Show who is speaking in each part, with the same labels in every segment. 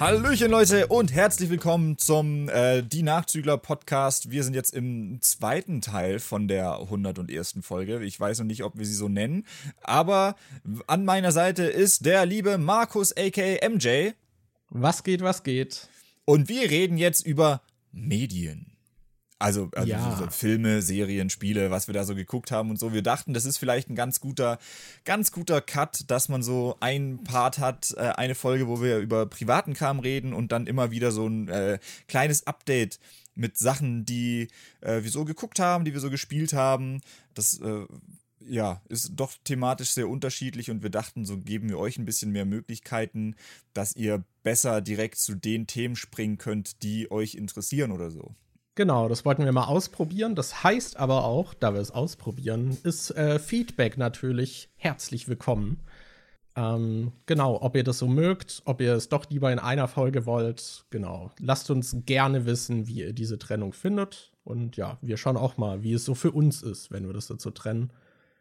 Speaker 1: Hallöchen Leute und herzlich willkommen zum äh, Die Nachzügler Podcast. Wir sind jetzt im zweiten Teil von der 101. Folge. Ich weiß noch nicht, ob wir sie so nennen, aber an meiner Seite ist der liebe Markus aka MJ.
Speaker 2: Was geht, was geht?
Speaker 1: Und wir reden jetzt über Medien. Also, also ja. so Filme, Serien, Spiele, was wir da so geguckt haben und so. Wir dachten, das ist vielleicht ein ganz guter, ganz guter Cut, dass man so ein Part hat, äh, eine Folge, wo wir über privaten Kram reden und dann immer wieder so ein äh, kleines Update mit Sachen, die äh, wir so geguckt haben, die wir so gespielt haben. Das äh, ja, ist doch thematisch sehr unterschiedlich und wir dachten, so geben wir euch ein bisschen mehr Möglichkeiten, dass ihr besser direkt zu den Themen springen könnt, die euch interessieren oder so.
Speaker 2: Genau, das wollten wir mal ausprobieren. Das heißt aber auch, da wir es ausprobieren, ist äh, Feedback natürlich herzlich willkommen. Ähm, genau, ob ihr das so mögt, ob ihr es doch lieber in einer Folge wollt, genau. Lasst uns gerne wissen, wie ihr diese Trennung findet. Und ja, wir schauen auch mal, wie es so für uns ist, wenn wir das dazu trennen.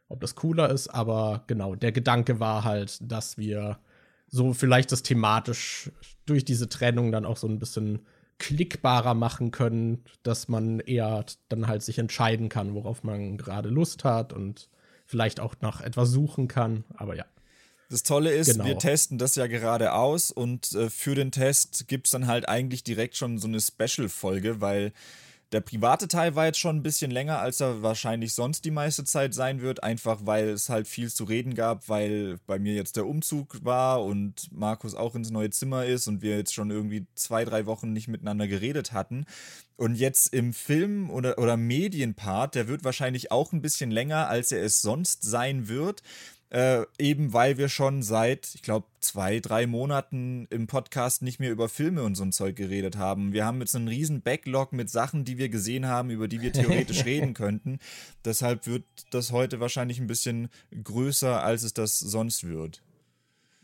Speaker 2: Ob das cooler ist, aber genau, der Gedanke war halt, dass wir so vielleicht das thematisch durch diese Trennung dann auch so ein bisschen klickbarer machen können, dass man eher dann halt sich entscheiden kann, worauf man gerade Lust hat und vielleicht auch nach etwas suchen kann. Aber ja.
Speaker 1: Das Tolle ist, genau. wir testen das ja gerade aus und äh, für den Test gibt es dann halt eigentlich direkt schon so eine Special-Folge, weil der private Teil war jetzt schon ein bisschen länger, als er wahrscheinlich sonst die meiste Zeit sein wird, einfach weil es halt viel zu reden gab, weil bei mir jetzt der Umzug war und Markus auch ins neue Zimmer ist und wir jetzt schon irgendwie zwei, drei Wochen nicht miteinander geredet hatten. Und jetzt im Film- oder, oder Medienpart, der wird wahrscheinlich auch ein bisschen länger, als er es sonst sein wird. Äh, eben weil wir schon seit, ich glaube, zwei, drei Monaten im Podcast nicht mehr über Filme und so ein Zeug geredet haben. Wir haben jetzt einen riesen Backlog mit Sachen, die wir gesehen haben, über die wir theoretisch reden könnten. Deshalb wird das heute wahrscheinlich ein bisschen größer, als es das sonst wird.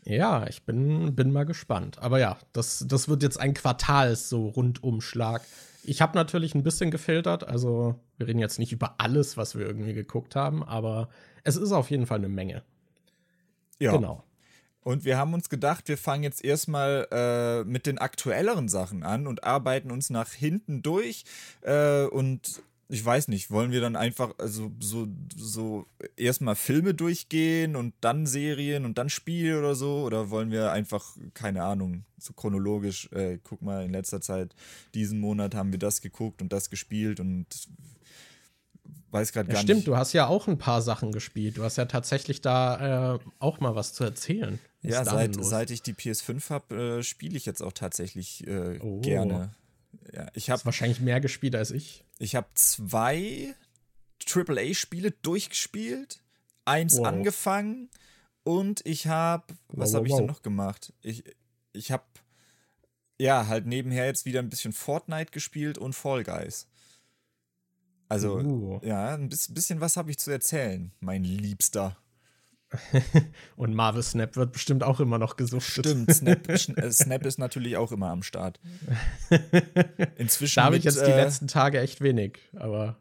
Speaker 2: Ja, ich bin, bin mal gespannt. Aber ja, das, das wird jetzt ein Quartals so Rundumschlag. Ich habe natürlich ein bisschen gefiltert, also wir reden jetzt nicht über alles, was wir irgendwie geguckt haben, aber es ist auf jeden Fall eine Menge.
Speaker 1: Ja. Genau. Und wir haben uns gedacht, wir fangen jetzt erstmal äh, mit den aktuelleren Sachen an und arbeiten uns nach hinten durch. Äh, und ich weiß nicht, wollen wir dann einfach also so, so erstmal Filme durchgehen und dann Serien und dann Spiele oder so? Oder wollen wir einfach, keine Ahnung, so chronologisch, äh, guck mal, in letzter Zeit, diesen Monat haben wir das geguckt und das gespielt und weiß gerade
Speaker 2: ja,
Speaker 1: gar
Speaker 2: stimmt,
Speaker 1: nicht.
Speaker 2: du hast ja auch ein paar Sachen gespielt. Du hast ja tatsächlich da äh, auch mal was zu erzählen.
Speaker 1: Was ja, seit, seit ich die PS5 habe, äh, spiele ich jetzt auch tatsächlich äh, oh. gerne.
Speaker 2: Ja, ich habe wahrscheinlich mehr gespielt als ich.
Speaker 1: Ich habe zwei AAA-Spiele durchgespielt, eins wow. angefangen und ich habe, was wow, habe ich denn noch gemacht? Ich, ich habe ja halt nebenher jetzt wieder ein bisschen Fortnite gespielt und Fall Guys. Also, uh. ja, ein bisschen was habe ich zu erzählen, mein Liebster.
Speaker 2: Und Marvel Snap wird bestimmt auch immer noch gesucht.
Speaker 1: Stimmt, Snap, äh, Snap ist natürlich auch immer am Start.
Speaker 2: Inzwischen. Da habe ich jetzt äh, die letzten Tage echt wenig, aber.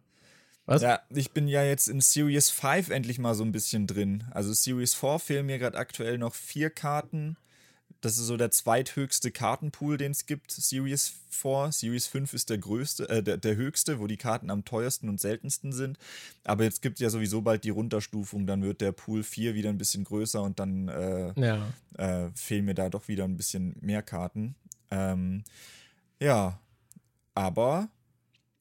Speaker 1: Was? Ja, ich bin ja jetzt in Series 5 endlich mal so ein bisschen drin. Also Series 4 fehlen mir gerade aktuell noch vier Karten. Das ist so der zweithöchste Kartenpool, den es gibt, Series 4. Series 5 ist der größte, äh, der, der höchste, wo die Karten am teuersten und seltensten sind. Aber jetzt gibt es ja sowieso bald die Runterstufung, dann wird der Pool 4 wieder ein bisschen größer und dann äh, ja. äh, fehlen mir da doch wieder ein bisschen mehr Karten. Ähm, ja, aber.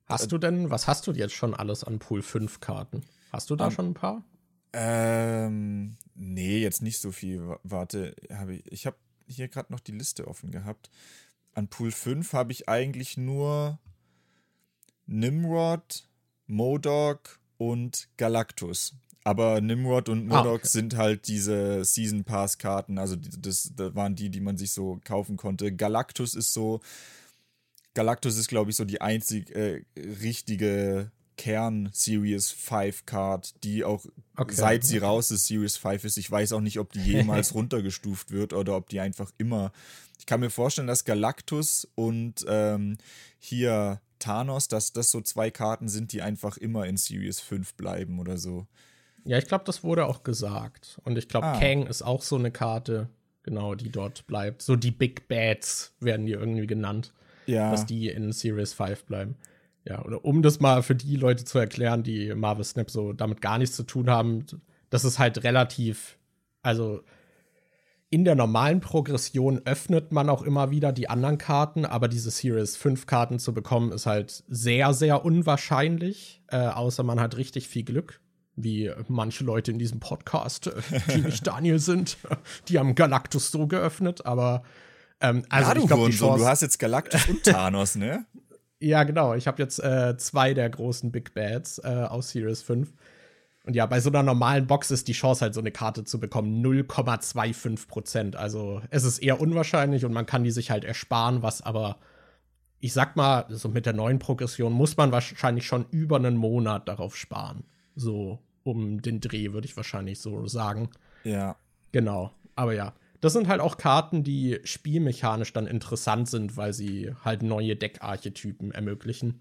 Speaker 2: Hast du denn, was hast du jetzt schon alles an Pool 5 Karten? Hast du da um, schon ein paar?
Speaker 1: Ähm, nee, jetzt nicht so viel. Warte, habe ich, ich habe hier gerade noch die Liste offen gehabt. An Pool 5 habe ich eigentlich nur Nimrod, Modok und Galactus. Aber Nimrod und Modok ah, okay. sind halt diese Season Pass Karten, also das, das waren die, die man sich so kaufen konnte. Galactus ist so, Galactus ist glaube ich so die einzig äh, richtige Kern Series 5 Card, die auch okay. seit sie raus ist, Series 5 ist. Ich weiß auch nicht, ob die jemals runtergestuft wird oder ob die einfach immer. Ich kann mir vorstellen, dass Galactus und ähm, hier Thanos, dass das so zwei Karten sind, die einfach immer in Series 5 bleiben oder so.
Speaker 2: Ja, ich glaube, das wurde auch gesagt. Und ich glaube, ah. Kang ist auch so eine Karte, genau, die dort bleibt. So die Big Bads werden die irgendwie genannt. Ja. Dass die in Series 5 bleiben. Ja, und um das mal für die Leute zu erklären, die Marvel Snap so damit gar nichts zu tun haben, das ist halt relativ, also in der normalen Progression öffnet man auch immer wieder die anderen Karten, aber diese Series 5 Karten zu bekommen, ist halt sehr, sehr unwahrscheinlich, äh, außer man hat richtig viel Glück wie manche Leute in diesem Podcast, äh, die nicht Daniel sind, die haben Galactus so geöffnet, aber ähm, also ja,
Speaker 1: ich glaub, die Chance, du hast jetzt Galactus und Thanos, ne?
Speaker 2: Ja, genau. Ich habe jetzt äh, zwei der großen Big Bads äh, aus Series 5. Und ja, bei so einer normalen Box ist die Chance halt so eine Karte zu bekommen 0,25 Prozent. Also es ist eher unwahrscheinlich und man kann die sich halt ersparen, was aber ich sag mal, so mit der neuen Progression muss man wahrscheinlich schon über einen Monat darauf sparen. So um den Dreh, würde ich wahrscheinlich so sagen.
Speaker 1: Ja.
Speaker 2: Genau. Aber ja, das sind halt auch Karten, die spielmechanisch dann interessant sind, weil sie halt neue Deckarchetypen ermöglichen.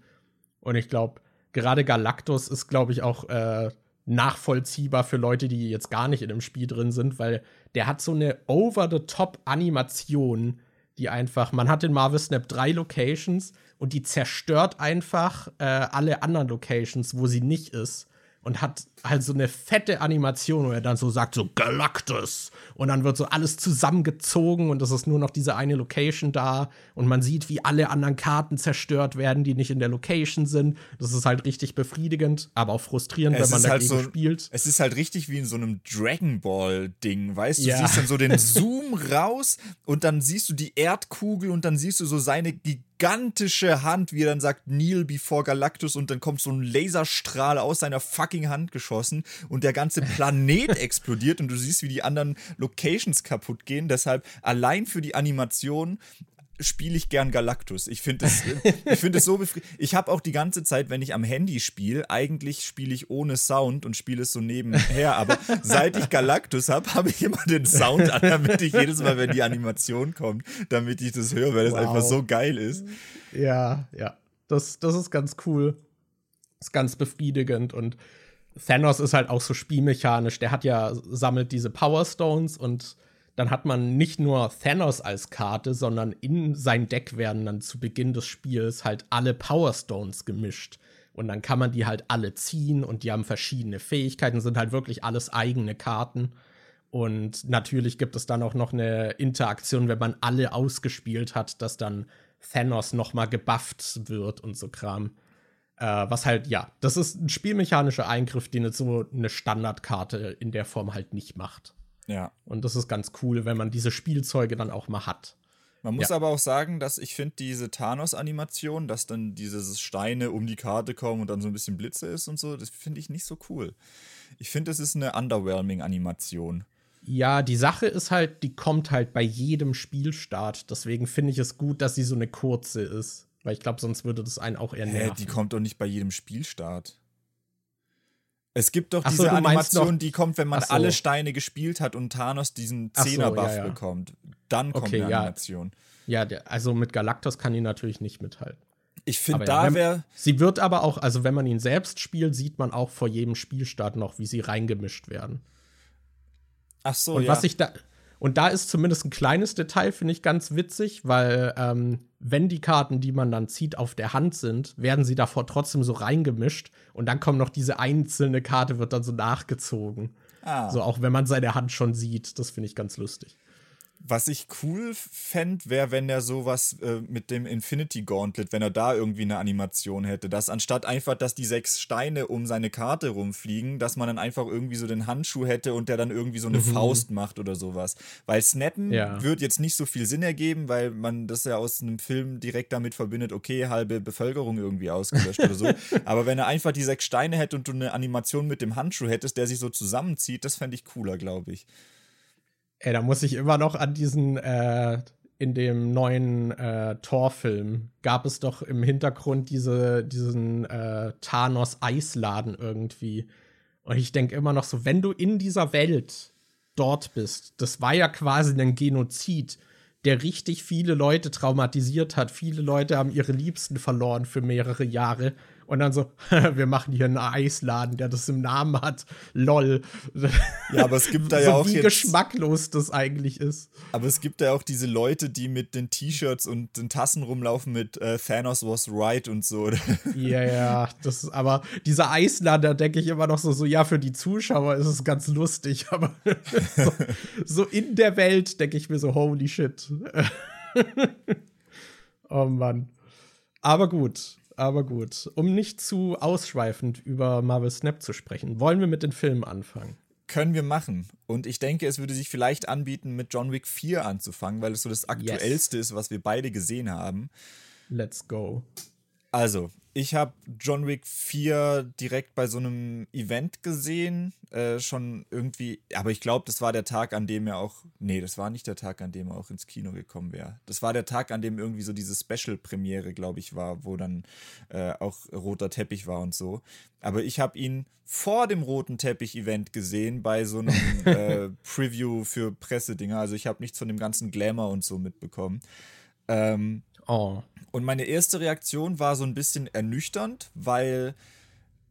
Speaker 2: Und ich glaube, gerade Galactus ist, glaube ich, auch äh, nachvollziehbar für Leute, die jetzt gar nicht in dem Spiel drin sind, weil der hat so eine over-the-top-Animation, die einfach, man hat in Marvel Snap drei Locations und die zerstört einfach äh, alle anderen Locations, wo sie nicht ist und hat halt so eine fette Animation, wo er dann so sagt, so Galactus. Und dann wird so alles zusammengezogen und es ist nur noch diese eine Location da. Und man sieht, wie alle anderen Karten zerstört werden, die nicht in der Location sind. Das ist halt richtig befriedigend, aber auch frustrierend, es wenn man dagegen halt so, spielt.
Speaker 1: Es ist halt richtig wie in so einem Dragon Ball-Ding, weißt du? Ja. Du siehst dann so den Zoom raus und dann siehst du die Erdkugel und dann siehst du so seine gigantische gigantische Hand, wie er dann sagt, Neil before Galactus und dann kommt so ein Laserstrahl aus seiner fucking Hand geschossen und der ganze Planet explodiert und du siehst, wie die anderen Locations kaputt gehen. Deshalb allein für die Animation spiele ich gern Galactus. Ich finde es find so befriedigend. Ich habe auch die ganze Zeit, wenn ich am Handy spiele, eigentlich spiele ich ohne Sound und spiele es so nebenher. Aber seit ich Galactus habe, habe ich immer den Sound an, damit ich jedes Mal, wenn die Animation kommt, damit ich das höre, weil das wow. einfach so geil ist.
Speaker 2: Ja, ja. Das, das ist ganz cool. Ist ganz befriedigend und Thanos ist halt auch so spielmechanisch. Der hat ja, sammelt diese Power Stones und dann hat man nicht nur Thanos als Karte, sondern in sein Deck werden dann zu Beginn des Spiels halt alle Power Stones gemischt. Und dann kann man die halt alle ziehen und die haben verschiedene Fähigkeiten, sind halt wirklich alles eigene Karten. Und natürlich gibt es dann auch noch eine Interaktion, wenn man alle ausgespielt hat, dass dann Thanos noch mal gebufft wird und so Kram. Äh, was halt, ja, das ist ein spielmechanischer Eingriff, den jetzt so eine Standardkarte in der Form halt nicht macht.
Speaker 1: Ja.
Speaker 2: Und das ist ganz cool, wenn man diese Spielzeuge dann auch mal hat.
Speaker 1: Man muss ja. aber auch sagen, dass ich finde, diese Thanos-Animation, dass dann diese Steine um die Karte kommen und dann so ein bisschen Blitze ist und so, das finde ich nicht so cool. Ich finde, das ist eine underwhelming-Animation.
Speaker 2: Ja, die Sache ist halt, die kommt halt bei jedem Spielstart. Deswegen finde ich es gut, dass sie so eine kurze ist. Weil ich glaube, sonst würde das einen auch eher nerven. Hä,
Speaker 1: die kommt doch nicht bei jedem Spielstart. Es gibt doch diese so, Animation, die kommt, wenn man so. alle Steine gespielt hat und Thanos diesen Zehner-Buff so, ja, ja. bekommt. Dann kommt okay, eine Animation.
Speaker 2: Ja, ja also mit Galactus kann die natürlich nicht mithalten.
Speaker 1: Ich finde, da wäre.
Speaker 2: Sie wird aber auch, also wenn man ihn selbst spielt, sieht man auch vor jedem Spielstart noch, wie sie reingemischt werden.
Speaker 1: Ach so,
Speaker 2: und ja. was ich da, und da ist zumindest ein kleines Detail, finde ich ganz witzig, weil ähm, wenn die Karten, die man dann zieht, auf der Hand sind, werden sie davor trotzdem so reingemischt und dann kommt noch diese einzelne Karte, wird dann so nachgezogen. Ah. So auch wenn man seine Hand schon sieht, das finde ich ganz lustig.
Speaker 1: Was ich cool fände, wäre, wenn er sowas äh, mit dem Infinity Gauntlet, wenn er da irgendwie eine Animation hätte, dass anstatt einfach, dass die sechs Steine um seine Karte rumfliegen, dass man dann einfach irgendwie so den Handschuh hätte und der dann irgendwie so eine mhm. Faust macht oder sowas. Weil Snappen ja. wird jetzt nicht so viel Sinn ergeben, weil man das ja aus einem Film direkt damit verbindet, okay, halbe Bevölkerung irgendwie ausgelöscht oder so. Aber wenn er einfach die sechs Steine hätte und du eine Animation mit dem Handschuh hättest, der sich so zusammenzieht, das fände ich cooler, glaube ich.
Speaker 2: Ey, da muss ich immer noch an diesen, äh, in dem neuen äh, Torfilm gab es doch im Hintergrund diese, diesen äh, Thanos-Eisladen irgendwie. Und ich denke immer noch so, wenn du in dieser Welt dort bist, das war ja quasi ein Genozid, der richtig viele Leute traumatisiert hat. Viele Leute haben ihre Liebsten verloren für mehrere Jahre. Und dann so, wir machen hier einen Eisladen, der das im Namen hat. Lol.
Speaker 1: Ja, aber es gibt da so ja auch.
Speaker 2: Wie jetzt, geschmacklos das eigentlich ist.
Speaker 1: Aber es gibt ja auch diese Leute, die mit den T-Shirts und den Tassen rumlaufen mit äh, Thanos was right und so.
Speaker 2: Ja, ja. Das ist, aber dieser Eisladen, da denke ich immer noch so, so, ja, für die Zuschauer ist es ganz lustig, aber so, so in der Welt denke ich mir so, holy shit. oh Mann. Aber gut, aber gut. Um nicht zu ausschweifend über Marvel Snap zu sprechen, wollen wir mit den Filmen anfangen.
Speaker 1: Können wir machen. Und ich denke, es würde sich vielleicht anbieten, mit John Wick 4 anzufangen, weil es so das aktuellste yes. ist, was wir beide gesehen haben.
Speaker 2: Let's go.
Speaker 1: Also, ich habe John Wick 4 direkt bei so einem Event gesehen, äh, schon irgendwie, aber ich glaube, das war der Tag, an dem er auch, nee, das war nicht der Tag, an dem er auch ins Kino gekommen wäre. Das war der Tag, an dem irgendwie so diese Special-Premiere, glaube ich, war, wo dann äh, auch roter Teppich war und so. Aber ich habe ihn vor dem roten Teppich-Event gesehen, bei so einem äh, Preview für Pressedinger. Also ich habe nichts von dem ganzen Glamour und so mitbekommen. Ähm, Oh. Und meine erste Reaktion war so ein bisschen ernüchternd, weil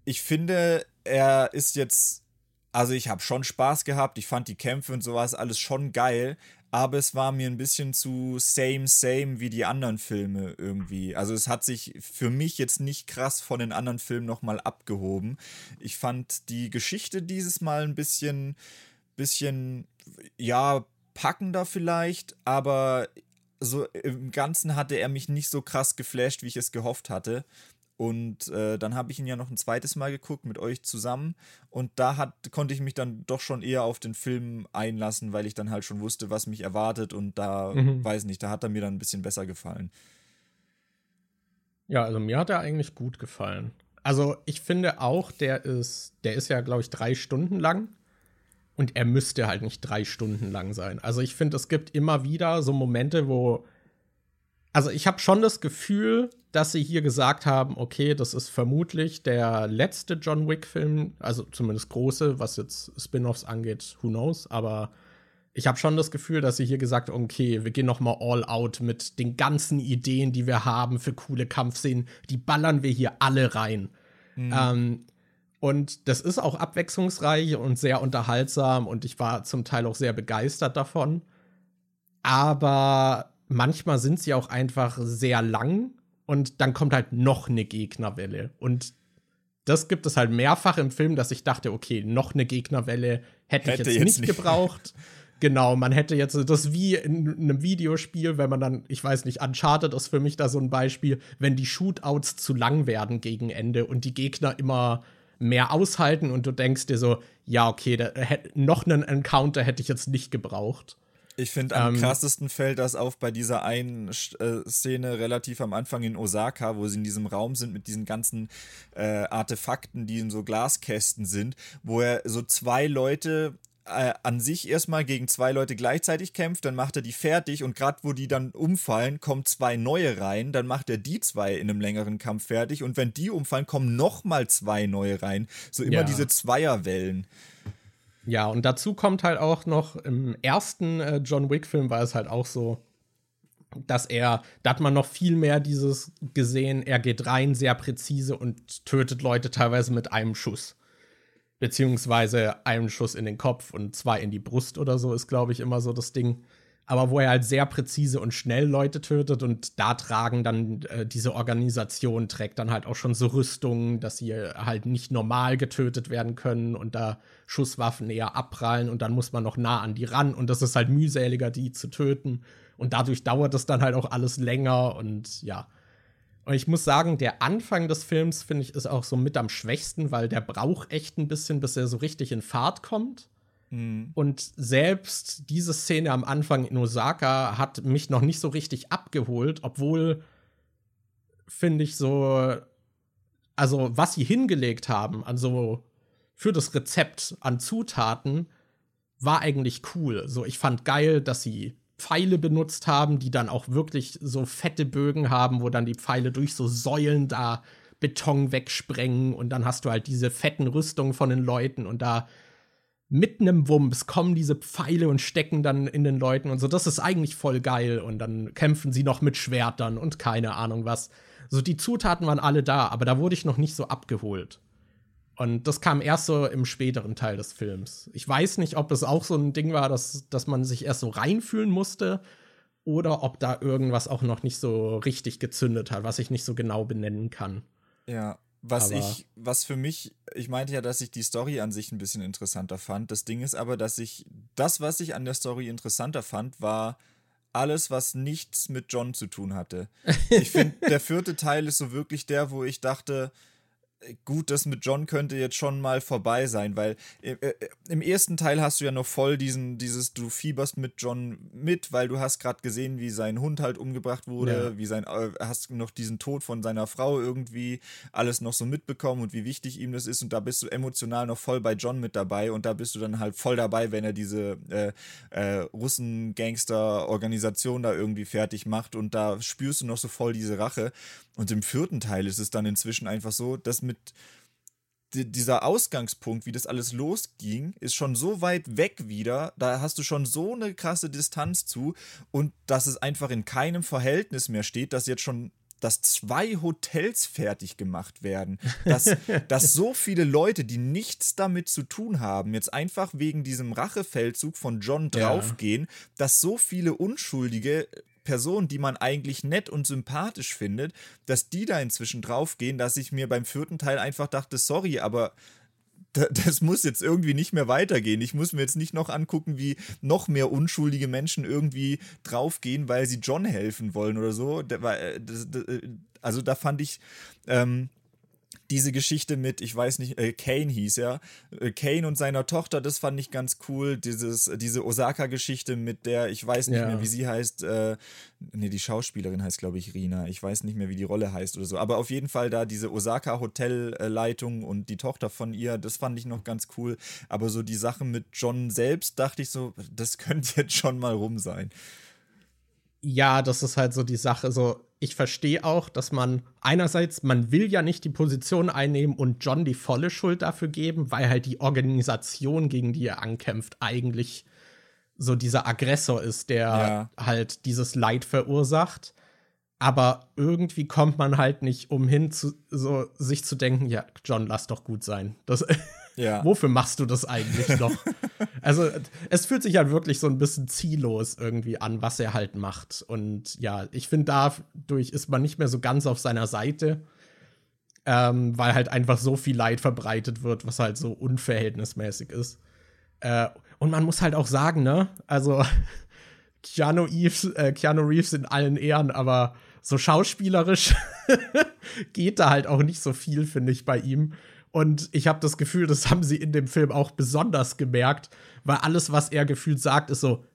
Speaker 1: ich finde, er ist jetzt, also ich habe schon Spaß gehabt, ich fand die Kämpfe und sowas alles schon geil, aber es war mir ein bisschen zu same, same wie die anderen Filme irgendwie. Also es hat sich für mich jetzt nicht krass von den anderen Filmen nochmal abgehoben. Ich fand die Geschichte dieses Mal ein bisschen, bisschen, ja, packender vielleicht, aber so im Ganzen hatte er mich nicht so krass geflasht, wie ich es gehofft hatte. Und äh, dann habe ich ihn ja noch ein zweites Mal geguckt mit euch zusammen. Und da hat, konnte ich mich dann doch schon eher auf den Film einlassen, weil ich dann halt schon wusste, was mich erwartet. Und da, mhm. weiß nicht, da hat er mir dann ein bisschen besser gefallen.
Speaker 2: Ja, also mir hat er eigentlich gut gefallen. Also ich finde auch, der ist, der ist ja, glaube ich, drei Stunden lang. Und er müsste halt nicht drei Stunden lang sein. Also ich finde, es gibt immer wieder so Momente, wo. Also ich habe schon das Gefühl, dass sie hier gesagt haben, okay, das ist vermutlich der letzte John Wick-Film, also zumindest große, was jetzt Spin-offs angeht, who knows, aber ich habe schon das Gefühl, dass sie hier gesagt haben, okay, wir gehen noch mal all out mit den ganzen Ideen, die wir haben für coole Kampfszenen, die ballern wir hier alle rein. Mhm. Ähm, und das ist auch abwechslungsreich und sehr unterhaltsam und ich war zum Teil auch sehr begeistert davon. Aber manchmal sind sie auch einfach sehr lang und dann kommt halt noch eine Gegnerwelle. Und das gibt es halt mehrfach im Film, dass ich dachte, okay, noch eine Gegnerwelle hätte, hätte ich jetzt, jetzt nicht, nicht gebraucht. Genau, man hätte jetzt das wie in einem Videospiel, wenn man dann, ich weiß nicht, Uncharted ist für mich da so ein Beispiel, wenn die Shootouts zu lang werden gegen Ende und die Gegner immer mehr aushalten und du denkst dir so, ja, okay, da, noch einen Encounter hätte ich jetzt nicht gebraucht.
Speaker 1: Ich finde, am ähm, krassesten fällt das auf bei dieser einen äh, Szene relativ am Anfang in Osaka, wo sie in diesem Raum sind mit diesen ganzen äh, Artefakten, die in so Glaskästen sind, wo er so zwei Leute äh, an sich erstmal gegen zwei Leute gleichzeitig kämpft, dann macht er die fertig und gerade wo die dann umfallen, kommen zwei neue rein, dann macht er die zwei in einem längeren Kampf fertig und wenn die umfallen, kommen nochmal zwei neue rein. So immer ja. diese Zweierwellen.
Speaker 2: Ja, und dazu kommt halt auch noch, im ersten äh, John Wick-Film war es halt auch so, dass er, da hat man noch viel mehr dieses gesehen, er geht rein sehr präzise und tötet Leute teilweise mit einem Schuss beziehungsweise einen Schuss in den Kopf und zwei in die Brust oder so ist, glaube ich, immer so das Ding. Aber wo er halt sehr präzise und schnell Leute tötet und da tragen dann äh, diese Organisation trägt dann halt auch schon so Rüstungen, dass sie halt nicht normal getötet werden können und da Schusswaffen eher abprallen und dann muss man noch nah an die ran und das ist halt mühseliger, die zu töten. Und dadurch dauert es dann halt auch alles länger und ja, und ich muss sagen, der Anfang des Films, finde ich, ist auch so mit am schwächsten, weil der braucht echt ein bisschen, bis er so richtig in Fahrt kommt. Mhm. Und selbst diese Szene am Anfang in Osaka hat mich noch nicht so richtig abgeholt, obwohl, finde ich, so, also was sie hingelegt haben, also für das Rezept an Zutaten, war eigentlich cool. So, ich fand geil, dass sie Pfeile benutzt haben, die dann auch wirklich so fette Bögen haben, wo dann die Pfeile durch so Säulen da Beton wegsprengen und dann hast du halt diese fetten Rüstungen von den Leuten und da mit einem Wumms kommen diese Pfeile und stecken dann in den Leuten und so. Das ist eigentlich voll geil und dann kämpfen sie noch mit Schwertern und keine Ahnung was. So die Zutaten waren alle da, aber da wurde ich noch nicht so abgeholt. Und das kam erst so im späteren Teil des Films. Ich weiß nicht, ob es auch so ein Ding war, dass, dass man sich erst so reinfühlen musste oder ob da irgendwas auch noch nicht so richtig gezündet hat, was ich nicht so genau benennen kann.
Speaker 1: Ja, was aber ich, was für mich, ich meinte ja, dass ich die Story an sich ein bisschen interessanter fand. Das Ding ist aber, dass ich, das, was ich an der Story interessanter fand, war alles, was nichts mit John zu tun hatte. Ich finde, der vierte Teil ist so wirklich der, wo ich dachte, gut, das mit John könnte jetzt schon mal vorbei sein, weil äh, äh, im ersten Teil hast du ja noch voll diesen, dieses, du fieberst mit John mit, weil du hast gerade gesehen, wie sein Hund halt umgebracht wurde, ja. wie sein, äh, hast noch diesen Tod von seiner Frau irgendwie alles noch so mitbekommen und wie wichtig ihm das ist und da bist du emotional noch voll bei John mit dabei und da bist du dann halt voll dabei, wenn er diese äh, äh, Russen-Gangster-Organisation da irgendwie fertig macht und da spürst du noch so voll diese Rache und im vierten Teil ist es dann inzwischen einfach so, dass mit dieser Ausgangspunkt, wie das alles losging, ist schon so weit weg wieder. Da hast du schon so eine krasse Distanz zu und dass es einfach in keinem Verhältnis mehr steht, dass jetzt schon dass zwei Hotels fertig gemacht werden, dass, dass so viele Leute, die nichts damit zu tun haben, jetzt einfach wegen diesem Rachefeldzug von John draufgehen, ja. dass so viele Unschuldige Personen, die man eigentlich nett und sympathisch findet, dass die da inzwischen draufgehen, dass ich mir beim vierten Teil einfach dachte, sorry, aber das muss jetzt irgendwie nicht mehr weitergehen. Ich muss mir jetzt nicht noch angucken, wie noch mehr unschuldige Menschen irgendwie draufgehen, weil sie John helfen wollen oder so. Äh, also da fand ich, ähm, diese Geschichte mit, ich weiß nicht, äh, Kane hieß er, äh, Kane und seiner Tochter, das fand ich ganz cool. Dieses, diese Osaka-Geschichte mit der, ich weiß nicht ja. mehr, wie sie heißt, äh, nee, die Schauspielerin heißt, glaube ich, Rina. Ich weiß nicht mehr, wie die Rolle heißt oder so. Aber auf jeden Fall da diese Osaka-Hotelleitung und die Tochter von ihr, das fand ich noch ganz cool. Aber so die Sachen mit John selbst, dachte ich so, das könnte jetzt schon mal rum sein.
Speaker 2: Ja, das ist halt so die Sache, so ich verstehe auch, dass man einerseits, man will ja nicht die Position einnehmen und John die volle Schuld dafür geben, weil halt die Organisation, gegen die er ankämpft, eigentlich so dieser Aggressor ist, der ja. halt dieses Leid verursacht. Aber irgendwie kommt man halt nicht umhin, zu, so, sich zu denken, ja, John, lass doch gut sein. Das Ja. Wofür machst du das eigentlich noch? also, es fühlt sich halt wirklich so ein bisschen ziellos irgendwie an, was er halt macht. Und ja, ich finde, dadurch ist man nicht mehr so ganz auf seiner Seite, ähm, weil halt einfach so viel Leid verbreitet wird, was halt so unverhältnismäßig ist. Äh, und man muss halt auch sagen, ne, also Keanu Reeves, äh, Keanu Reeves in allen Ehren, aber so schauspielerisch geht da halt auch nicht so viel, finde ich, bei ihm. Und ich habe das Gefühl, das haben sie in dem Film auch besonders gemerkt, weil alles, was er gefühlt sagt, ist so,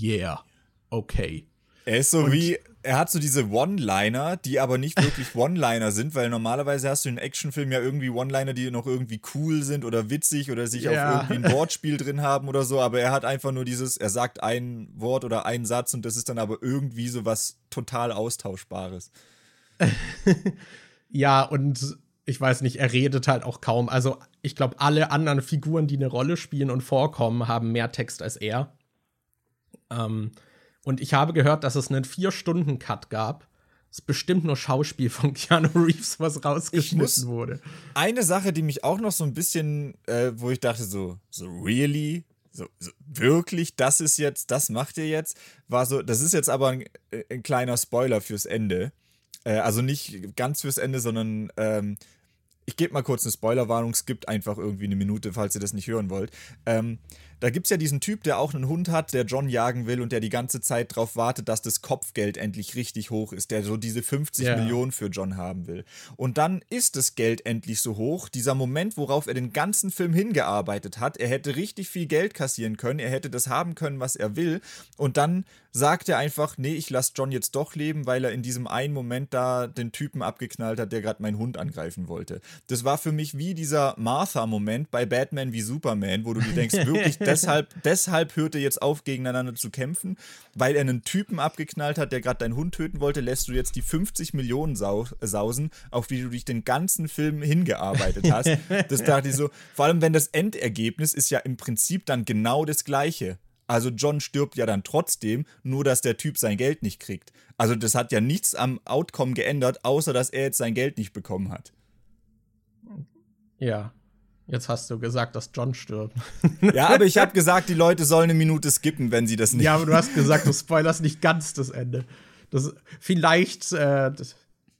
Speaker 2: yeah, okay.
Speaker 1: Er ist so und wie, er hat so diese One-Liner, die aber nicht wirklich One-Liner sind, weil normalerweise hast du in Actionfilmen ja irgendwie One-Liner, die noch irgendwie cool sind oder witzig oder sich ja. auf irgendwie ein Wortspiel drin haben oder so, aber er hat einfach nur dieses, er sagt ein Wort oder einen Satz und das ist dann aber irgendwie so was total Austauschbares.
Speaker 2: ja, und ich weiß nicht, er redet halt auch kaum. Also ich glaube, alle anderen Figuren, die eine Rolle spielen und vorkommen, haben mehr Text als er. Ähm, und ich habe gehört, dass es einen Vier-Stunden-Cut gab. Es ist bestimmt nur Schauspiel von Keanu Reeves, was rausgeschnitten wurde.
Speaker 1: Eine Sache, die mich auch noch so ein bisschen, äh, wo ich dachte, so, so really? So, so, wirklich, das ist jetzt, das macht ihr jetzt, war so, das ist jetzt aber ein, äh, ein kleiner Spoiler fürs Ende. Äh, also nicht ganz fürs Ende, sondern ähm, ich gebe mal kurz eine Spoilerwarnung, es gibt einfach irgendwie eine Minute, falls ihr das nicht hören wollt. Ähm, da gibt es ja diesen Typ, der auch einen Hund hat, der John jagen will und der die ganze Zeit darauf wartet, dass das Kopfgeld endlich richtig hoch ist, der so diese 50 yeah. Millionen für John haben will. Und dann ist das Geld endlich so hoch, dieser Moment, worauf er den ganzen Film hingearbeitet hat. Er hätte richtig viel Geld kassieren können, er hätte das haben können, was er will. Und dann sagt er einfach, nee, ich lasse John jetzt doch leben, weil er in diesem einen Moment da den Typen abgeknallt hat, der gerade meinen Hund angreifen wollte. Das war für mich wie dieser Martha-Moment bei Batman wie Superman, wo du dir denkst, wirklich deshalb, deshalb hört er jetzt auf, gegeneinander zu kämpfen, weil er einen Typen abgeknallt hat, der gerade deinen Hund töten wollte, lässt du jetzt die 50 Millionen sau sausen, auf die du dich den ganzen Film hingearbeitet hast. das dachte ich so, vor allem wenn das Endergebnis ist ja im Prinzip dann genau das gleiche. Also John stirbt ja dann trotzdem, nur dass der Typ sein Geld nicht kriegt. Also das hat ja nichts am Outcome geändert, außer dass er jetzt sein Geld nicht bekommen hat.
Speaker 2: Ja. Jetzt hast du gesagt, dass John stirbt.
Speaker 1: Ja, aber ich habe gesagt, die Leute sollen eine Minute skippen, wenn sie das nicht.
Speaker 2: Ja, aber du hast gesagt, du spoilerst nicht ganz das Ende. Das vielleicht äh, das,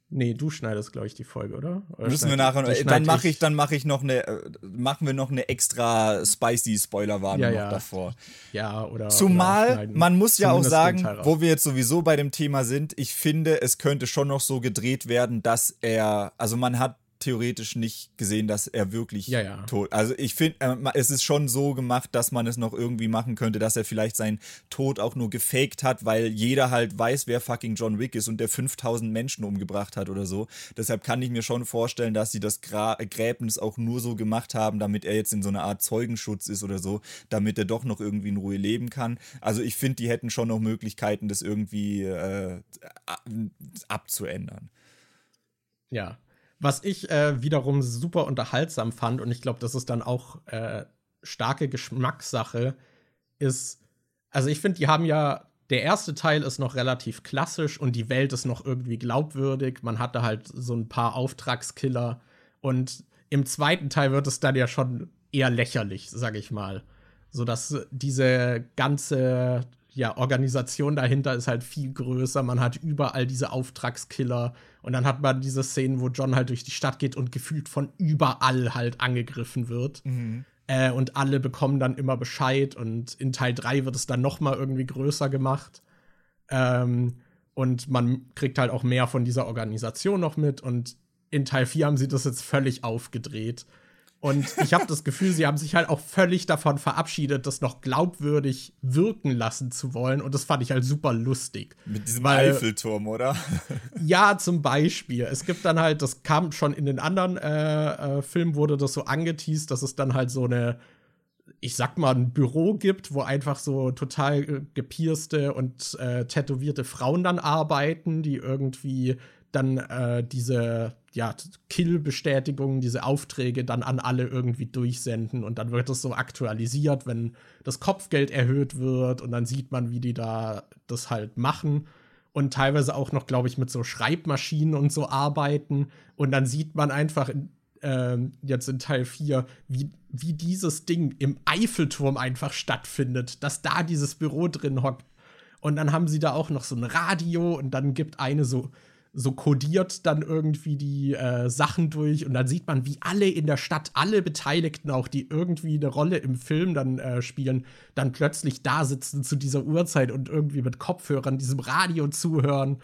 Speaker 2: Nee, du schneidest, glaube ich, die Folge, oder? oder
Speaker 1: Müssen wir nachher noch. Dann mache ich, dann mache ich noch eine, äh, machen wir noch eine extra spicy Spoilerwarnung
Speaker 2: ja,
Speaker 1: noch
Speaker 2: ja.
Speaker 1: davor.
Speaker 2: Ja, oder.
Speaker 1: Zumal,
Speaker 2: oder
Speaker 1: man muss ja auch sagen, wo wir jetzt sowieso bei dem Thema sind, ich finde, es könnte schon noch so gedreht werden, dass er, also man hat theoretisch nicht gesehen, dass er wirklich
Speaker 2: ja, ja.
Speaker 1: tot. Also ich finde, äh, es ist schon so gemacht, dass man es noch irgendwie machen könnte, dass er vielleicht seinen Tod auch nur gefaked hat, weil jeder halt weiß, wer fucking John Wick ist und der 5000 Menschen umgebracht hat oder so. Deshalb kann ich mir schon vorstellen, dass sie das Gra Gräbnis auch nur so gemacht haben, damit er jetzt in so einer Art Zeugenschutz ist oder so, damit er doch noch irgendwie in Ruhe leben kann. Also ich finde, die hätten schon noch Möglichkeiten, das irgendwie äh, abzuändern.
Speaker 2: Ja, was ich äh, wiederum super unterhaltsam fand, und ich glaube, das ist dann auch äh, starke Geschmackssache, ist, also ich finde, die haben ja, der erste Teil ist noch relativ klassisch und die Welt ist noch irgendwie glaubwürdig. Man hatte halt so ein paar Auftragskiller. Und im zweiten Teil wird es dann ja schon eher lächerlich, sag ich mal. So dass diese ganze ja, Organisation dahinter ist halt viel größer. Man hat überall diese Auftragskiller. Und dann hat man diese Szenen, wo John halt durch die Stadt geht und gefühlt von überall halt angegriffen wird. Mhm. Äh, und alle bekommen dann immer Bescheid. Und in Teil 3 wird es dann noch mal irgendwie größer gemacht. Ähm, und man kriegt halt auch mehr von dieser Organisation noch mit. Und in Teil 4 haben sie das jetzt völlig aufgedreht. Und ich habe das Gefühl, sie haben sich halt auch völlig davon verabschiedet, das noch glaubwürdig wirken lassen zu wollen. Und das fand ich halt super lustig.
Speaker 1: Mit diesem weil, Eiffelturm, oder?
Speaker 2: ja, zum Beispiel. Es gibt dann halt, das kam schon in den anderen äh, äh, Filmen, wurde das so angeteased, dass es dann halt so eine, ich sag mal, ein Büro gibt, wo einfach so total äh, gepierste und äh, tätowierte Frauen dann arbeiten, die irgendwie dann äh, diese ja, Kill-Bestätigungen, diese Aufträge dann an alle irgendwie durchsenden und dann wird das so aktualisiert, wenn das Kopfgeld erhöht wird und dann sieht man, wie die da das halt machen und teilweise auch noch, glaube ich, mit so Schreibmaschinen und so arbeiten und dann sieht man einfach in, äh, jetzt in Teil 4, wie, wie dieses Ding im Eiffelturm einfach stattfindet, dass da dieses Büro drin hockt. Und dann haben sie da auch noch so ein Radio und dann gibt eine so so kodiert dann irgendwie die äh, Sachen durch und dann sieht man, wie alle in der Stadt, alle Beteiligten auch, die irgendwie eine Rolle im Film dann äh, spielen, dann plötzlich da sitzen zu dieser Uhrzeit und irgendwie mit Kopfhörern diesem Radio zuhören.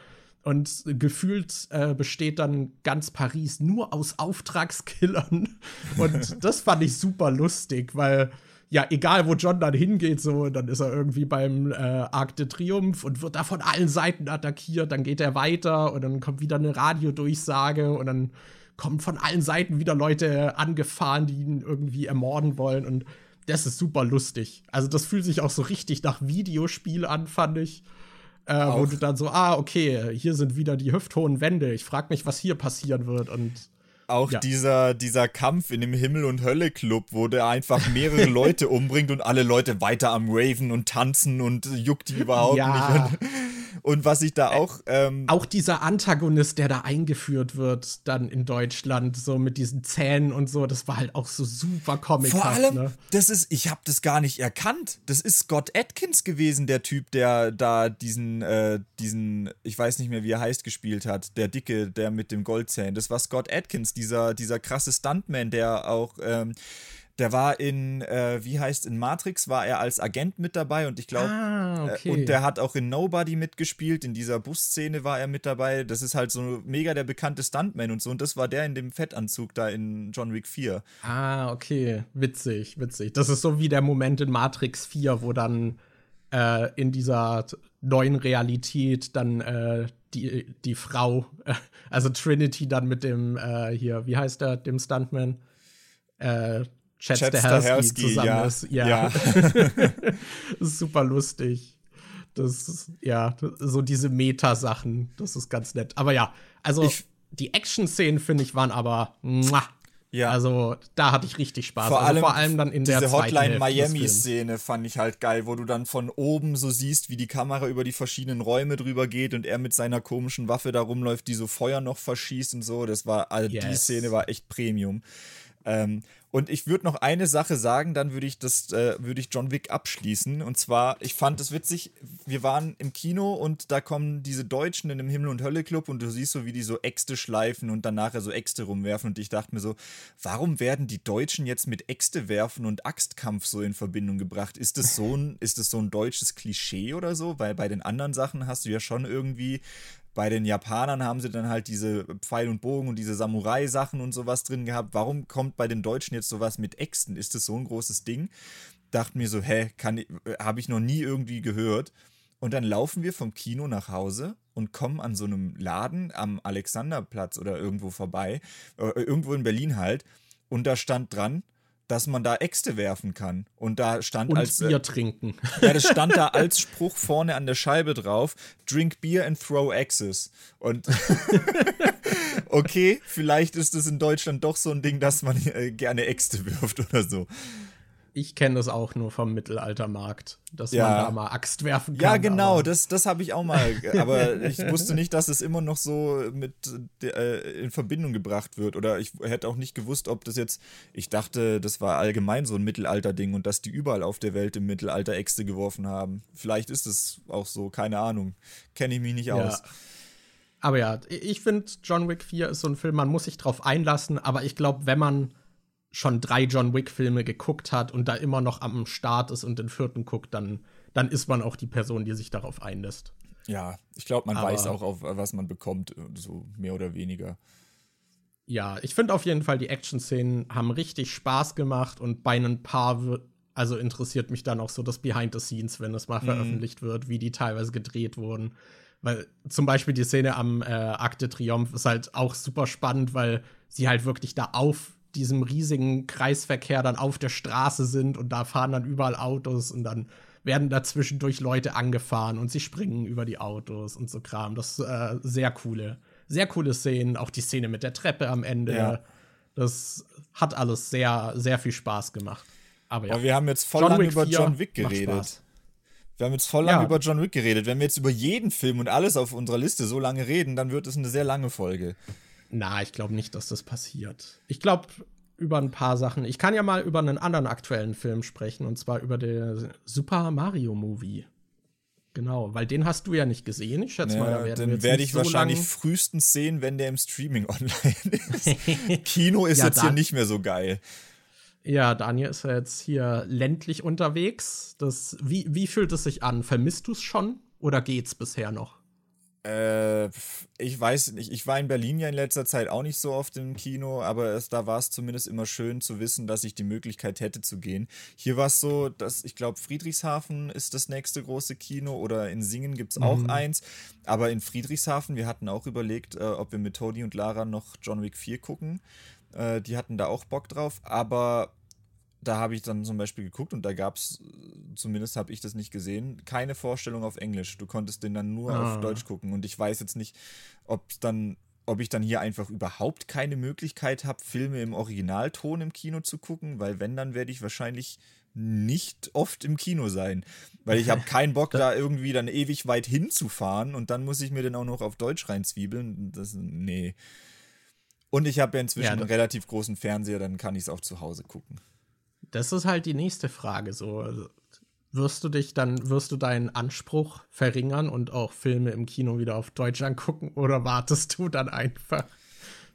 Speaker 2: Und gefühlt äh, besteht dann ganz Paris nur aus Auftragskillern. Und das fand ich super lustig, weil ja, egal wo John dann hingeht, so, dann ist er irgendwie beim äh, Arc de Triomphe und wird da von allen Seiten attackiert, dann geht er weiter und dann kommt wieder eine Radiodurchsage und dann kommen von allen Seiten wieder Leute angefahren, die ihn irgendwie ermorden wollen und das ist super lustig. Also das fühlt sich auch so richtig nach Videospiel an, fand ich. Äh, wo du dann so, ah, okay, hier sind wieder die hüfthohen Wände. Ich frag mich, was hier passieren wird und
Speaker 1: auch ja. dieser, dieser Kampf in dem Himmel- und Hölle-Club, wo der einfach mehrere Leute umbringt und alle Leute weiter am Raven und tanzen und juckt die überhaupt ja. nicht. Und was ich da auch. Ähm,
Speaker 2: auch dieser Antagonist, der da eingeführt wird, dann in Deutschland, so mit diesen Zähnen und so, das war halt auch so super comichaft.
Speaker 1: Vor allem,
Speaker 2: ne?
Speaker 1: das ist, ich habe das gar nicht erkannt. Das ist Scott Atkins gewesen, der Typ, der da diesen, äh, diesen, ich weiß nicht mehr, wie er heißt, gespielt hat. Der Dicke, der mit dem Goldzähnen. Das war Scott Atkins, dieser, dieser krasse Stuntman, der auch. Ähm, der war in, äh, wie heißt, in Matrix war er als Agent mit dabei und ich glaube,
Speaker 2: ah, okay.
Speaker 1: äh, und der hat auch in Nobody mitgespielt, in dieser Busszene war er mit dabei. Das ist halt so mega der bekannte Stuntman und so und das war der in dem Fettanzug da in John Wick 4.
Speaker 2: Ah, okay, witzig, witzig. Das ist so wie der Moment in Matrix 4, wo dann äh, in dieser neuen Realität dann äh, die, die Frau, also Trinity dann mit dem, äh, hier, wie heißt der, dem Stuntman? Äh, Chad, Chad Stahelski zusammen ja. ist. Ja. ja. das ist super lustig. Das ist, ja, so diese Meta-Sachen, das ist ganz nett. Aber ja, also ich, die Action-Szenen, finde ich, waren aber muah, Ja. Also da hatte ich richtig Spaß. Vor, also, allem, vor allem dann in
Speaker 1: diese
Speaker 2: der
Speaker 1: Hotline Miami-Szene fand ich halt geil, wo du dann von oben so siehst, wie die Kamera über die verschiedenen Räume drüber geht und er mit seiner komischen Waffe da rumläuft, die so Feuer noch verschießt und so. Das war, also yes. die Szene war echt Premium. Ähm, und ich würde noch eine Sache sagen, dann würde ich das, äh, würde ich John Wick abschließen. Und zwar, ich fand es witzig, wir waren im Kino und da kommen diese Deutschen in dem Himmel- und Hölle-Club und du siehst so, wie die so Äxte schleifen und dann nachher so Äxte rumwerfen. Und ich dachte mir so, warum werden die Deutschen jetzt mit Äxte werfen und Axtkampf so in Verbindung gebracht? Ist das so ein, ist das so ein deutsches Klischee oder so? Weil bei den anderen Sachen hast du ja schon irgendwie bei den Japanern haben sie dann halt diese Pfeil und Bogen und diese Samurai-Sachen und sowas drin gehabt. Warum kommt bei den Deutschen jetzt sowas mit Äxten? Ist das so ein großes Ding? Dachte mir so, hä, äh, habe ich noch nie irgendwie gehört. Und dann laufen wir vom Kino nach Hause und kommen an so einem Laden am Alexanderplatz oder irgendwo vorbei, äh, irgendwo in Berlin halt. Und da stand dran, dass man da Äxte werfen kann. Und da stand
Speaker 2: und
Speaker 1: als.
Speaker 2: Äh, Bier äh, trinken.
Speaker 1: Ja, das stand da als Spruch vorne an der Scheibe drauf: Drink beer and throw axes. Und okay, vielleicht ist es in Deutschland doch so ein Ding, dass man äh, gerne Äxte wirft oder so
Speaker 2: ich kenne das auch nur vom Mittelaltermarkt, dass ja. man da mal Axt werfen kann.
Speaker 1: Ja, genau, das, das habe ich auch mal. Aber ich wusste nicht, dass es immer noch so mit äh, in Verbindung gebracht wird. Oder ich hätte auch nicht gewusst, ob das jetzt. Ich dachte, das war allgemein so ein Mittelalter-Ding und dass die überall auf der Welt im Mittelalter Äxte geworfen haben. Vielleicht ist es auch so, keine Ahnung. Kenne ich mich nicht ja. aus.
Speaker 2: Aber ja, ich finde, John Wick 4 ist so ein Film, man muss sich drauf einlassen, aber ich glaube, wenn man schon drei John Wick-Filme geguckt hat und da immer noch am Start ist und den vierten guckt, dann, dann ist man auch die Person, die sich darauf einlässt.
Speaker 1: Ja, ich glaube, man Aber, weiß auch, auf was man bekommt, so mehr oder weniger.
Speaker 2: Ja, ich finde auf jeden Fall, die Action-Szenen haben richtig Spaß gemacht und bei ein paar wird, also interessiert mich dann auch so das Behind the Scenes, wenn es mal mhm. veröffentlicht wird, wie die teilweise gedreht wurden. Weil zum Beispiel die Szene am äh, Akte Triumph ist halt auch super spannend, weil sie halt wirklich da auf diesem riesigen Kreisverkehr dann auf der Straße sind und da fahren dann überall Autos und dann werden da zwischendurch Leute angefahren und sie springen über die Autos und so Kram. Das ist äh, sehr coole, sehr coole Szenen. Auch die Szene mit der Treppe am Ende. Ja. Das hat alles sehr, sehr viel Spaß gemacht. Aber ja.
Speaker 1: Aber wir haben jetzt voll lange über John Wick geredet. Wir haben jetzt voll lange ja. über John Wick geredet. Wenn wir jetzt über jeden Film und alles auf unserer Liste so lange reden, dann wird es eine sehr lange Folge.
Speaker 2: Na, ich glaube nicht, dass das passiert. Ich glaube über ein paar Sachen. Ich kann ja mal über einen anderen aktuellen Film sprechen, und zwar über den Super Mario Movie. Genau, weil den hast du ja nicht gesehen. Ich schätze ja, mal, da werden
Speaker 1: Den werde ich so wahrscheinlich frühestens sehen, wenn der im Streaming online ist. Kino ist ja, jetzt hier nicht mehr so geil.
Speaker 2: Ja, Daniel ist ja jetzt hier ländlich unterwegs. Das, wie, wie fühlt es sich an? Vermisst du es schon oder geht's bisher noch?
Speaker 1: Äh, ich weiß nicht, ich war in Berlin ja in letzter Zeit auch nicht so oft im Kino, aber es, da war es zumindest immer schön zu wissen, dass ich die Möglichkeit hätte zu gehen. Hier war es so, dass ich glaube, Friedrichshafen ist das nächste große Kino oder in Singen gibt es auch mhm. eins, aber in Friedrichshafen, wir hatten auch überlegt, äh, ob wir mit Tony und Lara noch John Wick 4 gucken. Äh, die hatten da auch Bock drauf, aber da habe ich dann zum Beispiel geguckt und da gab es, zumindest habe ich das nicht gesehen, keine Vorstellung auf Englisch. Du konntest den dann nur ah. auf Deutsch gucken und ich weiß jetzt nicht, ob dann, ob ich dann hier einfach überhaupt keine Möglichkeit habe, Filme im Originalton im Kino zu gucken, weil wenn, dann werde ich wahrscheinlich nicht oft im Kino sein, weil ich habe keinen Bock da irgendwie dann ewig weit hinzufahren und dann muss ich mir den auch noch auf Deutsch reinzwiebeln. Das nee. Und ich habe ja inzwischen ja, einen relativ großen Fernseher, dann kann ich es auch zu Hause gucken
Speaker 2: das ist halt die nächste Frage. So, wirst du dich dann, wirst du deinen Anspruch verringern und auch Filme im Kino wieder auf Deutsch angucken oder wartest du dann einfach?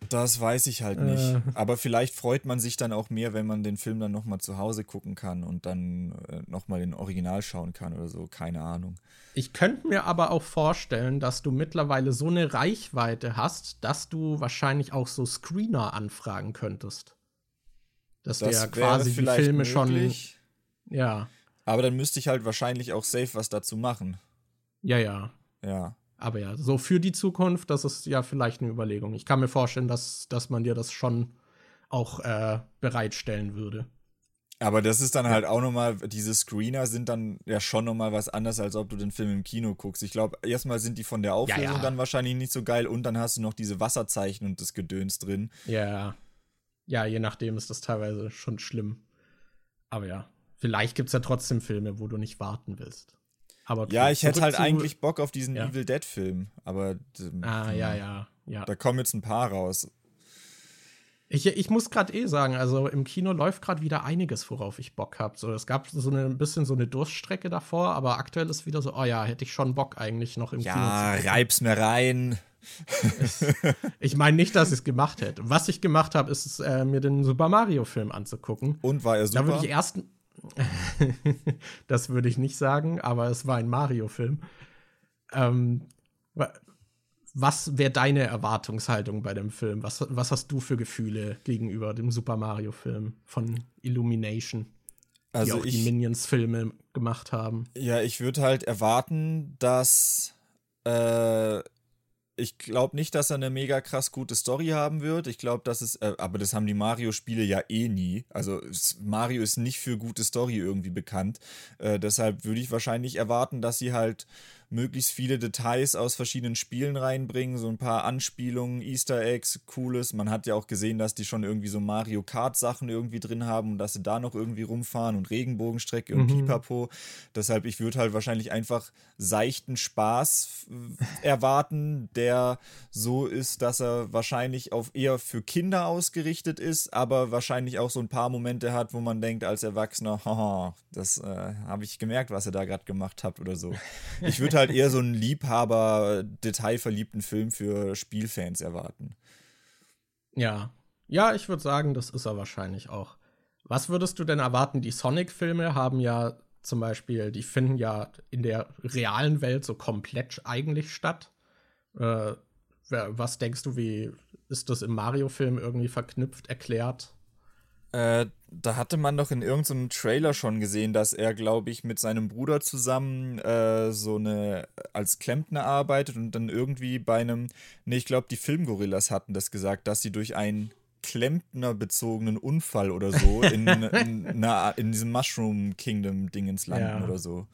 Speaker 1: Das weiß ich halt nicht. Äh. Aber vielleicht freut man sich dann auch mehr, wenn man den Film dann nochmal zu Hause gucken kann und dann äh, nochmal den Original schauen kann oder so. Keine Ahnung.
Speaker 2: Ich könnte mir aber auch vorstellen, dass du mittlerweile so eine Reichweite hast, dass du wahrscheinlich auch so Screener anfragen könntest. Dass das der quasi die Filme möglich. schon. Ja.
Speaker 1: Aber dann müsste ich halt wahrscheinlich auch safe was dazu machen.
Speaker 2: Ja, ja.
Speaker 1: Ja.
Speaker 2: Aber ja, so für die Zukunft, das ist ja vielleicht eine Überlegung. Ich kann mir vorstellen, dass, dass man dir das schon auch äh, bereitstellen würde.
Speaker 1: Aber das ist dann halt auch nochmal, diese Screener sind dann ja schon nochmal was anderes, als ob du den Film im Kino guckst. Ich glaube, erstmal sind die von der Auflösung ja, ja. dann wahrscheinlich nicht so geil und dann hast du noch diese Wasserzeichen und das Gedöns drin.
Speaker 2: Ja. Ja, je nachdem ist das teilweise schon schlimm. Aber ja, vielleicht gibt es ja trotzdem Filme, wo du nicht warten willst.
Speaker 1: Aber ja, ich hätte halt eigentlich Bock auf diesen ja. Evil Dead Film, aber
Speaker 2: ah, ja, ja, ja.
Speaker 1: Da kommen jetzt ein paar raus.
Speaker 2: Ich, ich muss gerade eh sagen, also im Kino läuft gerade wieder einiges, worauf ich Bock habe. So, es gab so eine, ein bisschen so eine Durststrecke davor, aber aktuell ist wieder so, oh ja, hätte ich schon Bock eigentlich noch im
Speaker 1: ja,
Speaker 2: Kino
Speaker 1: Ja, reib's mir rein.
Speaker 2: ich meine nicht, dass ich es gemacht hätte. Was ich gemacht habe, ist äh, mir den Super Mario Film anzugucken.
Speaker 1: Und war er super?
Speaker 2: Da würde ich erst das würde ich nicht sagen, aber es war ein Mario-Film. Ähm, was wäre deine Erwartungshaltung bei dem Film? Was, was hast du für Gefühle gegenüber dem Super Mario-Film von Illumination? Also die auch ich, die Minions-Filme gemacht haben.
Speaker 1: Ja, ich würde halt erwarten, dass äh, ich glaube nicht, dass er eine mega krass gute Story haben wird. Ich glaube, dass es, äh, aber das haben die Mario-Spiele ja eh nie. Also Mario ist nicht für gute Story irgendwie bekannt. Äh, deshalb würde ich wahrscheinlich erwarten, dass sie halt möglichst viele Details aus verschiedenen Spielen reinbringen, so ein paar Anspielungen, Easter Eggs, cooles. Man hat ja auch gesehen, dass die schon irgendwie so Mario Kart Sachen irgendwie drin haben und dass sie da noch irgendwie rumfahren und Regenbogenstrecke und mhm. Pipapo. Deshalb, ich würde halt wahrscheinlich einfach seichten Spaß erwarten, der so ist, dass er wahrscheinlich auf eher für Kinder ausgerichtet ist, aber wahrscheinlich auch so ein paar Momente hat, wo man denkt als Erwachsener, haha, das äh, habe ich gemerkt, was ihr da gerade gemacht habt oder so. Ich würde halt eher so einen Liebhaber, detailverliebten Film für Spielfans erwarten.
Speaker 2: Ja. Ja, ich würde sagen, das ist er wahrscheinlich auch. Was würdest du denn erwarten? Die Sonic-Filme haben ja zum Beispiel, die finden ja in der realen Welt so komplett eigentlich statt. Äh, was denkst du, wie ist das im Mario-Film irgendwie verknüpft, erklärt?
Speaker 1: Äh, da hatte man doch in irgendeinem Trailer schon gesehen, dass er, glaube ich, mit seinem Bruder zusammen äh, so eine als Klempner arbeitet und dann irgendwie bei einem, nee, ich glaube, die Filmgorillas hatten das gesagt, dass sie durch einen Klempner-bezogenen Unfall oder so in, in, na, in diesem Mushroom Kingdom-Dingens landen ja. oder so.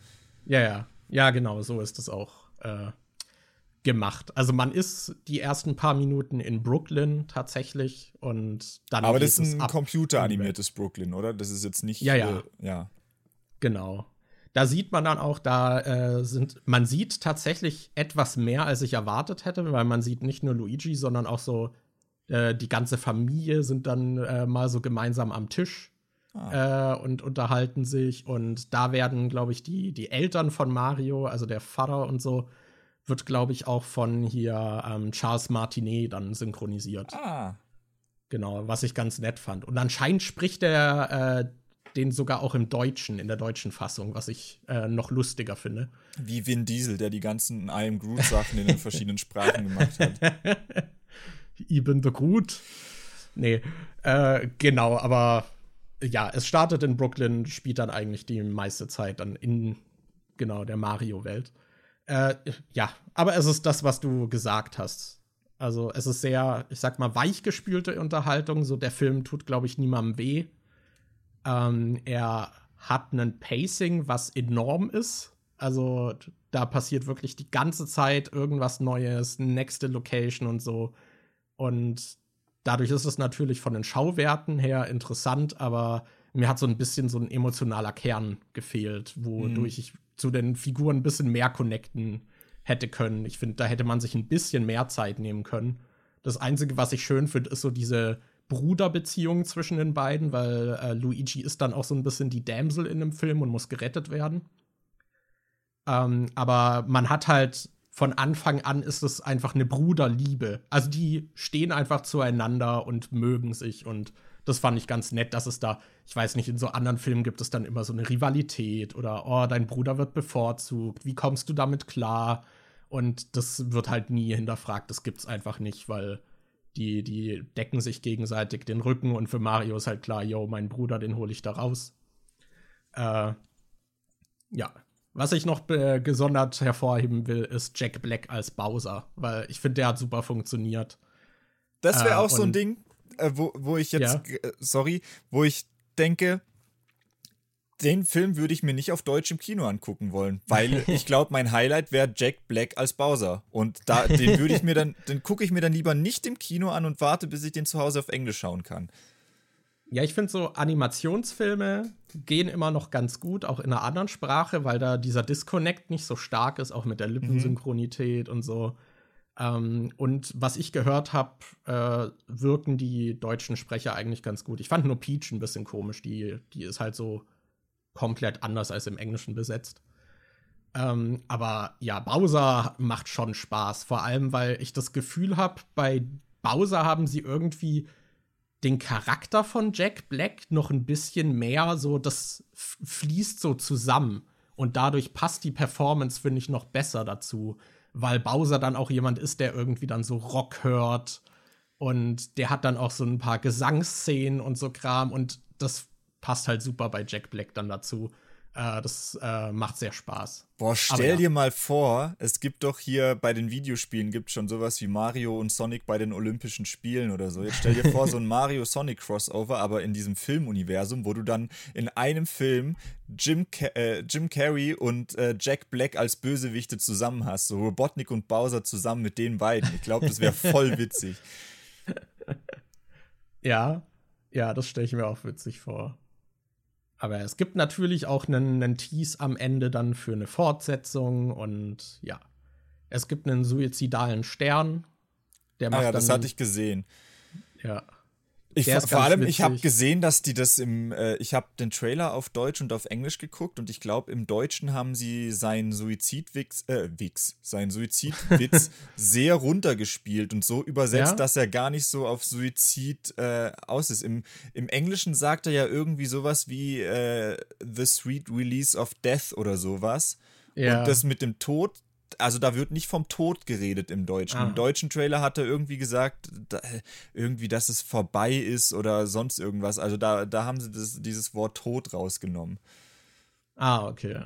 Speaker 2: Ja, ja. Ja, genau, so ist es auch. Äh, gemacht. Also man ist die ersten paar Minuten in Brooklyn tatsächlich und dann.
Speaker 1: Aber das ist ein computeranimiertes Brooklyn, oder? Das ist jetzt nicht.
Speaker 2: Ja, ja.
Speaker 1: Äh, ja.
Speaker 2: Genau. Da sieht man dann auch, da äh, sind, man sieht tatsächlich etwas mehr, als ich erwartet hätte, weil man sieht nicht nur Luigi, sondern auch so äh, die ganze Familie sind dann äh, mal so gemeinsam am Tisch ah. Äh, und unterhalten sich. Und da werden, glaube ich, die, die Eltern von Mario, also der Vater und so, wird, glaube ich, auch von hier ähm, Charles Martinet dann synchronisiert.
Speaker 1: Ah.
Speaker 2: Genau, was ich ganz nett fand. Und anscheinend spricht er äh, den sogar auch im Deutschen, in der deutschen Fassung, was ich äh, noch lustiger finde.
Speaker 1: Wie Vin Diesel, der die ganzen I am Groot Sachen in den verschiedenen Sprachen gemacht hat.
Speaker 2: Eben the Groot. Nee, äh, genau, aber ja, es startet in Brooklyn, spielt dann eigentlich die meiste Zeit dann in genau der Mario-Welt. Äh, ja, aber es ist das, was du gesagt hast. Also es ist sehr, ich sag mal, weichgespülte Unterhaltung. So der Film tut, glaube ich, niemandem weh. Ähm, er hat einen Pacing, was enorm ist. Also da passiert wirklich die ganze Zeit irgendwas Neues, nächste Location und so. Und dadurch ist es natürlich von den Schauwerten her interessant, aber mir hat so ein bisschen so ein emotionaler Kern gefehlt, wodurch mhm. ich zu den Figuren ein bisschen mehr connecten hätte können. Ich finde, da hätte man sich ein bisschen mehr Zeit nehmen können. Das Einzige, was ich schön finde, ist so diese Bruderbeziehung zwischen den beiden, weil äh, Luigi ist dann auch so ein bisschen die Damsel in dem Film und muss gerettet werden. Ähm, aber man hat halt von Anfang an ist es einfach eine Bruderliebe. Also die stehen einfach zueinander und mögen sich und das fand ich ganz nett, dass es da, ich weiß nicht, in so anderen Filmen gibt es dann immer so eine Rivalität oder, oh, dein Bruder wird bevorzugt, wie kommst du damit klar? Und das wird halt nie hinterfragt, das gibt's einfach nicht, weil die, die decken sich gegenseitig den Rücken und für Mario ist halt klar, yo, mein Bruder, den hole ich da raus. Äh, ja. Was ich noch gesondert hervorheben will, ist Jack Black als Bowser, weil ich finde, der hat super funktioniert.
Speaker 1: Das wäre äh, auch so ein Ding, äh, wo, wo ich jetzt, ja. äh, sorry, wo ich denke, den Film würde ich mir nicht auf Deutsch im Kino angucken wollen, weil ich glaube, mein Highlight wäre Jack Black als Bowser. Und da, den würde ich mir dann, den gucke ich mir dann lieber nicht im Kino an und warte, bis ich den zu Hause auf Englisch schauen kann.
Speaker 2: Ja, ich finde so Animationsfilme gehen immer noch ganz gut, auch in einer anderen Sprache, weil da dieser Disconnect nicht so stark ist, auch mit der Lippensynchronität mhm. und so. Ähm, und was ich gehört habe, äh, wirken die deutschen Sprecher eigentlich ganz gut. Ich fand nur Peach ein bisschen komisch. Die, die ist halt so komplett anders als im Englischen besetzt. Ähm, aber ja, Bowser macht schon Spaß. Vor allem, weil ich das Gefühl habe, bei Bowser haben sie irgendwie den Charakter von Jack Black noch ein bisschen mehr, so das fließt so zusammen. Und dadurch passt die Performance, finde ich, noch besser dazu, weil Bowser dann auch jemand ist, der irgendwie dann so Rock hört. Und der hat dann auch so ein paar Gesangsszenen und so Kram. Und das passt halt super bei Jack Black dann dazu. Äh, das äh, macht sehr Spaß.
Speaker 1: Boah, stell ja. dir mal vor, es gibt doch hier bei den Videospielen gibt schon sowas wie Mario und Sonic bei den Olympischen Spielen oder so. Jetzt stell dir vor, so ein Mario-Sonic-Crossover, aber in diesem Filmuniversum, wo du dann in einem Film Jim, äh, Jim Carrey und äh, Jack Black als Bösewichte zusammen hast. So Robotnik und Bowser zusammen mit den beiden. Ich glaube, das wäre voll witzig.
Speaker 2: Ja, ja, das stelle ich mir auch witzig vor. Aber es gibt natürlich auch einen, einen Tease am Ende dann für eine Fortsetzung und ja. Es gibt einen suizidalen Stern.
Speaker 1: Der macht ah ja, das hatte ich gesehen.
Speaker 2: Ja.
Speaker 1: Ich, vor allem, witzig. ich habe gesehen, dass die das im, äh, ich habe den Trailer auf Deutsch und auf Englisch geguckt und ich glaube, im Deutschen haben sie seinen Suizidwix, äh, Wix, seinen Suizidwitz sehr runtergespielt und so übersetzt, ja? dass er gar nicht so auf Suizid äh, aus ist. Im, Im Englischen sagt er ja irgendwie sowas wie äh, The Sweet Release of Death oder sowas. Ja. Und das mit dem Tod, also da wird nicht vom Tod geredet im Deutschen. Ah. Im deutschen Trailer hat er irgendwie gesagt, da, irgendwie, dass es vorbei ist oder sonst irgendwas. Also da, da haben sie das, dieses Wort Tod rausgenommen.
Speaker 2: Ah, okay.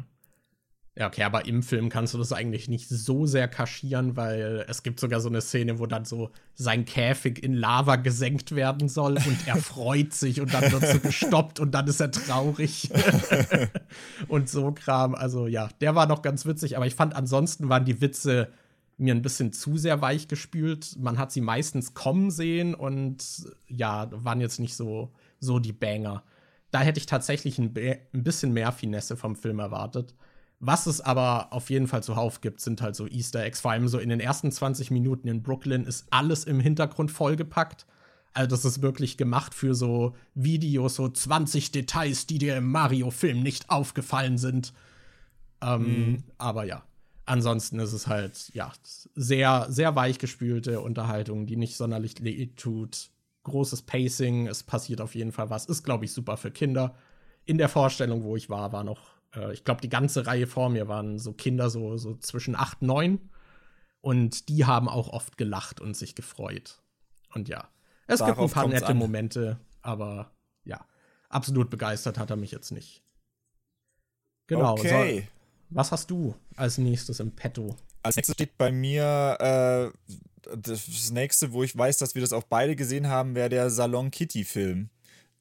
Speaker 2: Ja, okay, aber im Film kannst du das eigentlich nicht so sehr kaschieren, weil es gibt sogar so eine Szene, wo dann so sein Käfig in Lava gesenkt werden soll und er freut sich und dann wird so gestoppt und dann ist er traurig. und so Kram. Also ja, der war noch ganz witzig, aber ich fand ansonsten waren die Witze mir ein bisschen zu sehr weich gespült. Man hat sie meistens kommen sehen und ja, waren jetzt nicht so, so die Banger. Da hätte ich tatsächlich ein, ein bisschen mehr Finesse vom Film erwartet. Was es aber auf jeden Fall zuhauf gibt, sind halt so Easter Eggs. Vor allem so in den ersten 20 Minuten in Brooklyn ist alles im Hintergrund vollgepackt. Also das ist wirklich gemacht für so Videos, so 20 Details, die dir im Mario-Film nicht aufgefallen sind. Ähm, mhm. Aber ja, ansonsten ist es halt, ja, sehr, sehr weichgespülte Unterhaltung, die nicht sonderlich tut. Großes Pacing, es passiert auf jeden Fall was. Ist, glaube ich, super für Kinder. In der Vorstellung, wo ich war, war noch äh, ich glaube, die ganze Reihe vor mir waren so Kinder so, so zwischen acht, neun. Und die haben auch oft gelacht und sich gefreut. Und ja, es Darauf gibt ein paar nette an. Momente, aber ja, absolut begeistert hat er mich jetzt nicht. Genau. Okay. So, was hast du als nächstes im Petto?
Speaker 1: Als nächstes steht bei mir äh, das nächste, wo ich weiß, dass wir das auch beide gesehen haben, wäre der Salon Kitty Film.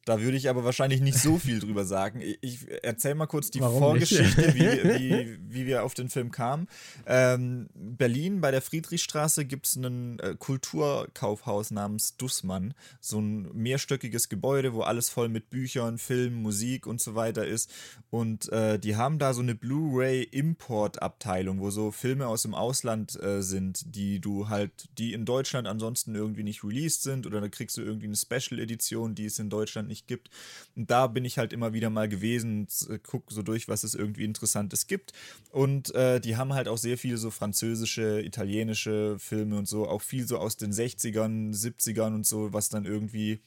Speaker 1: Da würde ich aber wahrscheinlich nicht so viel drüber sagen. Ich erzähle mal kurz die Warum Vorgeschichte, wie, wie, wie, wir auf den Film kamen. Ähm, Berlin bei der Friedrichstraße gibt es ein äh, Kulturkaufhaus namens Dussmann. So ein mehrstöckiges Gebäude, wo alles voll mit Büchern, Filmen, Musik und so weiter ist. Und äh, die haben da so eine Blu-ray-Import-Abteilung, wo so Filme aus dem Ausland äh, sind, die du halt, die in Deutschland ansonsten irgendwie nicht released sind. Oder da kriegst du irgendwie eine Special-Edition, die es in Deutschland nicht nicht gibt. Und da bin ich halt immer wieder mal gewesen, äh, guck so durch, was es irgendwie Interessantes gibt. Und äh, die haben halt auch sehr viele so französische, italienische Filme und so, auch viel so aus den 60ern, 70ern und so, was dann irgendwie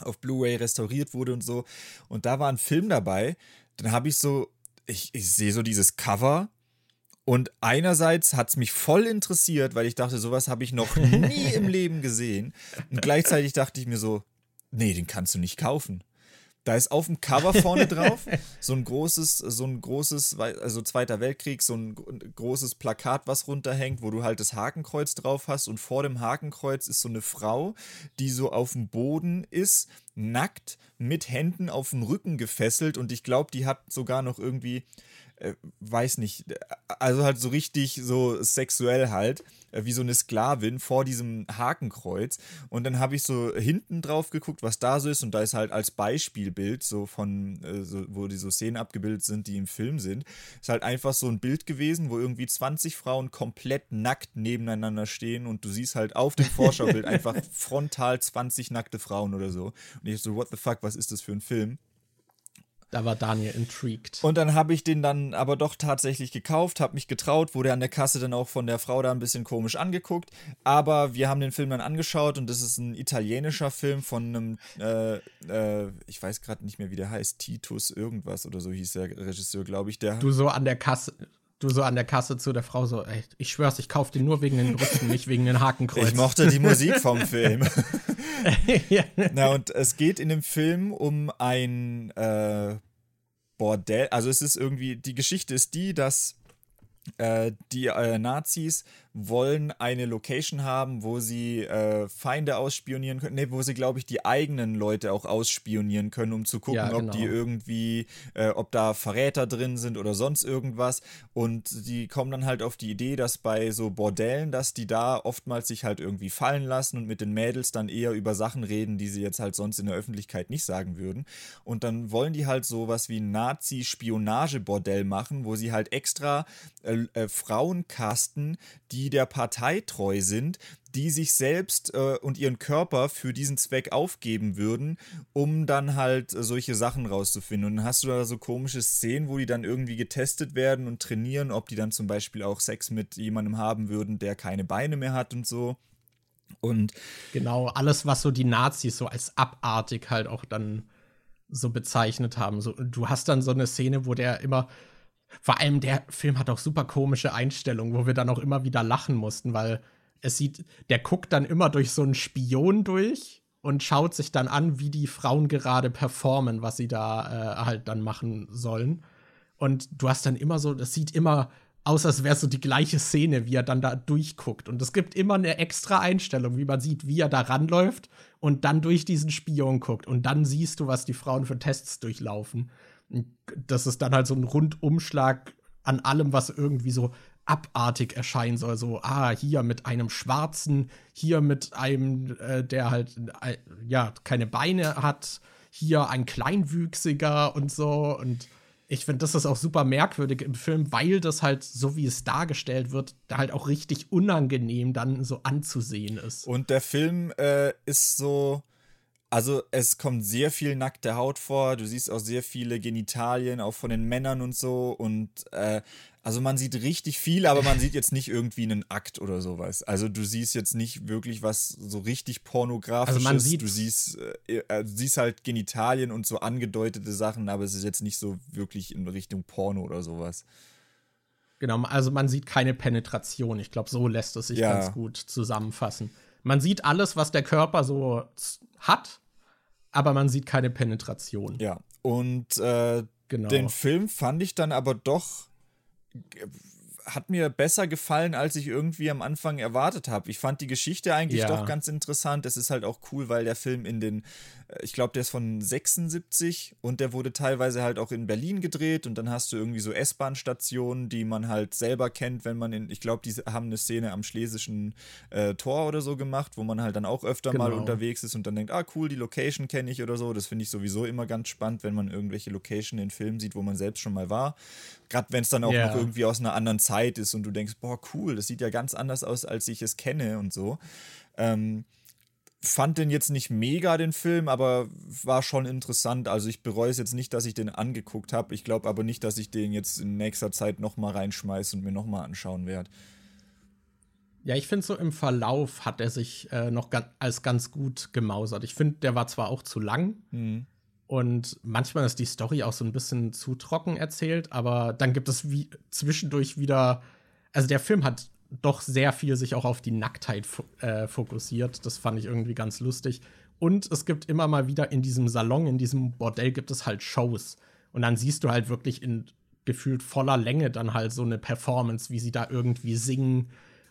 Speaker 1: auf Blu-ray restauriert wurde und so. Und da war ein Film dabei, dann habe ich so, ich, ich sehe so dieses Cover und einerseits hat es mich voll interessiert, weil ich dachte, sowas habe ich noch nie im Leben gesehen. Und gleichzeitig dachte ich mir so, nee, den kannst du nicht kaufen. Da ist auf dem Cover vorne drauf so ein großes, so ein großes, also Zweiter Weltkrieg, so ein großes Plakat, was runterhängt, wo du halt das Hakenkreuz drauf hast und vor dem Hakenkreuz ist so eine Frau, die so auf dem Boden ist nackt mit Händen auf den Rücken gefesselt und ich glaube, die hat sogar noch irgendwie weiß nicht, also halt so richtig so sexuell halt, äh, wie so eine Sklavin vor diesem Hakenkreuz. Und dann habe ich so hinten drauf geguckt, was da so ist. Und da ist halt als Beispielbild, so von, äh, so, wo die so Szenen abgebildet sind, die im Film sind, ist halt einfach so ein Bild gewesen, wo irgendwie 20 Frauen komplett nackt nebeneinander stehen und du siehst halt auf dem Vorschaubild einfach frontal 20 nackte Frauen oder so. Und ich so, what the fuck, was ist das für ein Film?
Speaker 2: Da war Daniel intrigued.
Speaker 1: Und dann habe ich den dann aber doch tatsächlich gekauft, habe mich getraut, wurde an der Kasse dann auch von der Frau da ein bisschen komisch angeguckt. Aber wir haben den Film dann angeschaut und das ist ein italienischer Film von einem, äh, äh, ich weiß gerade nicht mehr, wie der heißt, Titus irgendwas oder so hieß der Regisseur, glaube ich. Der
Speaker 2: du so an der Kasse, du so an der Kasse zu der Frau so, ey, ich schwör's, ich kauf den nur wegen den Brüsten, nicht wegen den Hakenkreuz.
Speaker 1: Ich mochte die Musik vom Film. ja. Na, und es geht in dem Film um ein äh, Bordell. Also es ist irgendwie, die Geschichte ist die, dass äh, die äh, Nazis wollen eine Location haben, wo sie äh, Feinde ausspionieren können. Ne, wo sie, glaube ich, die eigenen Leute auch ausspionieren können, um zu gucken, ja, genau. ob die irgendwie, äh, ob da Verräter drin sind oder sonst irgendwas. Und die kommen dann halt auf die Idee, dass bei so Bordellen, dass die da oftmals sich halt irgendwie fallen lassen und mit den Mädels dann eher über Sachen reden, die sie jetzt halt sonst in der Öffentlichkeit nicht sagen würden. Und dann wollen die halt sowas wie ein Nazi-Spionage-Bordell machen, wo sie halt extra äh, äh, Frauen casten, die der Partei treu sind, die sich selbst äh, und ihren Körper für diesen Zweck aufgeben würden, um dann halt äh, solche Sachen rauszufinden. Und dann hast du da so komische Szenen, wo die dann irgendwie getestet werden und trainieren, ob die dann zum Beispiel auch Sex mit jemandem haben würden, der keine Beine mehr hat und so. Und
Speaker 2: genau, alles, was so die Nazis so als abartig halt auch dann so bezeichnet haben. So, du hast dann so eine Szene, wo der immer vor allem der Film hat auch super komische Einstellungen, wo wir dann auch immer wieder lachen mussten, weil es sieht, der guckt dann immer durch so einen Spion durch und schaut sich dann an, wie die Frauen gerade performen, was sie da äh, halt dann machen sollen. Und du hast dann immer so, das sieht immer aus, als wäre so die gleiche Szene, wie er dann da durchguckt. Und es gibt immer eine extra Einstellung, wie man sieht, wie er da ranläuft und dann durch diesen Spion guckt. Und dann siehst du, was die Frauen für Tests durchlaufen das ist dann halt so ein Rundumschlag an allem, was irgendwie so abartig erscheinen soll. So, ah, hier mit einem Schwarzen, hier mit einem, äh, der halt, äh, ja, keine Beine hat, hier ein Kleinwüchsiger und so. Und ich finde, das ist auch super merkwürdig im Film, weil das halt, so wie es dargestellt wird, halt auch richtig unangenehm dann so anzusehen ist.
Speaker 1: Und der Film äh, ist so also es kommt sehr viel nackte Haut vor, du siehst auch sehr viele Genitalien, auch von den Männern und so. Und äh, also man sieht richtig viel, aber man sieht jetzt nicht irgendwie einen Akt oder sowas. Also du siehst jetzt nicht wirklich was so richtig pornografisches. Also man sieht du siehst, äh, äh, du siehst halt Genitalien und so angedeutete Sachen, aber es ist jetzt nicht so wirklich in Richtung Porno oder sowas.
Speaker 2: Genau, also man sieht keine Penetration. Ich glaube, so lässt es sich ja. ganz gut zusammenfassen. Man sieht alles, was der Körper so hat, aber man sieht keine Penetration.
Speaker 1: Ja, und äh, genau. den Film fand ich dann aber doch hat mir besser gefallen, als ich irgendwie am Anfang erwartet habe. Ich fand die Geschichte eigentlich ja. doch ganz interessant. Es ist halt auch cool, weil der Film in den, ich glaube, der ist von 76 und der wurde teilweise halt auch in Berlin gedreht und dann hast du irgendwie so S-Bahn-Stationen, die man halt selber kennt, wenn man in, ich glaube, die haben eine Szene am Schlesischen äh, Tor oder so gemacht, wo man halt dann auch öfter genau. mal unterwegs ist und dann denkt, ah cool, die Location kenne ich oder so. Das finde ich sowieso immer ganz spannend, wenn man irgendwelche Location in Filmen sieht, wo man selbst schon mal war. Gerade wenn es dann auch yeah. noch irgendwie aus einer anderen Zeit ist und du denkst, boah, cool, das sieht ja ganz anders aus, als ich es kenne und so. Ähm, fand den jetzt nicht mega, den Film, aber war schon interessant. Also ich bereue es jetzt nicht, dass ich den angeguckt habe. Ich glaube aber nicht, dass ich den jetzt in nächster Zeit nochmal reinschmeiße und mir nochmal anschauen werde.
Speaker 2: Ja, ich finde so im Verlauf hat er sich äh, noch ga als ganz gut gemausert. Ich finde, der war zwar auch zu lang, mhm. Und manchmal ist die Story auch so ein bisschen zu trocken erzählt, aber dann gibt es wie zwischendurch wieder. Also der Film hat doch sehr viel sich auch auf die Nacktheit äh, fokussiert. Das fand ich irgendwie ganz lustig. Und es gibt immer mal wieder in diesem Salon, in diesem Bordell gibt es halt Shows. Und dann siehst du halt wirklich in gefühlt voller Länge dann halt so eine Performance, wie sie da irgendwie singen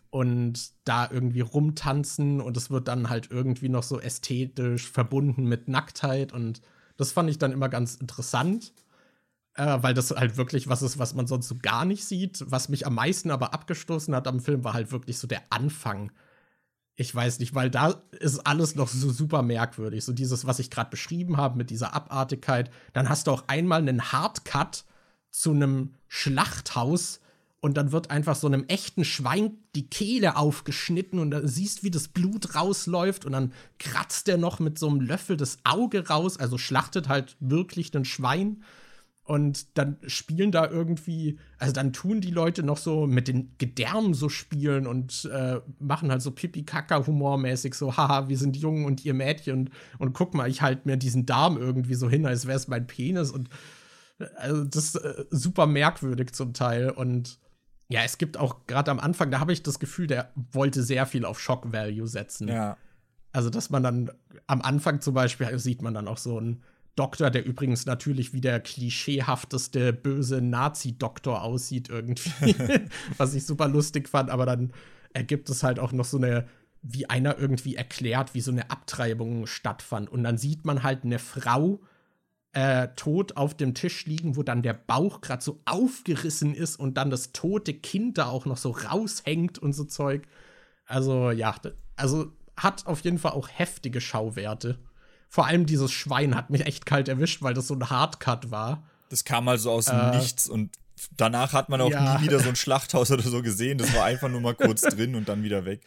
Speaker 2: und da irgendwie rumtanzen und es wird dann halt irgendwie noch so ästhetisch verbunden mit Nacktheit und das fand ich dann immer ganz interessant, äh, weil das halt wirklich was ist, was man sonst so gar nicht sieht. Was mich am meisten aber abgestoßen hat am Film war halt wirklich so der Anfang. Ich weiß nicht, weil da ist alles noch so super merkwürdig. So dieses, was ich gerade beschrieben habe mit dieser Abartigkeit. Dann hast du auch einmal einen Hardcut zu einem Schlachthaus und dann wird einfach so einem echten Schwein die Kehle aufgeschnitten und dann siehst, wie das Blut rausläuft und dann kratzt er noch mit so einem Löffel das Auge raus, also schlachtet halt wirklich ein Schwein. Und dann spielen da irgendwie, also dann tun die Leute noch so mit den Gedärmen so spielen und äh, machen halt so Pipi-Kaka-Humormäßig so, haha, wir sind jung und ihr Mädchen und, und guck mal, ich halte mir diesen Darm irgendwie so hin, als wäre es mein Penis und äh, also das ist äh, super merkwürdig zum Teil und ja, es gibt auch gerade am Anfang, da habe ich das Gefühl, der wollte sehr viel auf Shock Value setzen.
Speaker 1: Ja.
Speaker 2: Also, dass man dann am Anfang zum Beispiel sieht man dann auch so einen Doktor, der übrigens natürlich wie der klischeehafteste böse Nazi-Doktor aussieht, irgendwie. was ich super lustig fand, aber dann ergibt es halt auch noch so eine, wie einer irgendwie erklärt, wie so eine Abtreibung stattfand. Und dann sieht man halt eine Frau, äh, tot auf dem Tisch liegen, wo dann der Bauch gerade so aufgerissen ist und dann das tote Kind da auch noch so raushängt und so Zeug. Also ja, also hat auf jeden Fall auch heftige Schauwerte. Vor allem dieses Schwein hat mich echt kalt erwischt, weil das so ein Hardcut war.
Speaker 1: Das kam also aus dem äh, Nichts und danach hat man auch ja. nie wieder so ein Schlachthaus oder so gesehen. Das war einfach nur mal kurz drin und dann wieder weg.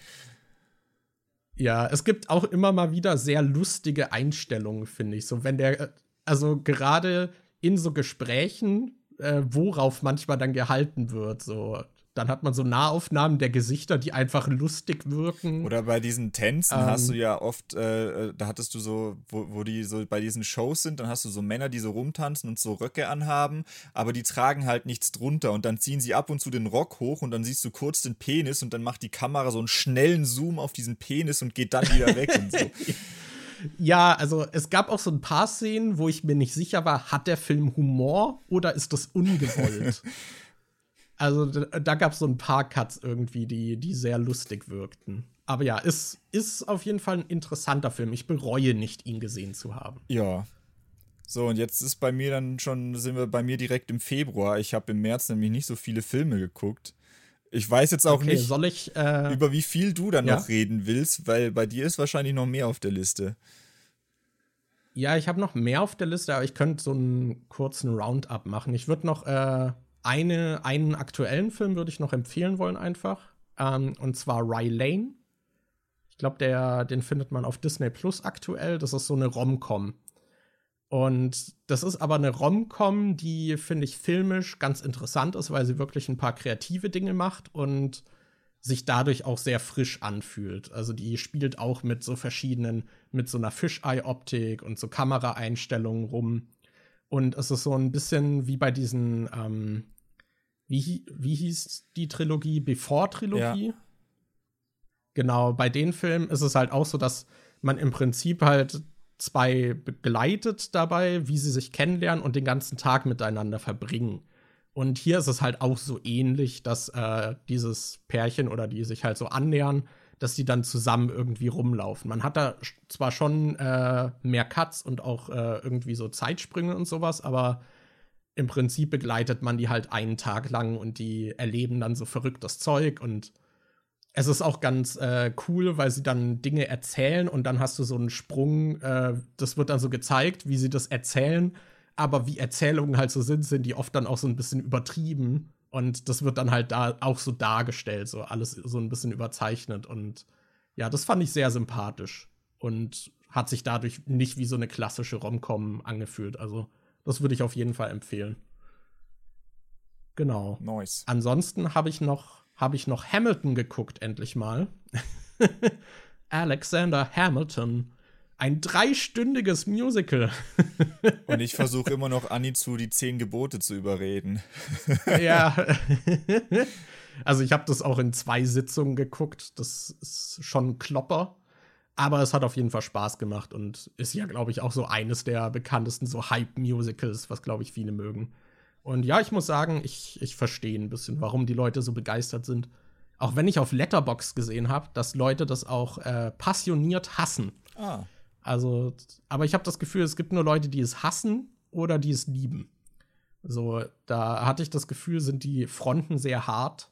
Speaker 2: Ja, es gibt auch immer mal wieder sehr lustige Einstellungen, finde ich. So, wenn der äh, also gerade in so Gesprächen, äh, worauf manchmal dann gehalten wird, so. Dann hat man so Nahaufnahmen der Gesichter, die einfach lustig wirken.
Speaker 1: Oder bei diesen Tänzen ähm, hast du ja oft, äh, äh, da hattest du so, wo, wo die so bei diesen Shows sind, dann hast du so Männer, die so rumtanzen und so Röcke anhaben, aber die tragen halt nichts drunter und dann ziehen sie ab und zu den Rock hoch und dann siehst du kurz den Penis und dann macht die Kamera so einen schnellen Zoom auf diesen Penis und geht dann wieder weg und so.
Speaker 2: Ja, also es gab auch so ein paar Szenen, wo ich mir nicht sicher war, hat der Film Humor oder ist das ungewollt? also da, da gab es so ein paar Cuts irgendwie, die, die sehr lustig wirkten. Aber ja, es ist auf jeden Fall ein interessanter Film. Ich bereue nicht, ihn gesehen zu haben.
Speaker 1: Ja. So, und jetzt ist bei mir dann schon, sind wir bei mir direkt im Februar. Ich habe im März nämlich nicht so viele Filme geguckt. Ich weiß jetzt auch okay, nicht,
Speaker 2: ich, äh,
Speaker 1: über wie viel du dann ja? noch reden willst, weil bei dir ist wahrscheinlich noch mehr auf der Liste.
Speaker 2: Ja, ich habe noch mehr auf der Liste, aber ich könnte so einen kurzen Roundup machen. Ich würde noch äh, eine, einen aktuellen Film würde ich noch empfehlen wollen einfach. Ähm, und zwar Rye Lane. Ich glaube, den findet man auf Disney Plus aktuell. Das ist so eine Rom-Com. Und das ist aber eine Rom-Com, die, finde ich, filmisch ganz interessant ist, weil sie wirklich ein paar kreative Dinge macht und sich dadurch auch sehr frisch anfühlt. Also die spielt auch mit so verschiedenen, mit so einer Fisheye-Optik und so Kameraeinstellungen rum. Und es ist so ein bisschen wie bei diesen, ähm, wie, wie hieß die Trilogie? Before-Trilogie? Ja. Genau, bei den Filmen ist es halt auch so, dass man im Prinzip halt zwei begleitet dabei, wie sie sich kennenlernen und den ganzen Tag miteinander verbringen. Und hier ist es halt auch so ähnlich, dass äh, dieses Pärchen oder die sich halt so annähern, dass die dann zusammen irgendwie rumlaufen. Man hat da zwar schon äh, mehr Cuts und auch äh, irgendwie so Zeitsprünge und sowas, aber im Prinzip begleitet man die halt einen Tag lang und die erleben dann so verrücktes Zeug und es ist auch ganz äh, cool, weil sie dann Dinge erzählen und dann hast du so einen Sprung, äh, das wird dann so gezeigt, wie sie das erzählen. Aber wie Erzählungen halt so sind, sind die oft dann auch so ein bisschen übertrieben. Und das wird dann halt da auch so dargestellt, so alles so ein bisschen überzeichnet. Und ja, das fand ich sehr sympathisch. Und hat sich dadurch nicht wie so eine klassische Romcom angefühlt. Also, das würde ich auf jeden Fall empfehlen. Genau.
Speaker 1: Nice.
Speaker 2: Ansonsten habe ich noch habe ich noch Hamilton geguckt, endlich mal. Alexander Hamilton. Ein dreistündiges Musical.
Speaker 1: Und ich versuche immer noch Anni zu die zehn Gebote zu überreden.
Speaker 2: ja. Also ich habe das auch in zwei Sitzungen geguckt. Das ist schon ein Klopper. Aber es hat auf jeden Fall Spaß gemacht und ist ja, glaube ich, auch so eines der bekanntesten so Hype-Musicals, was, glaube ich, viele mögen. Und ja, ich muss sagen, ich, ich verstehe ein bisschen, warum die Leute so begeistert sind. Auch wenn ich auf Letterbox gesehen habe, dass Leute das auch äh, passioniert hassen.
Speaker 1: Ah.
Speaker 2: Also, aber ich habe das Gefühl, es gibt nur Leute, die es hassen oder die es lieben. So, da hatte ich das Gefühl, sind die Fronten sehr hart.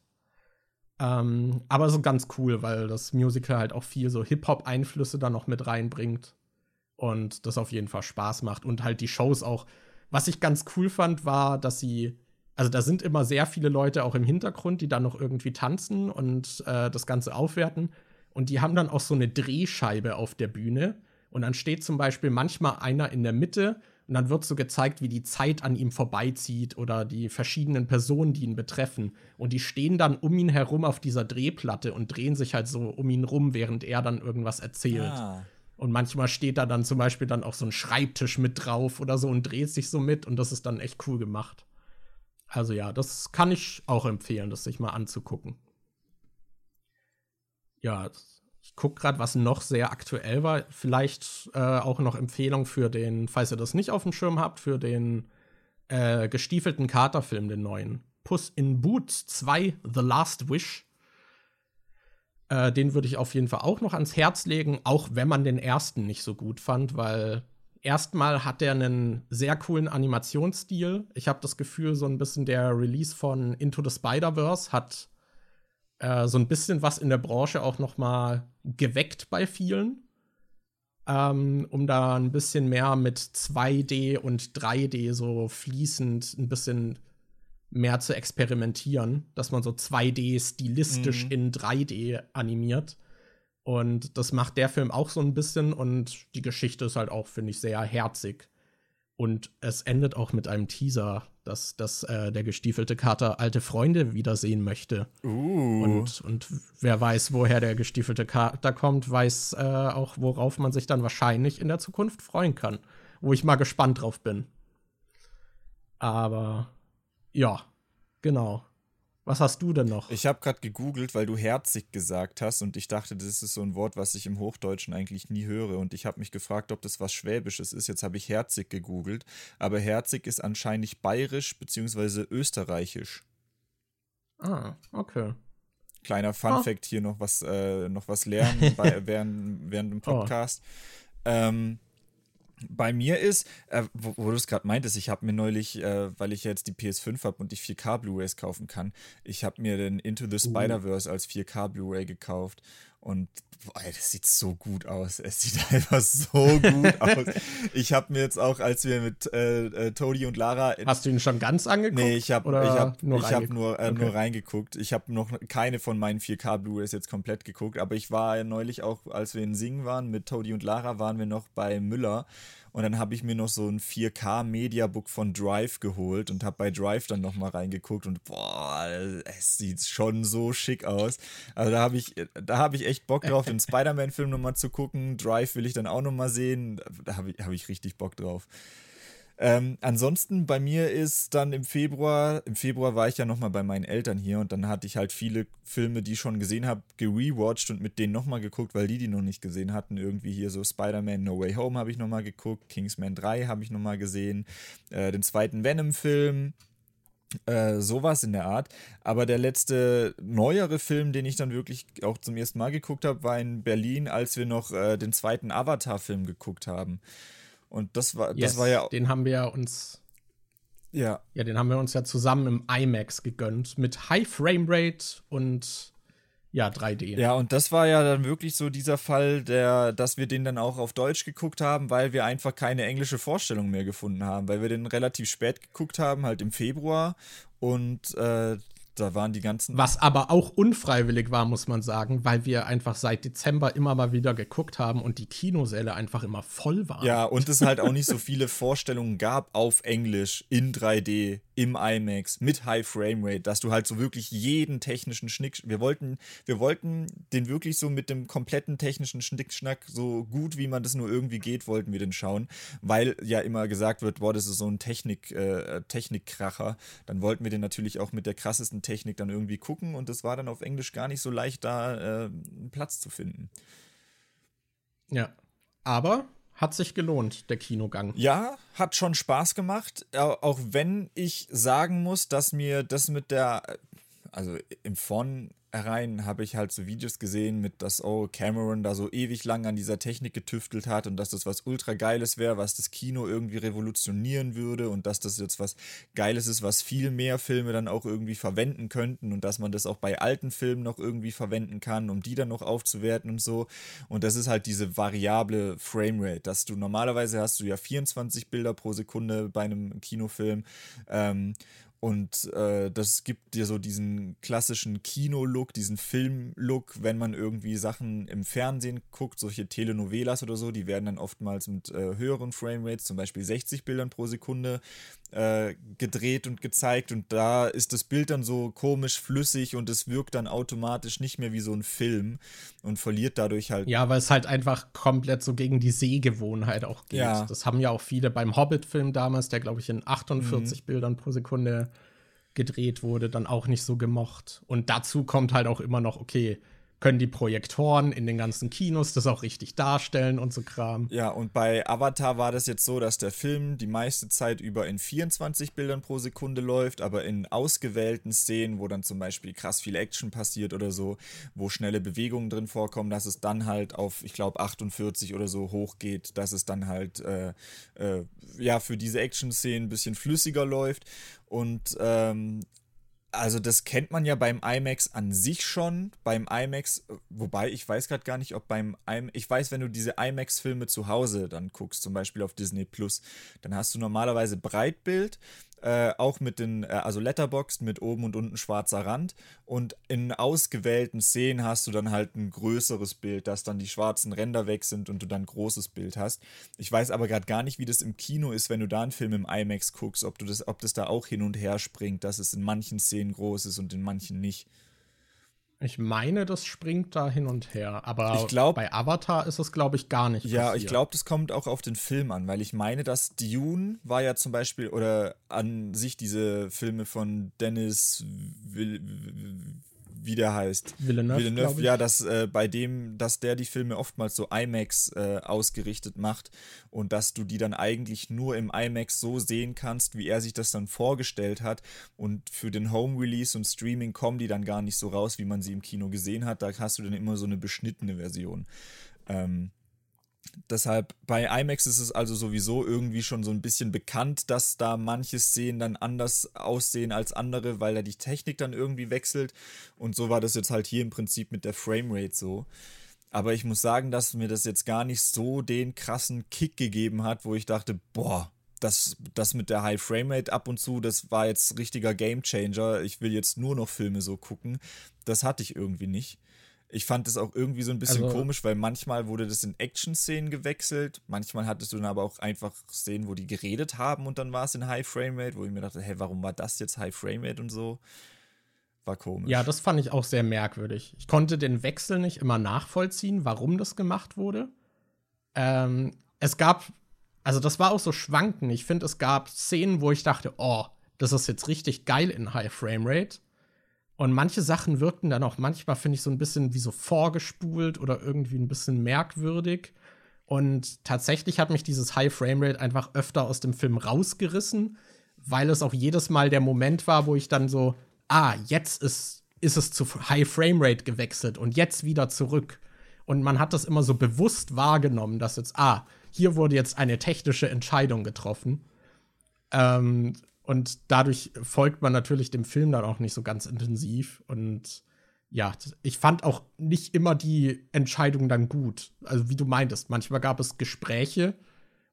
Speaker 2: Ähm, aber so ganz cool, weil das Musical halt auch viel so Hip-Hop-Einflüsse da noch mit reinbringt. Und das auf jeden Fall Spaß macht. Und halt die Shows auch. Was ich ganz cool fand, war, dass sie. Also da sind immer sehr viele Leute auch im Hintergrund, die dann noch irgendwie tanzen und äh, das Ganze aufwerten. Und die haben dann auch so eine Drehscheibe auf der Bühne. Und dann steht zum Beispiel manchmal einer in der Mitte und dann wird so gezeigt, wie die Zeit an ihm vorbeizieht oder die verschiedenen Personen, die ihn betreffen. Und die stehen dann um ihn herum auf dieser Drehplatte und drehen sich halt so um ihn rum, während er dann irgendwas erzählt. Ah. Und manchmal steht da dann zum Beispiel dann auch so ein Schreibtisch mit drauf oder so und dreht sich so mit und das ist dann echt cool gemacht. Also ja, das kann ich auch empfehlen, das sich mal anzugucken. Ja, ich gucke gerade, was noch sehr aktuell war. Vielleicht äh, auch noch Empfehlung für den, falls ihr das nicht auf dem Schirm habt, für den äh, gestiefelten Katerfilm, den neuen. Puss in Boots 2, The Last Wish. Äh, den würde ich auf jeden Fall auch noch ans Herz legen, auch wenn man den ersten nicht so gut fand, weil erstmal hat er einen sehr coolen Animationsstil. Ich habe das Gefühl, so ein bisschen der Release von Into the Spider-Verse hat äh, so ein bisschen was in der Branche auch noch mal geweckt bei vielen, ähm, um da ein bisschen mehr mit 2D und 3D so fließend ein bisschen mehr zu experimentieren, dass man so 2D stilistisch mhm. in 3D animiert. Und das macht der Film auch so ein bisschen und die Geschichte ist halt auch, finde ich, sehr herzig. Und es endet auch mit einem Teaser, dass, dass äh, der gestiefelte Kater alte Freunde wiedersehen möchte.
Speaker 1: Uh.
Speaker 2: Und, und wer weiß, woher der gestiefelte Kater kommt, weiß äh, auch, worauf man sich dann wahrscheinlich in der Zukunft freuen kann. Wo ich mal gespannt drauf bin. Aber ja, genau. Was hast du denn noch?
Speaker 1: Ich habe gerade gegoogelt, weil du herzig gesagt hast und ich dachte, das ist so ein Wort, was ich im Hochdeutschen eigentlich nie höre und ich habe mich gefragt, ob das was Schwäbisches ist. Jetzt habe ich herzig gegoogelt, aber herzig ist anscheinend bayerisch bzw. österreichisch.
Speaker 2: Ah, okay.
Speaker 1: Kleiner Fun Fact hier noch was, äh, noch was lernen bei, während, während dem oh. Podcast. Oh. Ähm, bei mir ist, äh, wo, wo du es gerade meintest, ich habe mir neulich, äh, weil ich jetzt die PS5 habe und ich 4K Blu-rays kaufen kann, ich habe mir den Into the uh. Spider-Verse als 4K Blu-ray gekauft und boah, das sieht so gut aus. Es sieht einfach so gut aus. Ich habe mir jetzt auch, als wir mit äh, äh, Todi und Lara.
Speaker 2: Hast du ihn schon ganz angeguckt?
Speaker 1: Nee, ich habe hab, nur, ich hab nur, äh, okay. nur reingeguckt. Ich habe noch keine von meinen 4K Blu-rays jetzt komplett geguckt, aber ich war neulich auch, als wir in Singen waren mit Todi und Lara, waren wir noch bei Müller und dann habe ich mir noch so ein 4K Mediabook von Drive geholt und habe bei Drive dann nochmal reingeguckt und boah, es sieht schon so schick aus. Also da habe ich, da habe ich echt Bock drauf, den Spider-Man-Film nochmal zu gucken. Drive will ich dann auch nochmal sehen. Da habe ich, hab ich richtig Bock drauf. Ähm, ansonsten bei mir ist dann im Februar, im Februar war ich ja nochmal bei meinen Eltern hier und dann hatte ich halt viele Filme, die ich schon gesehen habe, gerewatcht und mit denen nochmal geguckt, weil die die noch nicht gesehen hatten. Irgendwie hier so Spider-Man No Way Home habe ich nochmal geguckt, Kingsman 3 habe ich nochmal gesehen, äh, den zweiten Venom-Film, äh, sowas in der Art. Aber der letzte neuere Film, den ich dann wirklich auch zum ersten Mal geguckt habe, war in Berlin, als wir noch äh, den zweiten Avatar-Film geguckt haben. Und das war, yes, das war ja.
Speaker 2: Den haben wir uns.
Speaker 1: Ja.
Speaker 2: Ja, den haben wir uns ja zusammen im IMAX gegönnt. Mit High Frame Rate und ja, 3D.
Speaker 1: Ja, und das war ja dann wirklich so dieser Fall, der, dass wir den dann auch auf Deutsch geguckt haben, weil wir einfach keine englische Vorstellung mehr gefunden haben, weil wir den relativ spät geguckt haben, halt im Februar. Und äh, da waren die ganzen.
Speaker 2: Was aber auch unfreiwillig war, muss man sagen, weil wir einfach seit Dezember immer mal wieder geguckt haben und die Kinosäle einfach immer voll waren.
Speaker 1: Ja, und es halt auch nicht so viele Vorstellungen gab auf Englisch in 3D im IMAX mit High Frame Rate, dass du halt so wirklich jeden technischen Schnick. Wir wollten, wir wollten den wirklich so mit dem kompletten technischen Schnickschnack, so gut wie man das nur irgendwie geht, wollten wir den schauen, weil ja immer gesagt wird, boah, das ist so ein Technik, äh, Technikkracher. Dann wollten wir den natürlich auch mit der krassesten Technik dann irgendwie gucken und es war dann auf Englisch gar nicht so leicht, da äh, einen Platz zu finden.
Speaker 2: Ja. Aber hat sich gelohnt, der Kinogang.
Speaker 1: Ja, hat schon Spaß gemacht, auch wenn ich sagen muss, dass mir das mit der, also im Von herein habe ich halt so Videos gesehen mit, dass oh, Cameron da so ewig lang an dieser Technik getüftelt hat und dass das was ultra geiles wäre, was das Kino irgendwie revolutionieren würde und dass das jetzt was Geiles ist, was viel mehr Filme dann auch irgendwie verwenden könnten und dass man das auch bei alten Filmen noch irgendwie verwenden kann, um die dann noch aufzuwerten und so. Und das ist halt diese variable Framerate, dass du normalerweise hast du ja 24 Bilder pro Sekunde bei einem Kinofilm. Ähm, und äh, das gibt dir so diesen klassischen Kino-Look, diesen Film-Look, wenn man irgendwie Sachen im Fernsehen guckt, solche Telenovelas oder so, die werden dann oftmals mit äh, höheren Framerates, zum Beispiel 60 Bildern pro Sekunde, äh, gedreht und gezeigt. Und da ist das Bild dann so komisch flüssig und es wirkt dann automatisch nicht mehr wie so ein Film und verliert dadurch halt.
Speaker 2: Ja, weil es halt einfach komplett so gegen die Sehgewohnheit auch geht. Ja. Das haben ja auch viele beim Hobbit-Film damals, der glaube ich in 48 mhm. Bildern pro Sekunde gedreht wurde, dann auch nicht so gemocht. Und dazu kommt halt auch immer noch, okay, können die Projektoren in den ganzen Kinos das auch richtig darstellen und so Kram.
Speaker 1: Ja, und bei Avatar war das jetzt so, dass der Film die meiste Zeit über in 24 Bildern pro Sekunde läuft, aber in ausgewählten Szenen, wo dann zum Beispiel krass viel Action passiert oder so, wo schnelle Bewegungen drin vorkommen, dass es dann halt auf, ich glaube, 48 oder so hochgeht, dass es dann halt äh, äh, ja für diese Action-Szenen ein bisschen flüssiger läuft. Und ähm, also das kennt man ja beim IMAX an sich schon. Beim IMAX, wobei ich weiß gerade gar nicht, ob beim IMAX, ich weiß, wenn du diese IMAX-Filme zu Hause dann guckst, zum Beispiel auf Disney Plus, dann hast du normalerweise Breitbild äh, auch mit den, äh, also Letterboxd mit oben und unten schwarzer Rand. Und in ausgewählten Szenen hast du dann halt ein größeres Bild, dass dann die schwarzen Ränder weg sind und du dann ein großes Bild hast. Ich weiß aber gerade gar nicht, wie das im Kino ist, wenn du da einen Film im IMAX guckst, ob du das, ob das da auch hin und her springt, dass es in manchen Szenen groß ist und in manchen nicht.
Speaker 2: Ich meine, das springt da hin und her, aber glaub, bei Avatar ist es, glaube ich, gar nicht.
Speaker 1: Ja, passiert. ich glaube, das kommt auch auf den Film an, weil ich meine, dass Dune war ja zum Beispiel, oder an sich diese Filme von Dennis Will, wie der heißt.
Speaker 2: Villeneuve. Villeneuve
Speaker 1: ja, dass äh, bei dem, dass der die Filme oftmals so IMAX äh, ausgerichtet macht und dass du die dann eigentlich nur im IMAX so sehen kannst, wie er sich das dann vorgestellt hat. Und für den Home Release und Streaming kommen die dann gar nicht so raus, wie man sie im Kino gesehen hat. Da hast du dann immer so eine beschnittene Version. Ähm, Deshalb bei IMAX ist es also sowieso irgendwie schon so ein bisschen bekannt, dass da manche Szenen dann anders aussehen als andere, weil da die Technik dann irgendwie wechselt. Und so war das jetzt halt hier im Prinzip mit der Framerate so. Aber ich muss sagen, dass mir das jetzt gar nicht so den krassen Kick gegeben hat, wo ich dachte, boah, das, das mit der High Framerate ab und zu, das war jetzt richtiger Game Changer. Ich will jetzt nur noch Filme so gucken. Das hatte ich irgendwie nicht. Ich fand es auch irgendwie so ein bisschen also, komisch, weil manchmal wurde das in Action-Szenen gewechselt, manchmal hattest du dann aber auch einfach Szenen, wo die geredet haben und dann war es in High Frame Rate, wo ich mir dachte, hey, warum war das jetzt High Frame Rate und so? War komisch.
Speaker 2: Ja, das fand ich auch sehr merkwürdig. Ich konnte den Wechsel nicht immer nachvollziehen, warum das gemacht wurde. Ähm, es gab, also das war auch so schwanken. Ich finde, es gab Szenen, wo ich dachte, oh, das ist jetzt richtig geil in High Frame Rate. Und manche Sachen wirkten dann auch manchmal, finde ich, so ein bisschen wie so vorgespult oder irgendwie ein bisschen merkwürdig. Und tatsächlich hat mich dieses High Framerate einfach öfter aus dem Film rausgerissen, weil es auch jedes Mal der Moment war, wo ich dann so, ah, jetzt ist, ist es zu High Framerate gewechselt und jetzt wieder zurück. Und man hat das immer so bewusst wahrgenommen, dass jetzt, ah, hier wurde jetzt eine technische Entscheidung getroffen. Ähm, und dadurch folgt man natürlich dem Film dann auch nicht so ganz intensiv. Und ja, ich fand auch nicht immer die Entscheidung dann gut. Also wie du meintest, manchmal gab es Gespräche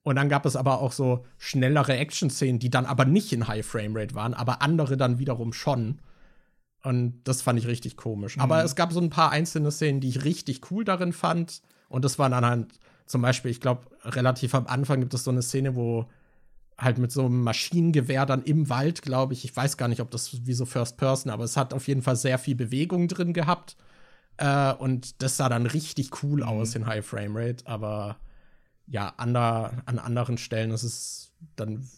Speaker 2: und dann gab es aber auch so schnellere Action-Szenen, die dann aber nicht in High Frame Rate waren, aber andere dann wiederum schon. Und das fand ich richtig komisch. Mhm. Aber es gab so ein paar einzelne Szenen, die ich richtig cool darin fand. Und das waren dann halt zum Beispiel, ich glaube, relativ am Anfang gibt es so eine Szene, wo halt mit so einem Maschinengewehr dann im Wald, glaube ich. Ich weiß gar nicht, ob das wie so First Person, aber es hat auf jeden Fall sehr viel Bewegung drin gehabt. Äh, und das sah dann richtig cool mhm. aus in High Frame Rate. Aber ja, ander, an anderen Stellen ist es dann,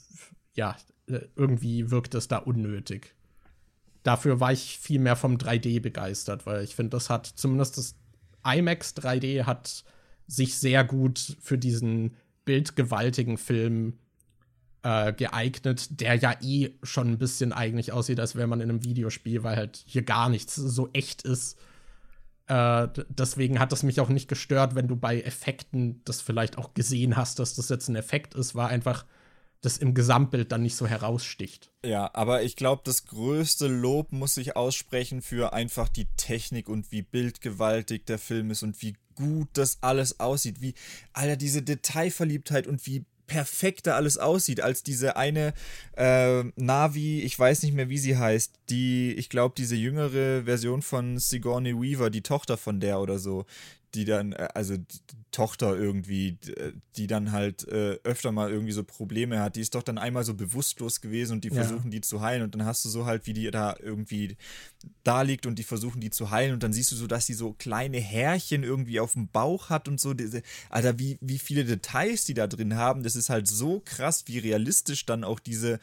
Speaker 2: ja, äh, irgendwie wirkt es da unnötig. Dafür war ich viel mehr vom 3D begeistert, weil ich finde, das hat zumindest das IMAX 3D hat sich sehr gut für diesen bildgewaltigen Film äh, geeignet, der ja eh schon ein bisschen eigentlich aussieht, als wäre man in einem Videospiel, weil halt hier gar nichts so echt ist. Äh, deswegen hat es mich auch nicht gestört, wenn du bei Effekten das vielleicht auch gesehen hast, dass das jetzt ein Effekt ist, war einfach das im Gesamtbild dann nicht so heraussticht.
Speaker 1: Ja, aber ich glaube, das größte Lob muss ich aussprechen für einfach die Technik und wie bildgewaltig der Film ist und wie gut das alles aussieht, wie, Alter, diese Detailverliebtheit und wie perfekt da alles aussieht, als diese eine äh, Navi, ich weiß nicht mehr, wie sie heißt, die, ich glaube, diese jüngere Version von Sigourney Weaver, die Tochter von der oder so, die dann, äh, also die Tochter irgendwie, äh, die dann halt äh, öfter mal irgendwie so Probleme hat, die ist doch dann einmal so bewusstlos gewesen und die ja. versuchen die zu heilen und dann hast du so halt, wie die da irgendwie da liegt und die versuchen die zu heilen und dann siehst du so, dass sie so kleine Härchen irgendwie auf dem Bauch hat und so, diese, Alter, wie, wie viele Details die da drin haben, das ist halt so krass, wie realistisch dann auch diese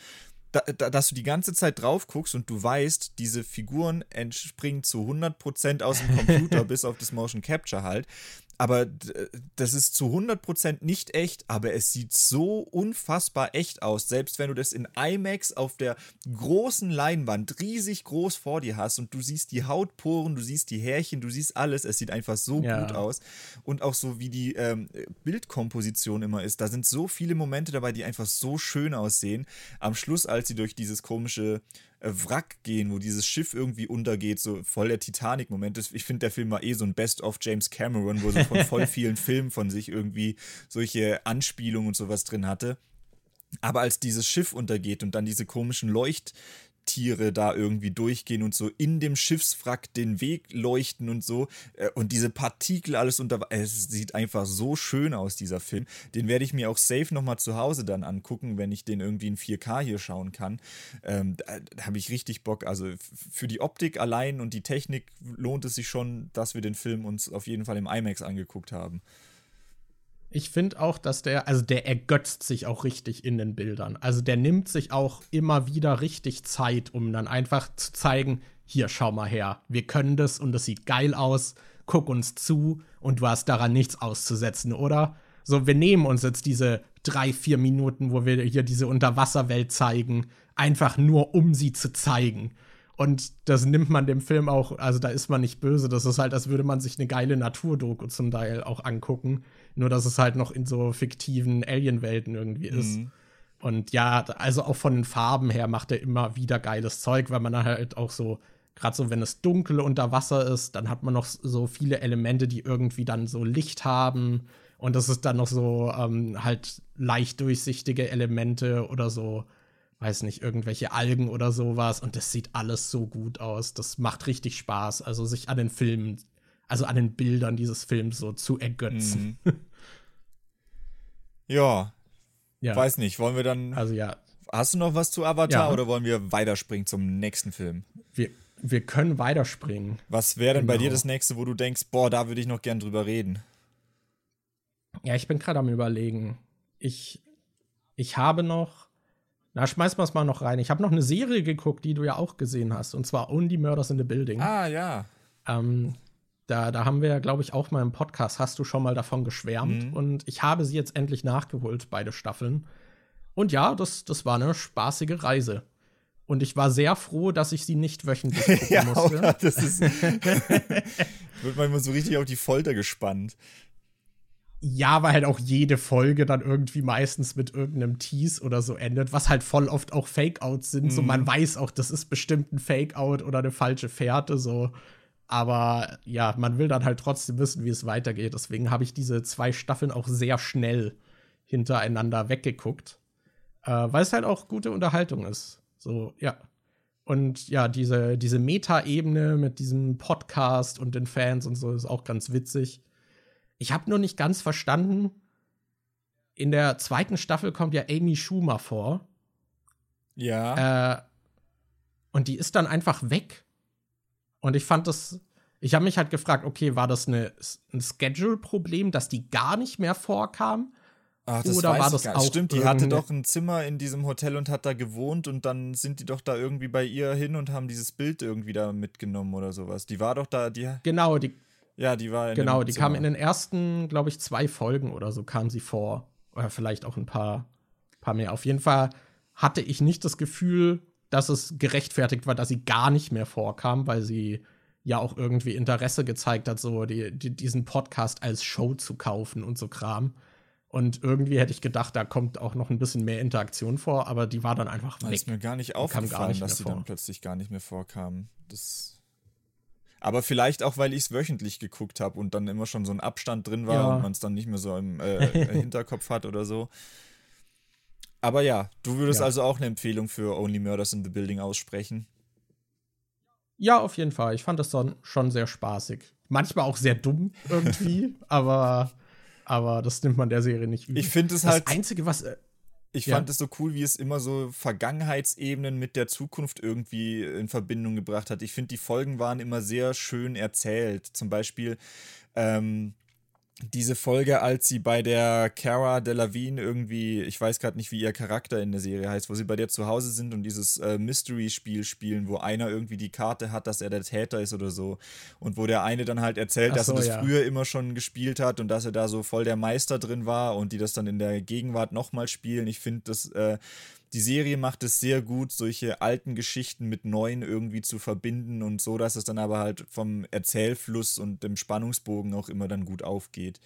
Speaker 1: da, da, dass du die ganze Zeit drauf guckst und du weißt, diese Figuren entspringen zu 100% aus dem Computer, bis auf das Motion Capture halt aber das ist zu 100% nicht echt, aber es sieht so unfassbar echt aus. Selbst wenn du das in IMAX auf der großen Leinwand riesig groß vor dir hast und du siehst die Hautporen, du siehst die Härchen, du siehst alles, es sieht einfach so ja. gut aus. Und auch so wie die ähm, Bildkomposition immer ist, da sind so viele Momente dabei, die einfach so schön aussehen. Am Schluss, als sie durch dieses komische Wrack gehen, wo dieses Schiff irgendwie untergeht, so voll der Titanic-Moment. Ich finde, der Film war eh so ein Best-of James Cameron, wo so von voll vielen Filmen von sich irgendwie solche Anspielungen und sowas drin hatte. Aber als dieses Schiff untergeht und dann diese komischen Leucht, Tiere da irgendwie durchgehen und so in dem Schiffswrack den Weg leuchten und so. Äh, und diese Partikel alles unter. Es sieht einfach so schön aus, dieser Film. Den werde ich mir auch safe nochmal zu Hause dann angucken, wenn ich den irgendwie in 4K hier schauen kann. Ähm, da, da habe ich richtig Bock. Also für die Optik allein und die Technik lohnt es sich schon, dass wir den Film uns auf jeden Fall im IMAX angeguckt haben.
Speaker 2: Ich finde auch, dass der, also der ergötzt sich auch richtig in den Bildern. Also der nimmt sich auch immer wieder richtig Zeit, um dann einfach zu zeigen, hier, schau mal her, wir können das und das sieht geil aus, guck uns zu und du hast daran nichts auszusetzen, oder? So, wir nehmen uns jetzt diese drei, vier Minuten, wo wir hier diese Unterwasserwelt zeigen, einfach nur um sie zu zeigen. Und das nimmt man dem Film auch, also da ist man nicht böse. Das ist halt, als würde man sich eine geile Naturdoku zum Teil auch angucken. Nur, dass es halt noch in so fiktiven Alien-Welten irgendwie ist. Mhm. Und ja, also auch von den Farben her macht er immer wieder geiles Zeug, weil man halt auch so, gerade so, wenn es dunkel unter Wasser ist, dann hat man noch so viele Elemente, die irgendwie dann so Licht haben. Und das ist dann noch so ähm, halt leicht durchsichtige Elemente oder so weiß nicht, irgendwelche Algen oder sowas. Und das sieht alles so gut aus. Das macht richtig Spaß. Also sich an den Filmen, also an den Bildern dieses Films so zu ergötzen. Mhm.
Speaker 1: ja. ja. Weiß nicht, wollen wir dann.
Speaker 2: Also ja.
Speaker 1: Hast du noch was zu Avatar ja. oder wollen wir weiterspringen zum nächsten Film?
Speaker 2: Wir, wir können weiterspringen.
Speaker 1: Was wäre denn genau. bei dir das nächste, wo du denkst, boah, da würde ich noch gern drüber reden?
Speaker 2: Ja, ich bin gerade am überlegen. Ich, ich habe noch na, schmeiß mal es mal noch rein. Ich habe noch eine Serie geguckt, die du ja auch gesehen hast, und zwar Only Murders in the Building.
Speaker 1: Ah, ja.
Speaker 2: Ähm, da, da haben wir ja, glaube ich, auch mal im Podcast, hast du schon mal davon geschwärmt. Mhm. Und ich habe sie jetzt endlich nachgeholt, beide Staffeln. Und ja, das, das war eine spaßige Reise. Und ich war sehr froh, dass ich sie nicht wöchentlich gucken ja, musste. das ist.
Speaker 1: wird manchmal so richtig auf die Folter gespannt
Speaker 2: ja, weil halt auch jede Folge dann irgendwie meistens mit irgendeinem Tease oder so endet, was halt voll oft auch Fake-Outs sind. Mhm. So, man weiß auch, das ist bestimmt ein Fake-Out oder eine falsche Fährte, so. Aber ja, man will dann halt trotzdem wissen, wie es weitergeht. Deswegen habe ich diese zwei Staffeln auch sehr schnell hintereinander weggeguckt. Äh, weil es halt auch gute Unterhaltung ist. So, ja. Und ja, diese, diese Meta-Ebene mit diesem Podcast und den Fans und so ist auch ganz witzig. Ich habe nur nicht ganz verstanden. In der zweiten Staffel kommt ja Amy Schumer vor.
Speaker 1: Ja.
Speaker 2: Äh, und die ist dann einfach weg. Und ich fand das. Ich habe mich halt gefragt, okay, war das eine, ein Schedule-Problem, dass die gar nicht mehr vorkam?
Speaker 1: Ach, das Oder war das auch Stimmt, die hatte doch ein Zimmer in diesem Hotel und hat da gewohnt und dann sind die doch da irgendwie bei ihr hin und haben dieses Bild irgendwie da mitgenommen oder sowas. Die war doch da, die.
Speaker 2: Genau, die,
Speaker 1: ja, die war in
Speaker 2: Genau, die Zimmer. kam in den ersten, glaube ich, zwei Folgen oder so kam sie vor. Oder vielleicht auch ein paar paar mehr. Auf jeden Fall hatte ich nicht das Gefühl, dass es gerechtfertigt war, dass sie gar nicht mehr vorkam, weil sie ja auch irgendwie Interesse gezeigt hat, so die, die, diesen Podcast als Show zu kaufen und so Kram. Und irgendwie hätte ich gedacht, da kommt auch noch ein bisschen mehr Interaktion vor, aber die war dann einfach
Speaker 1: weg. ist mir gar nicht aufgefallen, nicht dass sie dann plötzlich gar nicht mehr vorkamen. Das aber vielleicht auch, weil ich es wöchentlich geguckt habe und dann immer schon so ein Abstand drin war ja. und man es dann nicht mehr so im äh, Hinterkopf hat oder so. Aber ja, du würdest ja. also auch eine Empfehlung für Only Murders in the Building aussprechen.
Speaker 2: Ja, auf jeden Fall. Ich fand das dann schon sehr spaßig. Manchmal auch sehr dumm irgendwie, aber, aber das nimmt man der Serie nicht
Speaker 1: übel. Ich finde es halt.
Speaker 2: Das Einzige, was.
Speaker 1: Äh, ich ja. fand es so cool, wie es immer so Vergangenheitsebenen mit der Zukunft irgendwie in Verbindung gebracht hat. Ich finde, die Folgen waren immer sehr schön erzählt. Zum Beispiel, ähm, diese Folge, als sie bei der Cara Delevingne irgendwie, ich weiß gerade nicht, wie ihr Charakter in der Serie heißt, wo sie bei der zu Hause sind und dieses äh, Mystery-Spiel spielen, wo einer irgendwie die Karte hat, dass er der Täter ist oder so. Und wo der eine dann halt erzählt, so, dass er das ja. früher immer schon gespielt hat und dass er da so voll der Meister drin war und die das dann in der Gegenwart nochmal spielen. Ich finde, das äh, die Serie macht es sehr gut, solche alten Geschichten mit neuen irgendwie zu verbinden und so, dass es dann aber halt vom Erzählfluss und dem Spannungsbogen auch immer dann gut aufgeht.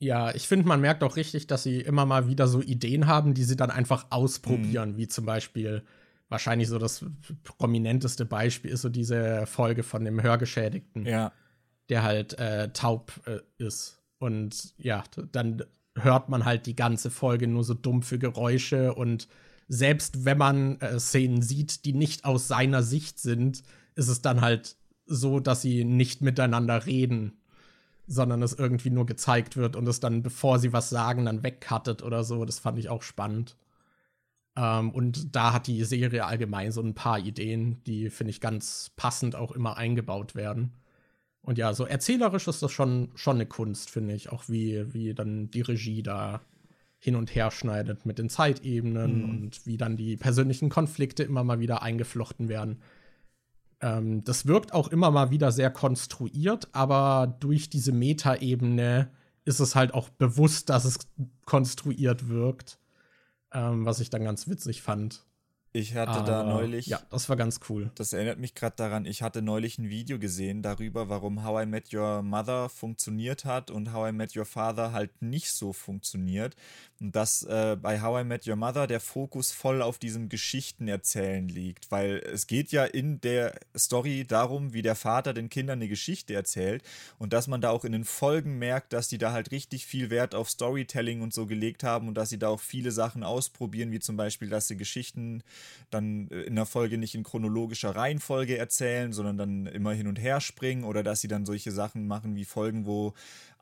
Speaker 2: Ja, ich finde, man merkt auch richtig, dass sie immer mal wieder so Ideen haben, die sie dann einfach ausprobieren, mhm. wie zum Beispiel wahrscheinlich so das prominenteste Beispiel ist so diese Folge von dem Hörgeschädigten,
Speaker 1: ja.
Speaker 2: der halt äh, taub äh, ist. Und ja, dann hört man halt die ganze Folge nur so dumpfe Geräusche und selbst wenn man äh, Szenen sieht, die nicht aus seiner Sicht sind, ist es dann halt so, dass sie nicht miteinander reden, sondern es irgendwie nur gezeigt wird und es dann, bevor sie was sagen, dann wegcuttet oder so. Das fand ich auch spannend. Ähm, und da hat die Serie allgemein so ein paar Ideen, die, finde ich, ganz passend auch immer eingebaut werden. Und ja, so erzählerisch ist das schon, schon eine Kunst, finde ich. Auch wie, wie dann die Regie da hin und her schneidet mit den Zeitebenen mhm. und wie dann die persönlichen Konflikte immer mal wieder eingeflochten werden. Ähm, das wirkt auch immer mal wieder sehr konstruiert, aber durch diese Metaebene ist es halt auch bewusst, dass es konstruiert wirkt, ähm, was ich dann ganz witzig fand.
Speaker 1: Ich hatte Aber, da neulich.
Speaker 2: Ja, das war ganz cool.
Speaker 1: Das erinnert mich gerade daran, ich hatte neulich ein Video gesehen darüber, warum How I Met Your Mother funktioniert hat und How I Met Your Father halt nicht so funktioniert. Und dass äh, bei How I Met Your Mother der Fokus voll auf diesem Geschichtenerzählen liegt. Weil es geht ja in der Story darum, wie der Vater den Kindern eine Geschichte erzählt. Und dass man da auch in den Folgen merkt, dass die da halt richtig viel Wert auf Storytelling und so gelegt haben und dass sie da auch viele Sachen ausprobieren, wie zum Beispiel, dass sie Geschichten dann äh, in der Folge nicht in chronologischer Reihenfolge erzählen, sondern dann immer hin und her springen oder dass sie dann solche Sachen machen wie Folgen, wo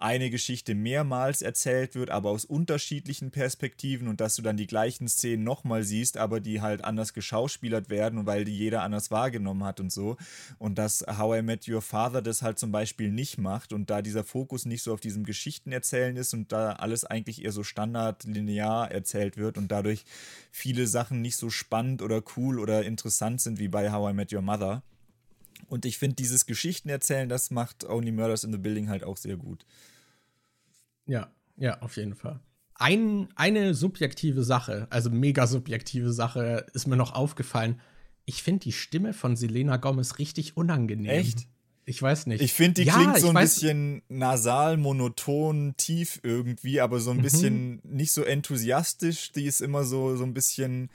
Speaker 1: eine Geschichte mehrmals erzählt wird, aber aus unterschiedlichen Perspektiven und dass du dann die gleichen Szenen nochmal siehst, aber die halt anders geschauspielert werden, weil die jeder anders wahrgenommen hat und so. Und dass How I Met Your Father das halt zum Beispiel nicht macht und da dieser Fokus nicht so auf diesem Geschichtenerzählen ist und da alles eigentlich eher so standardlinear erzählt wird und dadurch viele Sachen nicht so spannend oder cool oder interessant sind wie bei How I Met Your Mother. Und ich finde, dieses Geschichtenerzählen, das macht Only Murders in the Building halt auch sehr gut.
Speaker 2: Ja, ja, auf jeden Fall. Ein, eine subjektive Sache, also mega subjektive Sache, ist mir noch aufgefallen. Ich finde die Stimme von Selena Gomez richtig unangenehm.
Speaker 1: Echt?
Speaker 2: Ich weiß nicht.
Speaker 1: Ich finde, die ja, klingt so ein bisschen nasal, monoton, tief irgendwie, aber so ein mhm. bisschen nicht so enthusiastisch. Die ist immer so, so ein bisschen,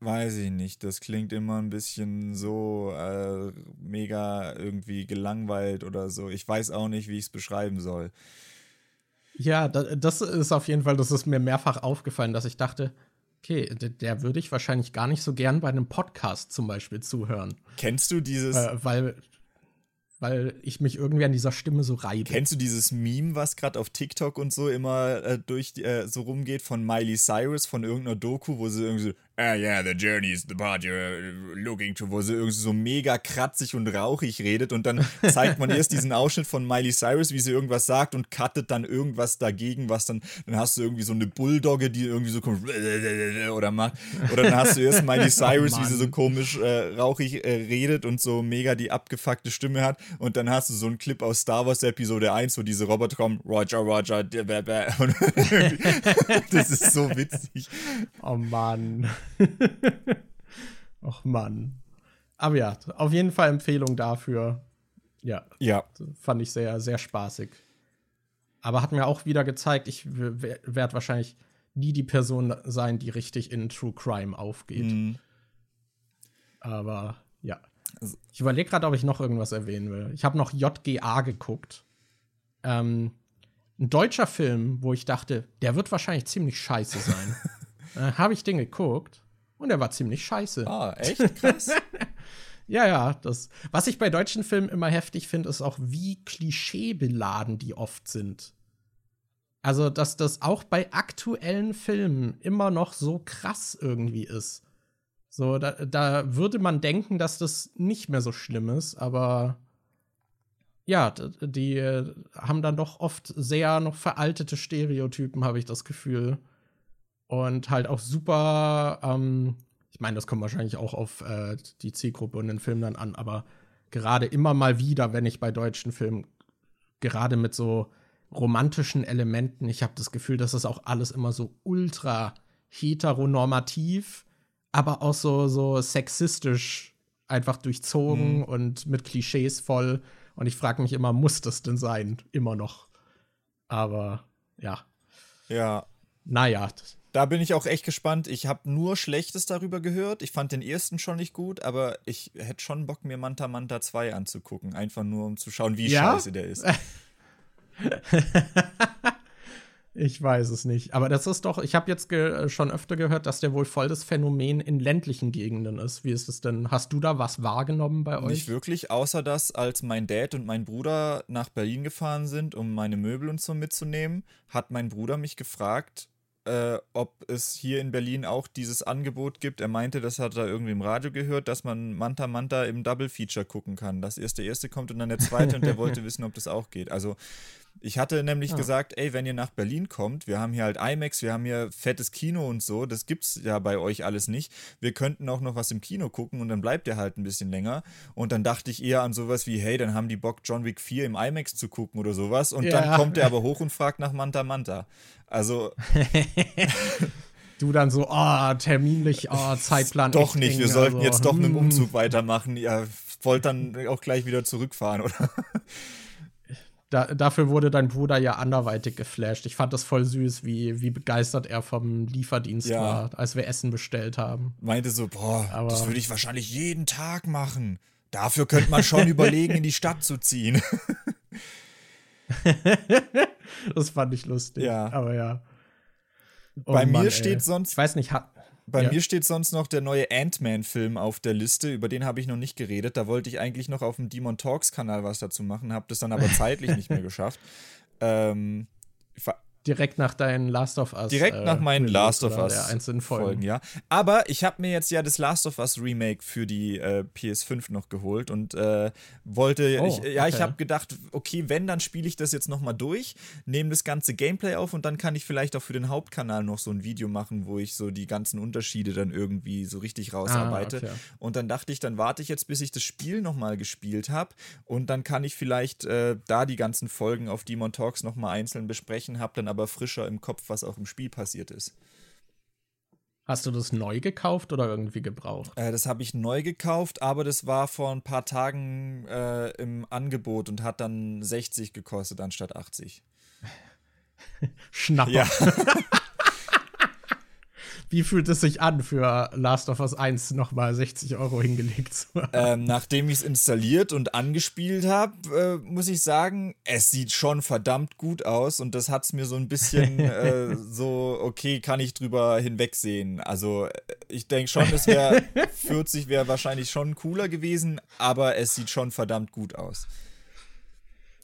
Speaker 1: weiß ich nicht, das klingt immer ein bisschen so äh, mega irgendwie gelangweilt oder so. Ich weiß auch nicht, wie ich es beschreiben soll.
Speaker 2: Ja, das ist auf jeden Fall, das ist mir mehrfach aufgefallen, dass ich dachte, okay, der, würde ich wahrscheinlich gar nicht so gern bei einem Podcast zum Beispiel zuhören.
Speaker 1: Kennst du dieses?
Speaker 2: Äh, weil, weil ich mich irgendwie an dieser Stimme so reibe.
Speaker 1: Kennst du dieses Meme, was gerade auf TikTok und so immer äh, durch äh, so rumgeht von Miley Cyrus von irgendeiner Doku, wo sie irgendwie so ah yeah, the journey is the part you're looking to, wo sie irgendwie so mega kratzig und rauchig redet und dann zeigt man erst diesen Ausschnitt von Miley Cyrus, wie sie irgendwas sagt und cuttet dann irgendwas dagegen, was dann, dann hast du irgendwie so eine Bulldogge, die irgendwie so kommt oder macht, oder dann hast du erst Miley Cyrus, oh wie sie so komisch äh, rauchig äh, redet und so mega die abgefuckte Stimme hat. Und dann hast du so einen Clip aus Star Wars Episode 1, wo diese Roboter kommen, Roger, Roger, das ist so witzig.
Speaker 2: Oh Mann. Och Mann. Aber ja, auf jeden Fall Empfehlung dafür. Ja.
Speaker 1: Ja.
Speaker 2: Fand ich sehr, sehr spaßig. Aber hat mir auch wieder gezeigt, ich werde wahrscheinlich nie die Person sein, die richtig in True Crime aufgeht. Mhm. Aber ja. Also ich überlege gerade, ob ich noch irgendwas erwähnen will. Ich habe noch JGA geguckt. Ähm, ein deutscher Film, wo ich dachte, der wird wahrscheinlich ziemlich scheiße sein. äh, habe ich den geguckt und er war ziemlich scheiße.
Speaker 1: Ah, echt? Krass.
Speaker 2: ja, ja. Das, was ich bei deutschen Filmen immer heftig finde, ist auch, wie klischeebeladen die oft sind. Also, dass das auch bei aktuellen Filmen immer noch so krass irgendwie ist. So, da, da würde man denken, dass das nicht mehr so schlimm ist, aber ja, die äh, haben dann doch oft sehr noch veraltete Stereotypen, habe ich das Gefühl. Und halt auch super, ähm, ich meine, das kommt wahrscheinlich auch auf äh, die Zielgruppe und den Film dann an, aber gerade immer mal wieder, wenn ich bei deutschen Filmen, gerade mit so romantischen Elementen, ich habe das Gefühl, dass das auch alles immer so ultra heteronormativ, aber auch so, so sexistisch einfach durchzogen mhm. und mit Klischees voll. Und ich frage mich immer, muss das denn sein? Immer noch. Aber ja.
Speaker 1: Ja.
Speaker 2: Naja.
Speaker 1: Da bin ich auch echt gespannt. Ich habe nur Schlechtes darüber gehört. Ich fand den ersten schon nicht gut, aber ich hätte schon Bock, mir Manta Manta 2 anzugucken. Einfach nur, um zu schauen, wie ja? scheiße der ist.
Speaker 2: Ich weiß es nicht. Aber das ist doch, ich habe jetzt schon öfter gehört, dass der wohl voll das Phänomen in ländlichen Gegenden ist. Wie ist es denn? Hast du da was wahrgenommen bei euch?
Speaker 1: Nicht wirklich, außer dass, als mein Dad und mein Bruder nach Berlin gefahren sind, um meine Möbel und so mitzunehmen, hat mein Bruder mich gefragt, äh, ob es hier in Berlin auch dieses Angebot gibt. Er meinte, das hat er irgendwie im Radio gehört, dass man Manta Manta im Double Feature gucken kann. Dass erst der erste kommt und dann der zweite und der wollte wissen, ob das auch geht. Also ich hatte nämlich ah. gesagt, ey, wenn ihr nach Berlin kommt, wir haben hier halt IMAX, wir haben hier fettes Kino und so, das gibt's ja bei euch alles nicht. Wir könnten auch noch was im Kino gucken und dann bleibt ihr halt ein bisschen länger. Und dann dachte ich eher an sowas wie, hey, dann haben die Bock, John Wick 4 im IMAX zu gucken oder sowas. Und ja. dann kommt er aber hoch und fragt nach Manta Manta. Also.
Speaker 2: du dann so, oh, terminlich, oh, Zeitplan.
Speaker 1: Doch nicht, wir sollten also, jetzt doch mit dem hm. Umzug weitermachen. Ihr wollt dann auch gleich wieder zurückfahren, oder?
Speaker 2: Da, dafür wurde dein Bruder ja anderweitig geflasht. Ich fand das voll süß, wie, wie begeistert er vom Lieferdienst ja. war, als wir Essen bestellt haben.
Speaker 1: Meinte so, boah, Aber das würde ich wahrscheinlich jeden Tag machen. Dafür könnte man schon überlegen, in die Stadt zu ziehen.
Speaker 2: das fand ich lustig.
Speaker 1: Ja.
Speaker 2: Aber ja.
Speaker 1: Oh Bei Mann, mir steht ey. sonst.
Speaker 2: Ich weiß nicht, hat,
Speaker 1: bei ja. mir steht sonst noch der neue Ant-Man-Film auf der Liste. Über den habe ich noch nicht geredet. Da wollte ich eigentlich noch auf dem Demon Talks-Kanal was dazu machen, habe das dann aber zeitlich nicht mehr geschafft. Ähm,
Speaker 2: Direkt nach deinen Last of Us.
Speaker 1: Direkt äh, nach meinen Last of Us
Speaker 2: einzelnen Folgen. Folgen.
Speaker 1: ja. Aber ich habe mir jetzt ja das Last of Us Remake für die äh, PS5 noch geholt und äh, wollte, oh, ich, ja, okay. ich habe gedacht, okay, wenn, dann spiele ich das jetzt nochmal durch, nehme das ganze Gameplay auf und dann kann ich vielleicht auch für den Hauptkanal noch so ein Video machen, wo ich so die ganzen Unterschiede dann irgendwie so richtig rausarbeite. Ah, okay. Und dann dachte ich, dann warte ich jetzt, bis ich das Spiel nochmal gespielt habe und dann kann ich vielleicht äh, da die ganzen Folgen auf Demon Talks nochmal einzeln besprechen, habe dann aber frischer im Kopf, was auch im Spiel passiert ist.
Speaker 2: Hast du das neu gekauft oder irgendwie gebraucht?
Speaker 1: Äh, das habe ich neu gekauft, aber das war vor ein paar Tagen äh, im Angebot und hat dann 60 gekostet anstatt 80.
Speaker 2: Schnapper. Ja. Wie fühlt es sich an, für Last of Us 1 nochmal 60 Euro hingelegt zu
Speaker 1: haben? Ähm, nachdem ich es installiert und angespielt habe, äh, muss ich sagen, es sieht schon verdammt gut aus und das hat es mir so ein bisschen äh, so, okay, kann ich drüber hinwegsehen. Also äh, ich denke schon, es wäre 40 wäre wahrscheinlich schon cooler gewesen, aber es sieht schon verdammt gut aus.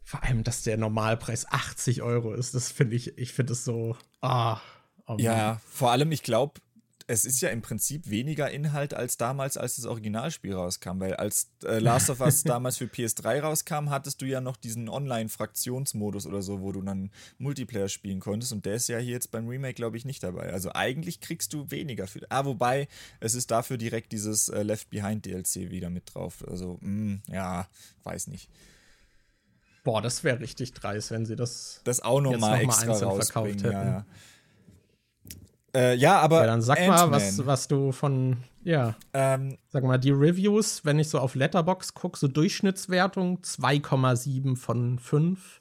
Speaker 2: Vor allem, dass der Normalpreis 80 Euro ist, das finde ich, ich finde es so, ah.
Speaker 1: Oh ja, vor allem, ich glaube, es ist ja im Prinzip weniger Inhalt als damals, als das Originalspiel rauskam, weil als äh, Last of Us damals für PS3 rauskam, hattest du ja noch diesen Online-Fraktionsmodus oder so, wo du dann Multiplayer spielen konntest und der ist ja hier jetzt beim Remake, glaube ich, nicht dabei. Also eigentlich kriegst du weniger für. Ah, wobei, es ist dafür direkt dieses äh, Left Behind DLC wieder mit drauf. Also, mh, mm, ja, weiß nicht.
Speaker 2: Boah, das wäre richtig dreist, wenn sie das,
Speaker 1: das auch nochmal noch extra verkauft hätten. Ja, ja. Äh, ja, aber. Ja,
Speaker 2: dann sag mal, was, was du von. Ja. Ähm, sag mal, die Reviews, wenn ich so auf Letterbox gucke, so Durchschnittswertung 2,7 von 5.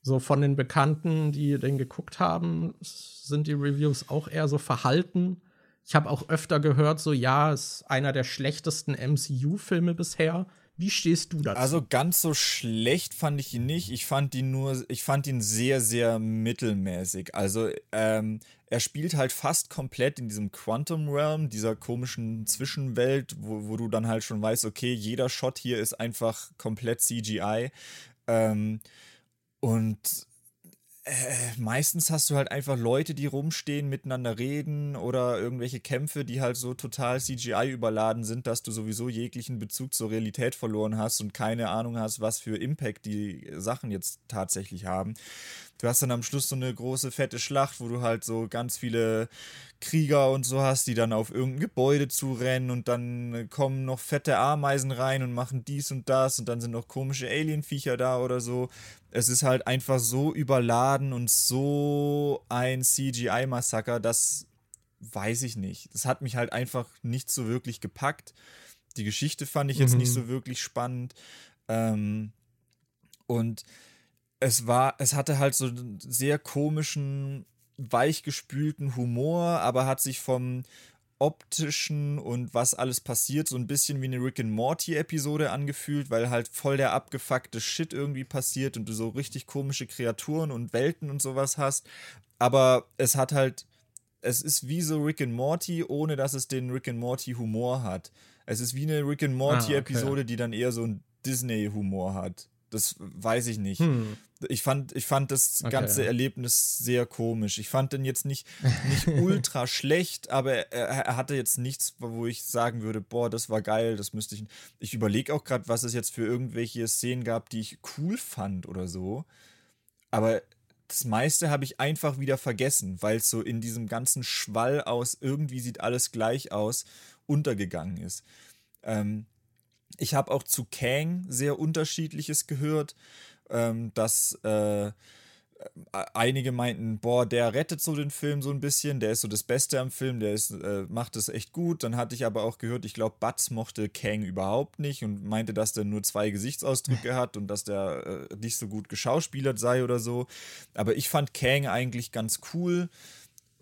Speaker 2: So von den Bekannten, die den geguckt haben, sind die Reviews auch eher so verhalten. Ich habe auch öfter gehört, so ja, ist einer der schlechtesten MCU-Filme bisher. Wie stehst du dazu?
Speaker 1: Also ganz so schlecht fand ich ihn nicht. Ich fand ihn nur, ich fand ihn sehr, sehr mittelmäßig. Also ähm, er spielt halt fast komplett in diesem Quantum Realm, dieser komischen Zwischenwelt, wo, wo du dann halt schon weißt, okay, jeder Shot hier ist einfach komplett CGI. Ähm, und äh, meistens hast du halt einfach Leute, die rumstehen, miteinander reden oder irgendwelche Kämpfe, die halt so total CGI überladen sind, dass du sowieso jeglichen Bezug zur Realität verloren hast und keine Ahnung hast, was für Impact die Sachen jetzt tatsächlich haben du hast dann am Schluss so eine große fette Schlacht, wo du halt so ganz viele Krieger und so hast, die dann auf irgendein Gebäude zurennen und dann kommen noch fette Ameisen rein und machen dies und das und dann sind noch komische Alienviecher da oder so. Es ist halt einfach so überladen und so ein CGI-Massaker, das weiß ich nicht. Das hat mich halt einfach nicht so wirklich gepackt. Die Geschichte fand ich jetzt mhm. nicht so wirklich spannend. Ähm, und es war, es hatte halt so einen sehr komischen, weichgespülten Humor, aber hat sich vom optischen und was alles passiert, so ein bisschen wie eine Rick and Morty-Episode angefühlt, weil halt voll der abgefuckte Shit irgendwie passiert und du so richtig komische Kreaturen und Welten und sowas hast. Aber es hat halt, es ist wie so Rick and Morty, ohne dass es den Rick and Morty-Humor hat. Es ist wie eine Rick and Morty-Episode, ah, okay. die dann eher so einen Disney-Humor hat. Das weiß ich nicht. Hm. Ich, fand, ich fand das okay, ganze ja. Erlebnis sehr komisch. Ich fand den jetzt nicht, nicht ultra schlecht, aber er, er, hatte jetzt nichts, wo ich sagen würde, boah, das war geil, das müsste ich. Ich überlege auch gerade, was es jetzt für irgendwelche Szenen gab, die ich cool fand oder so. Aber das meiste habe ich einfach wieder vergessen, weil es so in diesem ganzen Schwall aus, irgendwie sieht alles gleich aus, untergegangen ist. Ähm, ich habe auch zu Kang sehr unterschiedliches gehört, ähm, dass äh, einige meinten, boah, der rettet so den Film so ein bisschen, der ist so das Beste am Film, der ist, äh, macht es echt gut. Dann hatte ich aber auch gehört, ich glaube, Butz mochte Kang überhaupt nicht und meinte, dass der nur zwei Gesichtsausdrücke hat und dass der äh, nicht so gut geschauspielert sei oder so. Aber ich fand Kang eigentlich ganz cool.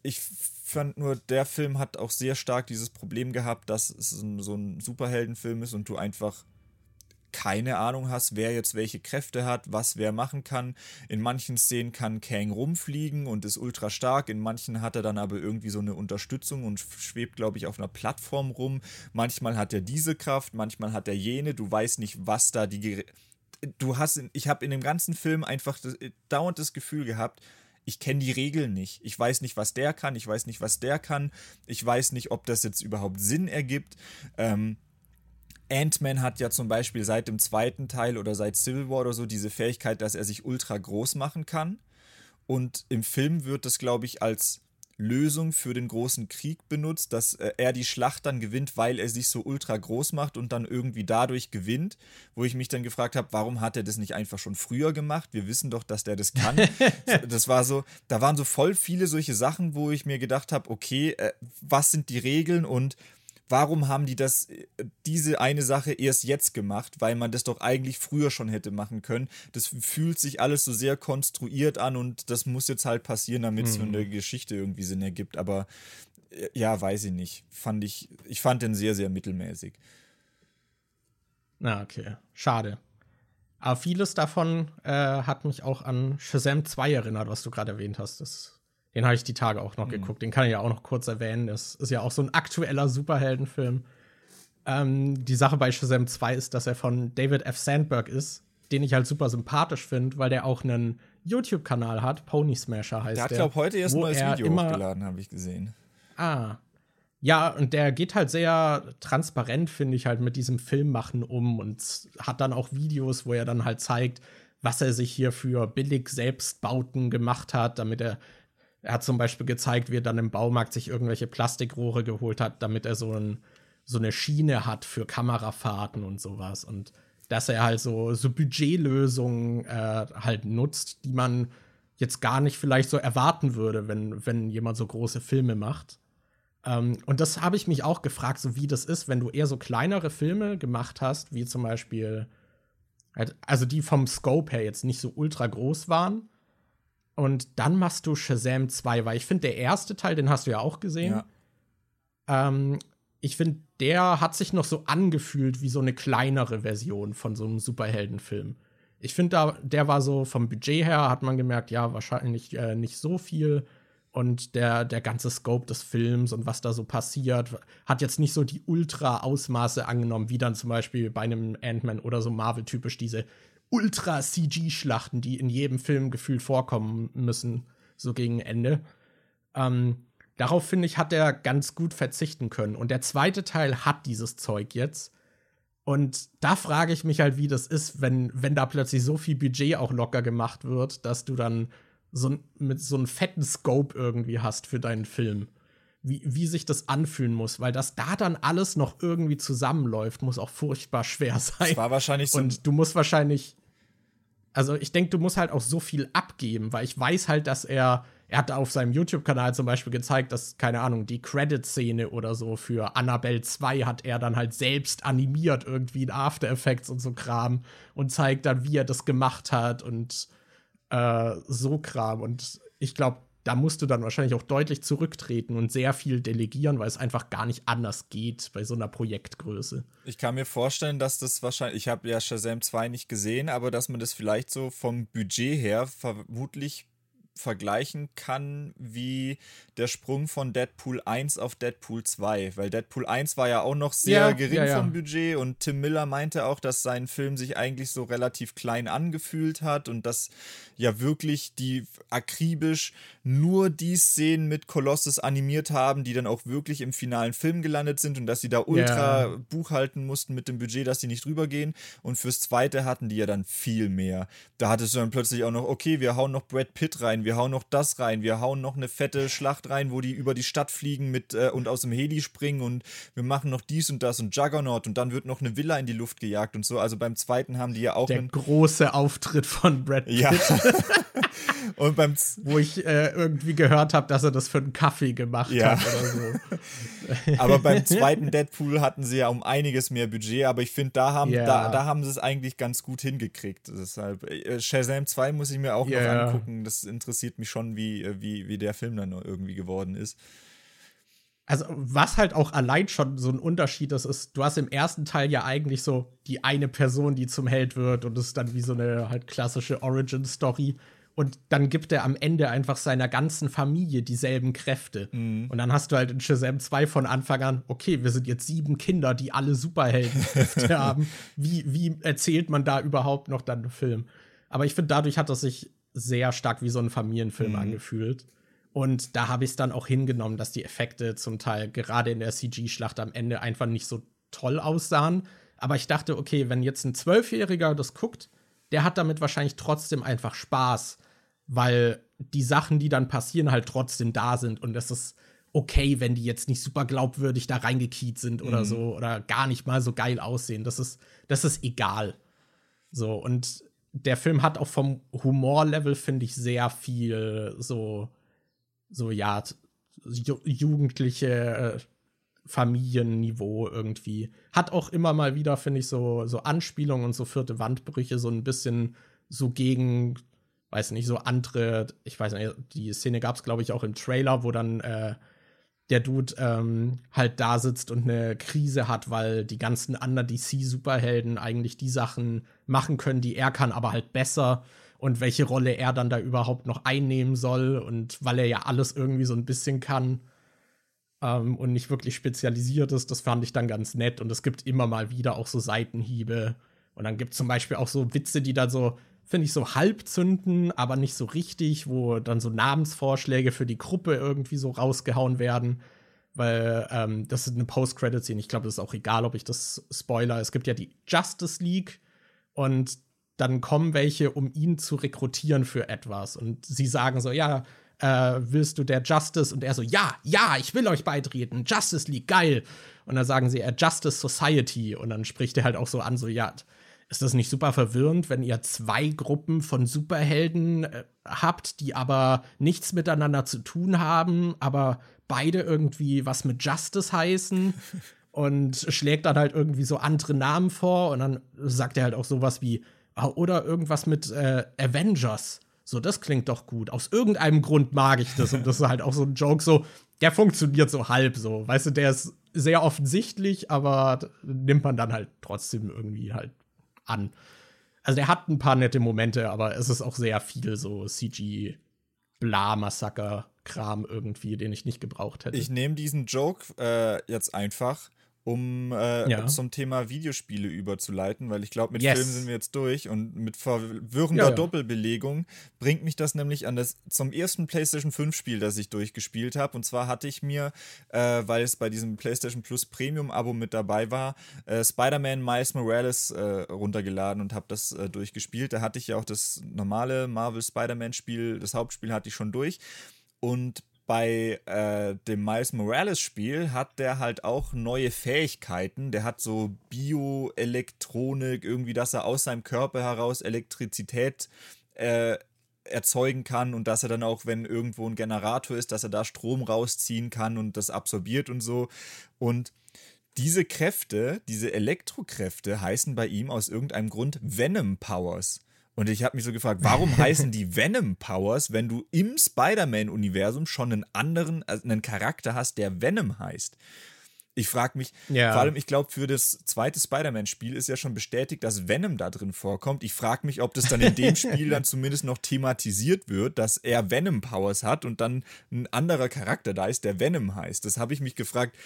Speaker 1: Ich fand nur, der Film hat auch sehr stark dieses Problem gehabt, dass es so ein Superheldenfilm ist und du einfach keine Ahnung hast, wer jetzt welche Kräfte hat, was wer machen kann. In manchen Szenen kann Kang rumfliegen und ist ultra stark, in manchen hat er dann aber irgendwie so eine Unterstützung und schwebt, glaube ich, auf einer Plattform rum. Manchmal hat er diese Kraft, manchmal hat er jene, du weißt nicht, was da die... du hast, ich habe in dem ganzen Film einfach das, dauernd das Gefühl gehabt, ich kenne die Regeln nicht. Ich weiß nicht, was der kann, ich weiß nicht, was der kann. Ich weiß nicht, ob das jetzt überhaupt Sinn ergibt. Ähm, Ant-Man hat ja zum Beispiel seit dem zweiten Teil oder seit Civil War oder so diese Fähigkeit, dass er sich ultra groß machen kann. Und im Film wird das, glaube ich, als Lösung für den großen Krieg benutzt, dass äh, er die Schlacht dann gewinnt, weil er sich so ultra groß macht und dann irgendwie dadurch gewinnt, wo ich mich dann gefragt habe, warum hat er das nicht einfach schon früher gemacht? Wir wissen doch, dass der das kann. das war so, da waren so voll viele solche Sachen, wo ich mir gedacht habe, okay, äh, was sind die Regeln und warum haben die das, äh, diese eine Sache erst jetzt gemacht, weil man das doch eigentlich früher schon hätte machen können. Das fühlt sich alles so sehr konstruiert an und das muss jetzt halt passieren, damit es mhm. für eine Geschichte irgendwie Sinn ergibt. Aber äh, ja, weiß ich nicht. Fand ich, ich fand den sehr, sehr mittelmäßig.
Speaker 2: Na, okay. Schade. Aber vieles davon äh, hat mich auch an Shazam 2 erinnert, was du gerade erwähnt hast. Das den habe ich die Tage auch noch mhm. geguckt. Den kann ich ja auch noch kurz erwähnen. Das ist ja auch so ein aktueller Superheldenfilm. Ähm, die Sache bei Shazam 2 ist, dass er von David F. Sandberg ist, den ich halt super sympathisch finde, weil der auch einen YouTube-Kanal hat. Pony Smasher heißt der.
Speaker 1: Der hat, glaube heute erst ein neues Video hochgeladen, habe ich gesehen.
Speaker 2: Ah. Ja, und der geht halt sehr transparent, finde ich, halt mit diesem Filmmachen um und hat dann auch Videos, wo er dann halt zeigt, was er sich hier für billig Selbstbauten gemacht hat, damit er. Er hat zum Beispiel gezeigt, wie er dann im Baumarkt sich irgendwelche Plastikrohre geholt hat, damit er so, ein, so eine Schiene hat für Kamerafahrten und sowas. Und dass er halt so, so Budgetlösungen äh, halt nutzt, die man jetzt gar nicht vielleicht so erwarten würde, wenn, wenn jemand so große Filme macht. Ähm, und das habe ich mich auch gefragt, so wie das ist, wenn du eher so kleinere Filme gemacht hast, wie zum Beispiel, halt, also die vom Scope her jetzt nicht so ultra groß waren. Und dann machst du Shazam 2, weil ich finde, der erste Teil, den hast du ja auch gesehen. Ja. Ähm, ich finde, der hat sich noch so angefühlt wie so eine kleinere Version von so einem Superheldenfilm. Ich finde, der war so vom Budget her, hat man gemerkt, ja, wahrscheinlich äh, nicht so viel und der, der ganze Scope des Films und was da so passiert, hat jetzt nicht so die Ultra-Ausmaße angenommen, wie dann zum Beispiel bei einem Ant-Man oder so Marvel-typisch diese Ultra-CG-Schlachten, die in jedem Film gefühlt vorkommen müssen, so gegen Ende. Ähm, darauf, finde ich, hat er ganz gut verzichten können. Und der zweite Teil hat dieses Zeug jetzt. Und da frage ich mich halt, wie das ist, wenn, wenn da plötzlich so viel Budget auch locker gemacht wird, dass du dann so, mit so einem fetten Scope irgendwie hast für deinen Film. Wie, wie sich das anfühlen muss, weil das da dann alles noch irgendwie zusammenläuft, muss auch furchtbar schwer sein. Das
Speaker 1: war wahrscheinlich so.
Speaker 2: Und du musst wahrscheinlich, also ich denke, du musst halt auch so viel abgeben, weil ich weiß halt, dass er, er hat auf seinem YouTube-Kanal zum Beispiel gezeigt, dass, keine Ahnung, die Credit-Szene oder so für Annabelle 2 hat er dann halt selbst animiert, irgendwie in After Effects und so Kram und zeigt dann, wie er das gemacht hat und äh, so Kram. Und ich glaube, da musst du dann wahrscheinlich auch deutlich zurücktreten und sehr viel delegieren, weil es einfach gar nicht anders geht bei so einer Projektgröße.
Speaker 1: Ich kann mir vorstellen, dass das wahrscheinlich, ich habe ja Shazam 2 nicht gesehen, aber dass man das vielleicht so vom Budget her vermutlich vergleichen kann wie der Sprung von Deadpool 1 auf Deadpool 2, weil Deadpool 1 war ja auch noch sehr ja, gering ja, ja. vom Budget und Tim Miller meinte auch, dass sein Film sich eigentlich so relativ klein angefühlt hat und dass ja wirklich die akribisch nur die Szenen mit Colossus animiert haben, die dann auch wirklich im finalen Film gelandet sind und dass sie da ultra buchhalten mussten mit dem Budget, dass sie nicht rübergehen und fürs zweite hatten die ja dann viel mehr. Da hattest du dann plötzlich auch noch, okay, wir hauen noch Brad Pitt rein, wir hauen noch das rein, wir hauen noch eine fette Schlacht rein, wo die über die Stadt fliegen mit äh, und aus dem Heli springen und wir machen noch dies und das und Juggernaut und dann wird noch eine Villa in die Luft gejagt und so. Also beim zweiten haben die ja auch
Speaker 2: der große Auftritt von Brad Pitt. Ja.
Speaker 1: und beim
Speaker 2: wo ich äh, irgendwie gehört habe, dass er das für einen Kaffee gemacht ja. hat oder so.
Speaker 1: aber beim zweiten Deadpool hatten sie ja um einiges mehr Budget, aber ich finde, da haben ja. da, da haben sie es eigentlich ganz gut hingekriegt. Deshalb äh, Shazam 2 muss ich mir auch yeah. noch angucken. Das interessiert interessiert mich schon, wie, äh, wie, wie der Film dann irgendwie geworden ist.
Speaker 2: Also, was halt auch allein schon so ein Unterschied ist, ist, du hast im ersten Teil ja eigentlich so die eine Person, die zum Held wird und es ist dann wie so eine halt klassische Origin-Story. Und dann gibt er am Ende einfach seiner ganzen Familie dieselben Kräfte. Mhm. Und dann hast du halt in Shazam 2 von Anfang an, okay, wir sind jetzt sieben Kinder, die alle Superheldenkräfte haben. Wie, wie erzählt man da überhaupt noch dann einen Film? Aber ich finde, dadurch hat das sich sehr stark wie so ein Familienfilm mhm. angefühlt. Und da habe ich es dann auch hingenommen, dass die Effekte zum Teil gerade in der CG-Schlacht am Ende einfach nicht so toll aussahen. Aber ich dachte, okay, wenn jetzt ein Zwölfjähriger das guckt, der hat damit wahrscheinlich trotzdem einfach Spaß, weil die Sachen, die dann passieren, halt trotzdem da sind. Und es ist okay, wenn die jetzt nicht super glaubwürdig da reingekiet sind oder mhm. so oder gar nicht mal so geil aussehen. Das ist, das ist egal. So, und der Film hat auch vom Humorlevel, finde ich, sehr viel so, so ja, ju jugendliche äh, Familienniveau irgendwie. Hat auch immer mal wieder, finde ich, so, so Anspielungen und so vierte Wandbrüche, so ein bisschen so gegen, weiß nicht, so andere, ich weiß nicht, die Szene gab es, glaube ich, auch im Trailer, wo dann äh, der Dude ähm, halt da sitzt und eine Krise hat, weil die ganzen anderen DC-Superhelden eigentlich die Sachen machen können, die er kann, aber halt besser. Und welche Rolle er dann da überhaupt noch einnehmen soll und weil er ja alles irgendwie so ein bisschen kann ähm, und nicht wirklich spezialisiert ist, das fand ich dann ganz nett. Und es gibt immer mal wieder auch so Seitenhiebe. Und dann gibt es zum Beispiel auch so Witze, die da so finde ich, so halb zünden, aber nicht so richtig, wo dann so Namensvorschläge für die Gruppe irgendwie so rausgehauen werden, weil ähm, das ist eine Post-Credit-Szene. Ich glaube, das ist auch egal, ob ich das spoiler. Es gibt ja die Justice League und dann kommen welche, um ihn zu rekrutieren für etwas. Und sie sagen so, ja, äh, willst du der Justice? Und er so, ja, ja, ich will euch beitreten. Justice League, geil. Und dann sagen sie, äh, Justice Society. Und dann spricht er halt auch so an, so, ja, ist das nicht super verwirrend, wenn ihr zwei Gruppen von Superhelden äh, habt, die aber nichts miteinander zu tun haben, aber beide irgendwie was mit Justice heißen? und schlägt dann halt irgendwie so andere Namen vor und dann sagt er halt auch sowas wie ah, oder irgendwas mit äh, Avengers. So, das klingt doch gut. Aus irgendeinem Grund mag ich das und das ist halt auch so ein Joke so, der funktioniert so halb so. Weißt du, der ist sehr offensichtlich, aber nimmt man dann halt trotzdem irgendwie halt an. Also der hat ein paar nette Momente, aber es ist auch sehr viel so CG bla Massaker Kram irgendwie, den ich nicht gebraucht hätte.
Speaker 1: Ich nehme diesen Joke äh, jetzt einfach um äh, ja. zum Thema Videospiele überzuleiten, weil ich glaube, mit yes. Filmen sind wir jetzt durch und mit verwirrender ja, ja. Doppelbelegung bringt mich das nämlich an das zum ersten PlayStation 5 Spiel, das ich durchgespielt habe. Und zwar hatte ich mir, äh, weil es bei diesem PlayStation Plus Premium Abo mit dabei war, äh, Spider-Man Miles Morales äh, runtergeladen und habe das äh, durchgespielt. Da hatte ich ja auch das normale Marvel Spider-Man Spiel, das Hauptspiel hatte ich schon durch. Und bei äh, dem Miles Morales Spiel hat der halt auch neue Fähigkeiten. Der hat so Bioelektronik, irgendwie, dass er aus seinem Körper heraus Elektrizität äh, erzeugen kann und dass er dann auch, wenn irgendwo ein Generator ist, dass er da Strom rausziehen kann und das absorbiert und so. Und diese Kräfte, diese Elektrokräfte heißen bei ihm aus irgendeinem Grund Venom Powers. Und ich habe mich so gefragt, warum heißen die Venom Powers, wenn du im Spider-Man-Universum schon einen anderen, also einen Charakter hast, der Venom heißt? Ich frage mich, ja. vor allem, ich glaube, für das zweite Spider-Man-Spiel ist ja schon bestätigt, dass Venom da drin vorkommt. Ich frage mich, ob das dann in dem Spiel dann zumindest noch thematisiert wird, dass er Venom-Powers hat und dann ein anderer Charakter da ist, der Venom heißt. Das habe ich mich gefragt.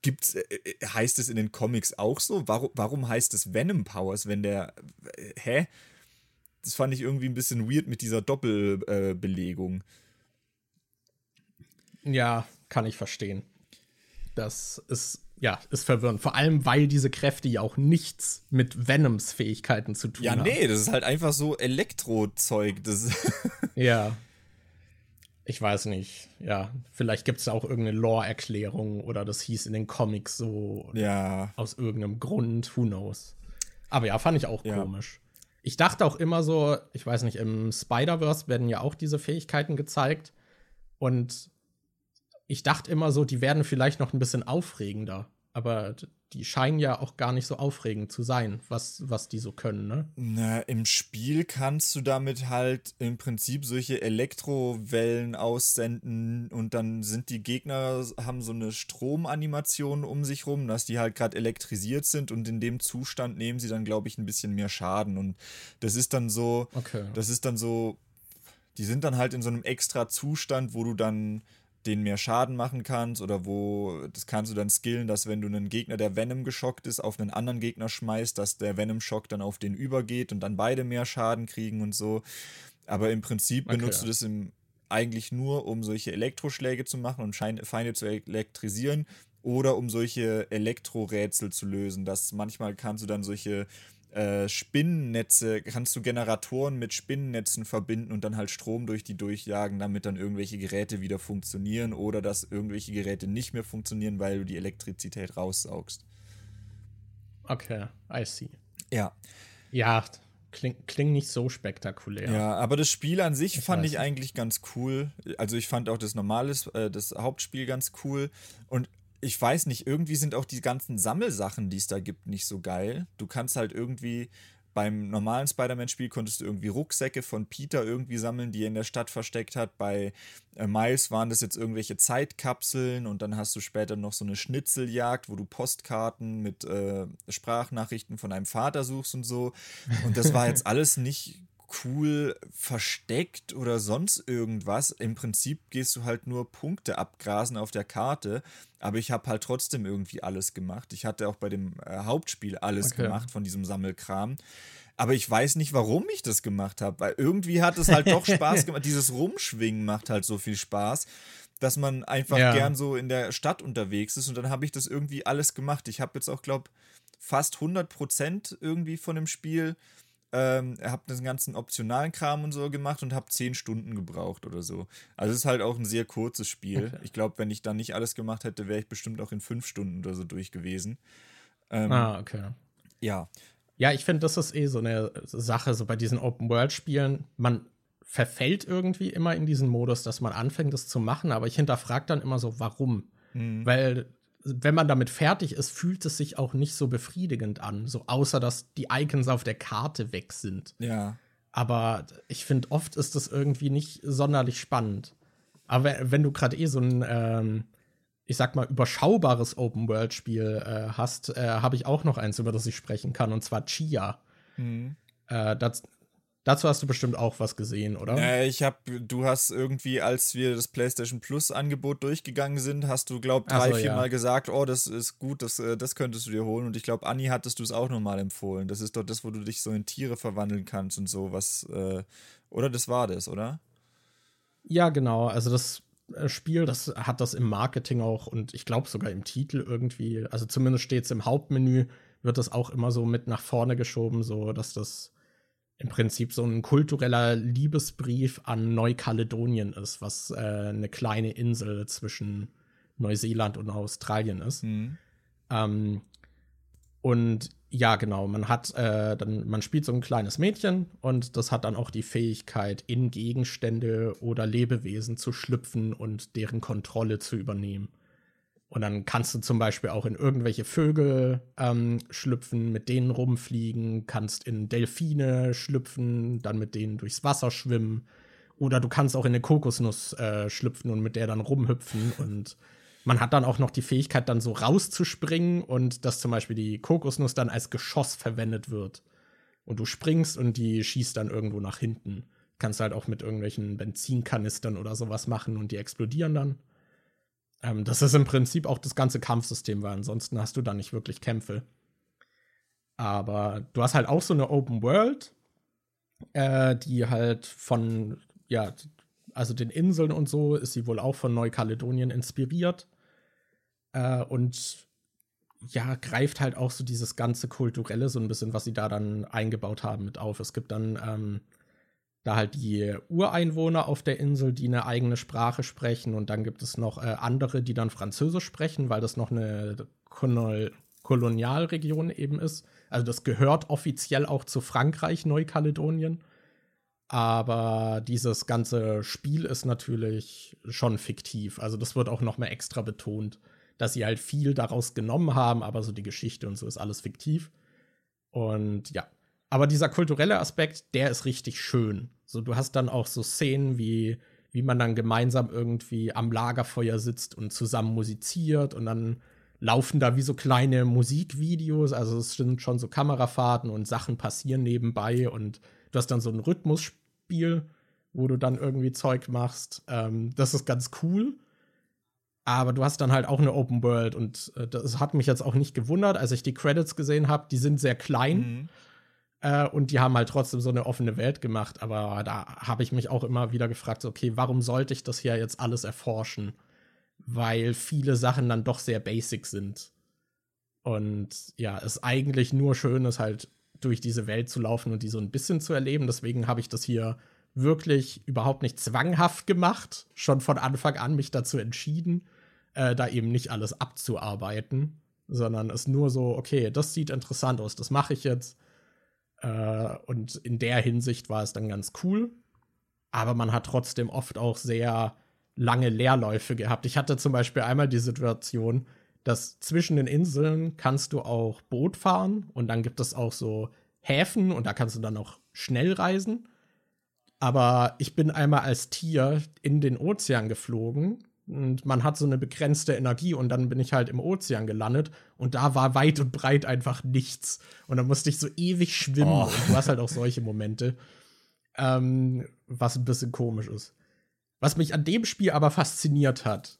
Speaker 1: Gibt's, äh, äh heißt es in den Comics auch so? Warum, warum heißt es Venom Powers, wenn der. Äh, hä? Das fand ich irgendwie ein bisschen weird mit dieser Doppelbelegung.
Speaker 2: Äh, ja, kann ich verstehen. Das ist, ja, ist verwirrend. Vor allem, weil diese Kräfte ja auch nichts mit Venoms Fähigkeiten zu tun
Speaker 1: ja,
Speaker 2: haben.
Speaker 1: Ja, nee, das ist halt einfach so Elektrozeug.
Speaker 2: ja. Ich weiß nicht. Ja, vielleicht gibt es auch irgendeine Lore-Erklärung oder das hieß in den Comics so.
Speaker 1: Ja.
Speaker 2: Aus irgendeinem Grund. Who knows. Aber ja, fand ich auch ja. komisch. Ich dachte auch immer so, ich weiß nicht, im Spider-Verse werden ja auch diese Fähigkeiten gezeigt. Und ich dachte immer so, die werden vielleicht noch ein bisschen aufregender. Aber die scheinen ja auch gar nicht so aufregend zu sein, was, was die so können, ne?
Speaker 1: Na, im Spiel kannst du damit halt im Prinzip solche Elektrowellen aussenden und dann sind die Gegner, haben so eine Stromanimation um sich rum, dass die halt gerade elektrisiert sind und in dem Zustand nehmen sie dann, glaube ich, ein bisschen mehr Schaden. Und das ist dann so, okay. das ist dann so, die sind dann halt in so einem extra Zustand, wo du dann den mehr Schaden machen kannst oder wo, das kannst du dann skillen, dass wenn du einen Gegner, der Venom geschockt ist, auf einen anderen Gegner schmeißt, dass der Venom-Schock dann auf den übergeht und dann beide mehr Schaden kriegen und so. Aber im Prinzip okay, benutzt ja. du das im, eigentlich nur, um solche Elektroschläge zu machen und Feinde zu elektrisieren oder um solche Elektrorätsel zu lösen. Das manchmal kannst du dann solche äh, Spinnennetze, kannst du Generatoren mit Spinnennetzen verbinden und dann halt Strom durch die durchjagen, damit dann irgendwelche Geräte wieder funktionieren oder dass irgendwelche Geräte nicht mehr funktionieren, weil du die Elektrizität raussaugst.
Speaker 2: Okay, I see.
Speaker 1: Ja.
Speaker 2: Ja, klingt, klingt nicht so spektakulär.
Speaker 1: Ja, aber das Spiel an sich ich fand ich eigentlich ganz cool. Also ich fand auch das normale, äh, das Hauptspiel ganz cool. Und ich weiß nicht, irgendwie sind auch die ganzen Sammelsachen, die es da gibt, nicht so geil. Du kannst halt irgendwie beim normalen Spider-Man-Spiel konntest du irgendwie Rucksäcke von Peter irgendwie sammeln, die er in der Stadt versteckt hat. Bei äh, Miles waren das jetzt irgendwelche Zeitkapseln und dann hast du später noch so eine Schnitzeljagd, wo du Postkarten mit äh, Sprachnachrichten von deinem Vater suchst und so. Und das war jetzt alles nicht cool versteckt oder sonst irgendwas. Im Prinzip gehst du halt nur Punkte abgrasen auf der Karte, aber ich habe halt trotzdem irgendwie alles gemacht. Ich hatte auch bei dem äh, Hauptspiel alles okay. gemacht von diesem Sammelkram. Aber ich weiß nicht, warum ich das gemacht habe, weil irgendwie hat es halt doch Spaß gemacht. Dieses Rumschwingen macht halt so viel Spaß. dass man einfach ja. gern so in der Stadt unterwegs ist. Und dann habe ich das irgendwie alles gemacht. Ich habe jetzt auch, glaube fast 100 Prozent irgendwie von dem Spiel. Ähm, habe den ganzen optionalen Kram und so gemacht und habe 10 Stunden gebraucht oder so. Also es ist halt auch ein sehr kurzes Spiel. Okay. Ich glaube, wenn ich dann nicht alles gemacht hätte, wäre ich bestimmt auch in 5 Stunden oder so durch gewesen.
Speaker 2: Ähm, ah, okay.
Speaker 1: Ja.
Speaker 2: Ja, ich finde, das ist eh so eine Sache, so bei diesen Open-World-Spielen. Man verfällt irgendwie immer in diesen Modus, dass man anfängt, das zu machen, aber ich hinterfrage dann immer so, warum? Mhm. Weil wenn man damit fertig ist, fühlt es sich auch nicht so befriedigend an, so außer dass die Icons auf der Karte weg sind.
Speaker 1: Ja.
Speaker 2: Aber ich finde, oft ist das irgendwie nicht sonderlich spannend. Aber wenn du gerade eh so ein, ähm, ich sag mal, überschaubares Open-World-Spiel äh, hast, äh, habe ich auch noch eins, über das ich sprechen kann, und zwar Chia. Mhm. Äh, das, Dazu hast du bestimmt auch was gesehen, oder?
Speaker 1: Äh, ich habe, du hast irgendwie, als wir das PlayStation Plus Angebot durchgegangen sind, hast du, glaub, drei, so, vier ja. Mal gesagt, oh, das ist gut, das, äh, das könntest du dir holen. Und ich glaube, Anni hattest du es auch nochmal empfohlen. Das ist doch das, wo du dich so in Tiere verwandeln kannst und so, was, äh, oder das war das, oder?
Speaker 2: Ja, genau. Also das Spiel, das hat das im Marketing auch und ich glaube sogar im Titel irgendwie, also zumindest steht es im Hauptmenü, wird das auch immer so mit nach vorne geschoben, so dass das im Prinzip so ein kultureller Liebesbrief an Neukaledonien ist, was äh, eine kleine Insel zwischen Neuseeland und Australien ist. Mhm. Ähm, und ja, genau, man hat äh, dann, man spielt so ein kleines Mädchen und das hat dann auch die Fähigkeit, in Gegenstände oder Lebewesen zu schlüpfen und deren Kontrolle zu übernehmen. Und dann kannst du zum Beispiel auch in irgendwelche Vögel ähm, schlüpfen, mit denen rumfliegen, kannst in Delfine schlüpfen, dann mit denen durchs Wasser schwimmen. Oder du kannst auch in eine Kokosnuss äh, schlüpfen und mit der dann rumhüpfen. Und man hat dann auch noch die Fähigkeit, dann so rauszuspringen und dass zum Beispiel die Kokosnuss dann als Geschoss verwendet wird. Und du springst und die schießt dann irgendwo nach hinten. Kannst halt auch mit irgendwelchen Benzinkanistern oder sowas machen und die explodieren dann. Ähm, das ist im Prinzip auch das ganze Kampfsystem, weil ansonsten hast du da nicht wirklich Kämpfe. Aber du hast halt auch so eine Open World, äh, die halt von, ja, also den Inseln und so ist sie wohl auch von Neukaledonien inspiriert. Äh, und ja, greift halt auch so dieses ganze Kulturelle so ein bisschen, was sie da dann eingebaut haben, mit auf. Es gibt dann ähm, da halt die Ureinwohner auf der Insel, die eine eigene Sprache sprechen und dann gibt es noch äh, andere, die dann Französisch sprechen, weil das noch eine Kolonial Kolonialregion eben ist. Also das gehört offiziell auch zu Frankreich, Neukaledonien. Aber dieses ganze Spiel ist natürlich schon fiktiv. Also das wird auch noch mal extra betont, dass sie halt viel daraus genommen haben, aber so die Geschichte und so ist alles fiktiv. Und ja, aber dieser kulturelle Aspekt, der ist richtig schön. So, du hast dann auch so Szenen wie, wie man dann gemeinsam irgendwie am Lagerfeuer sitzt und zusammen musiziert und dann laufen da wie so kleine Musikvideos. Also es sind schon so Kamerafahrten und Sachen passieren nebenbei und du hast dann so ein Rhythmusspiel, wo du dann irgendwie Zeug machst. Ähm, das ist ganz cool. Aber du hast dann halt auch eine Open World und äh, das hat mich jetzt auch nicht gewundert, als ich die Credits gesehen habe. Die sind sehr klein. Mhm. Äh, und die haben halt trotzdem so eine offene Welt gemacht. Aber da habe ich mich auch immer wieder gefragt, okay, warum sollte ich das hier jetzt alles erforschen? Weil viele Sachen dann doch sehr basic sind. Und ja, es eigentlich nur schön ist, halt durch diese Welt zu laufen und die so ein bisschen zu erleben. Deswegen habe ich das hier wirklich überhaupt nicht zwanghaft gemacht. Schon von Anfang an mich dazu entschieden, äh, da eben nicht alles abzuarbeiten, sondern es nur so, okay, das sieht interessant aus, das mache ich jetzt äh, und in der Hinsicht war es dann ganz cool. Aber man hat trotzdem oft auch sehr lange Leerläufe gehabt. Ich hatte zum Beispiel einmal die Situation, dass zwischen den Inseln kannst du auch Boot fahren und dann gibt es auch so Häfen und da kannst du dann auch schnell reisen. Aber ich bin einmal als Tier in den Ozean geflogen und man hat so eine begrenzte Energie und dann bin ich halt im Ozean gelandet und da war weit und breit einfach nichts und dann musste ich so ewig schwimmen oh. und du hast halt auch solche Momente, ähm, was ein bisschen komisch ist. Was mich an dem Spiel aber fasziniert hat,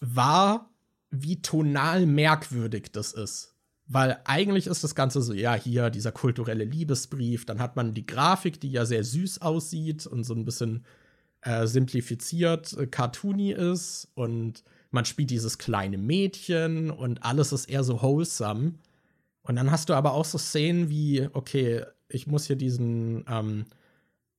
Speaker 2: war, wie tonal merkwürdig das ist. Weil eigentlich ist das Ganze so, ja, hier dieser kulturelle Liebesbrief, dann hat man die Grafik, die ja sehr süß aussieht und so ein bisschen äh, simplifiziert, äh, cartoony ist und man spielt dieses kleine Mädchen und alles ist eher so wholesome. Und dann hast du aber auch so Szenen wie, okay, ich muss hier diesen ähm,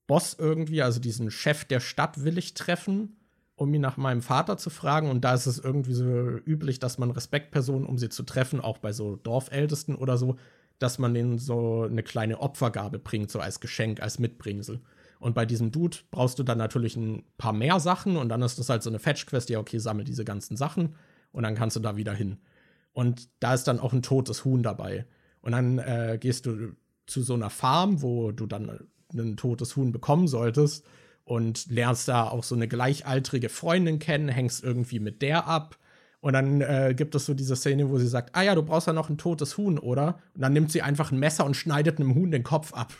Speaker 2: Boss irgendwie, also diesen Chef der Stadt will ich treffen, um ihn nach meinem Vater zu fragen. Und da ist es irgendwie so üblich, dass man Respektpersonen, um sie zu treffen, auch bei so Dorfältesten oder so, dass man denen so eine kleine Opfergabe bringt, so als Geschenk, als Mitbringsel. Und bei diesem Dude brauchst du dann natürlich ein paar mehr Sachen und dann ist das halt so eine Fetch-Quest, ja, okay, sammel diese ganzen Sachen und dann kannst du da wieder hin. Und da ist dann auch ein totes Huhn dabei. Und dann äh, gehst du zu so einer Farm, wo du dann ein totes Huhn bekommen solltest und lernst da auch so eine gleichaltrige Freundin kennen, hängst irgendwie mit der ab und dann äh, gibt es so diese Szene, wo sie sagt, ah ja, du brauchst ja noch ein totes Huhn, oder? Und dann nimmt sie einfach ein Messer und schneidet einem Huhn den Kopf ab.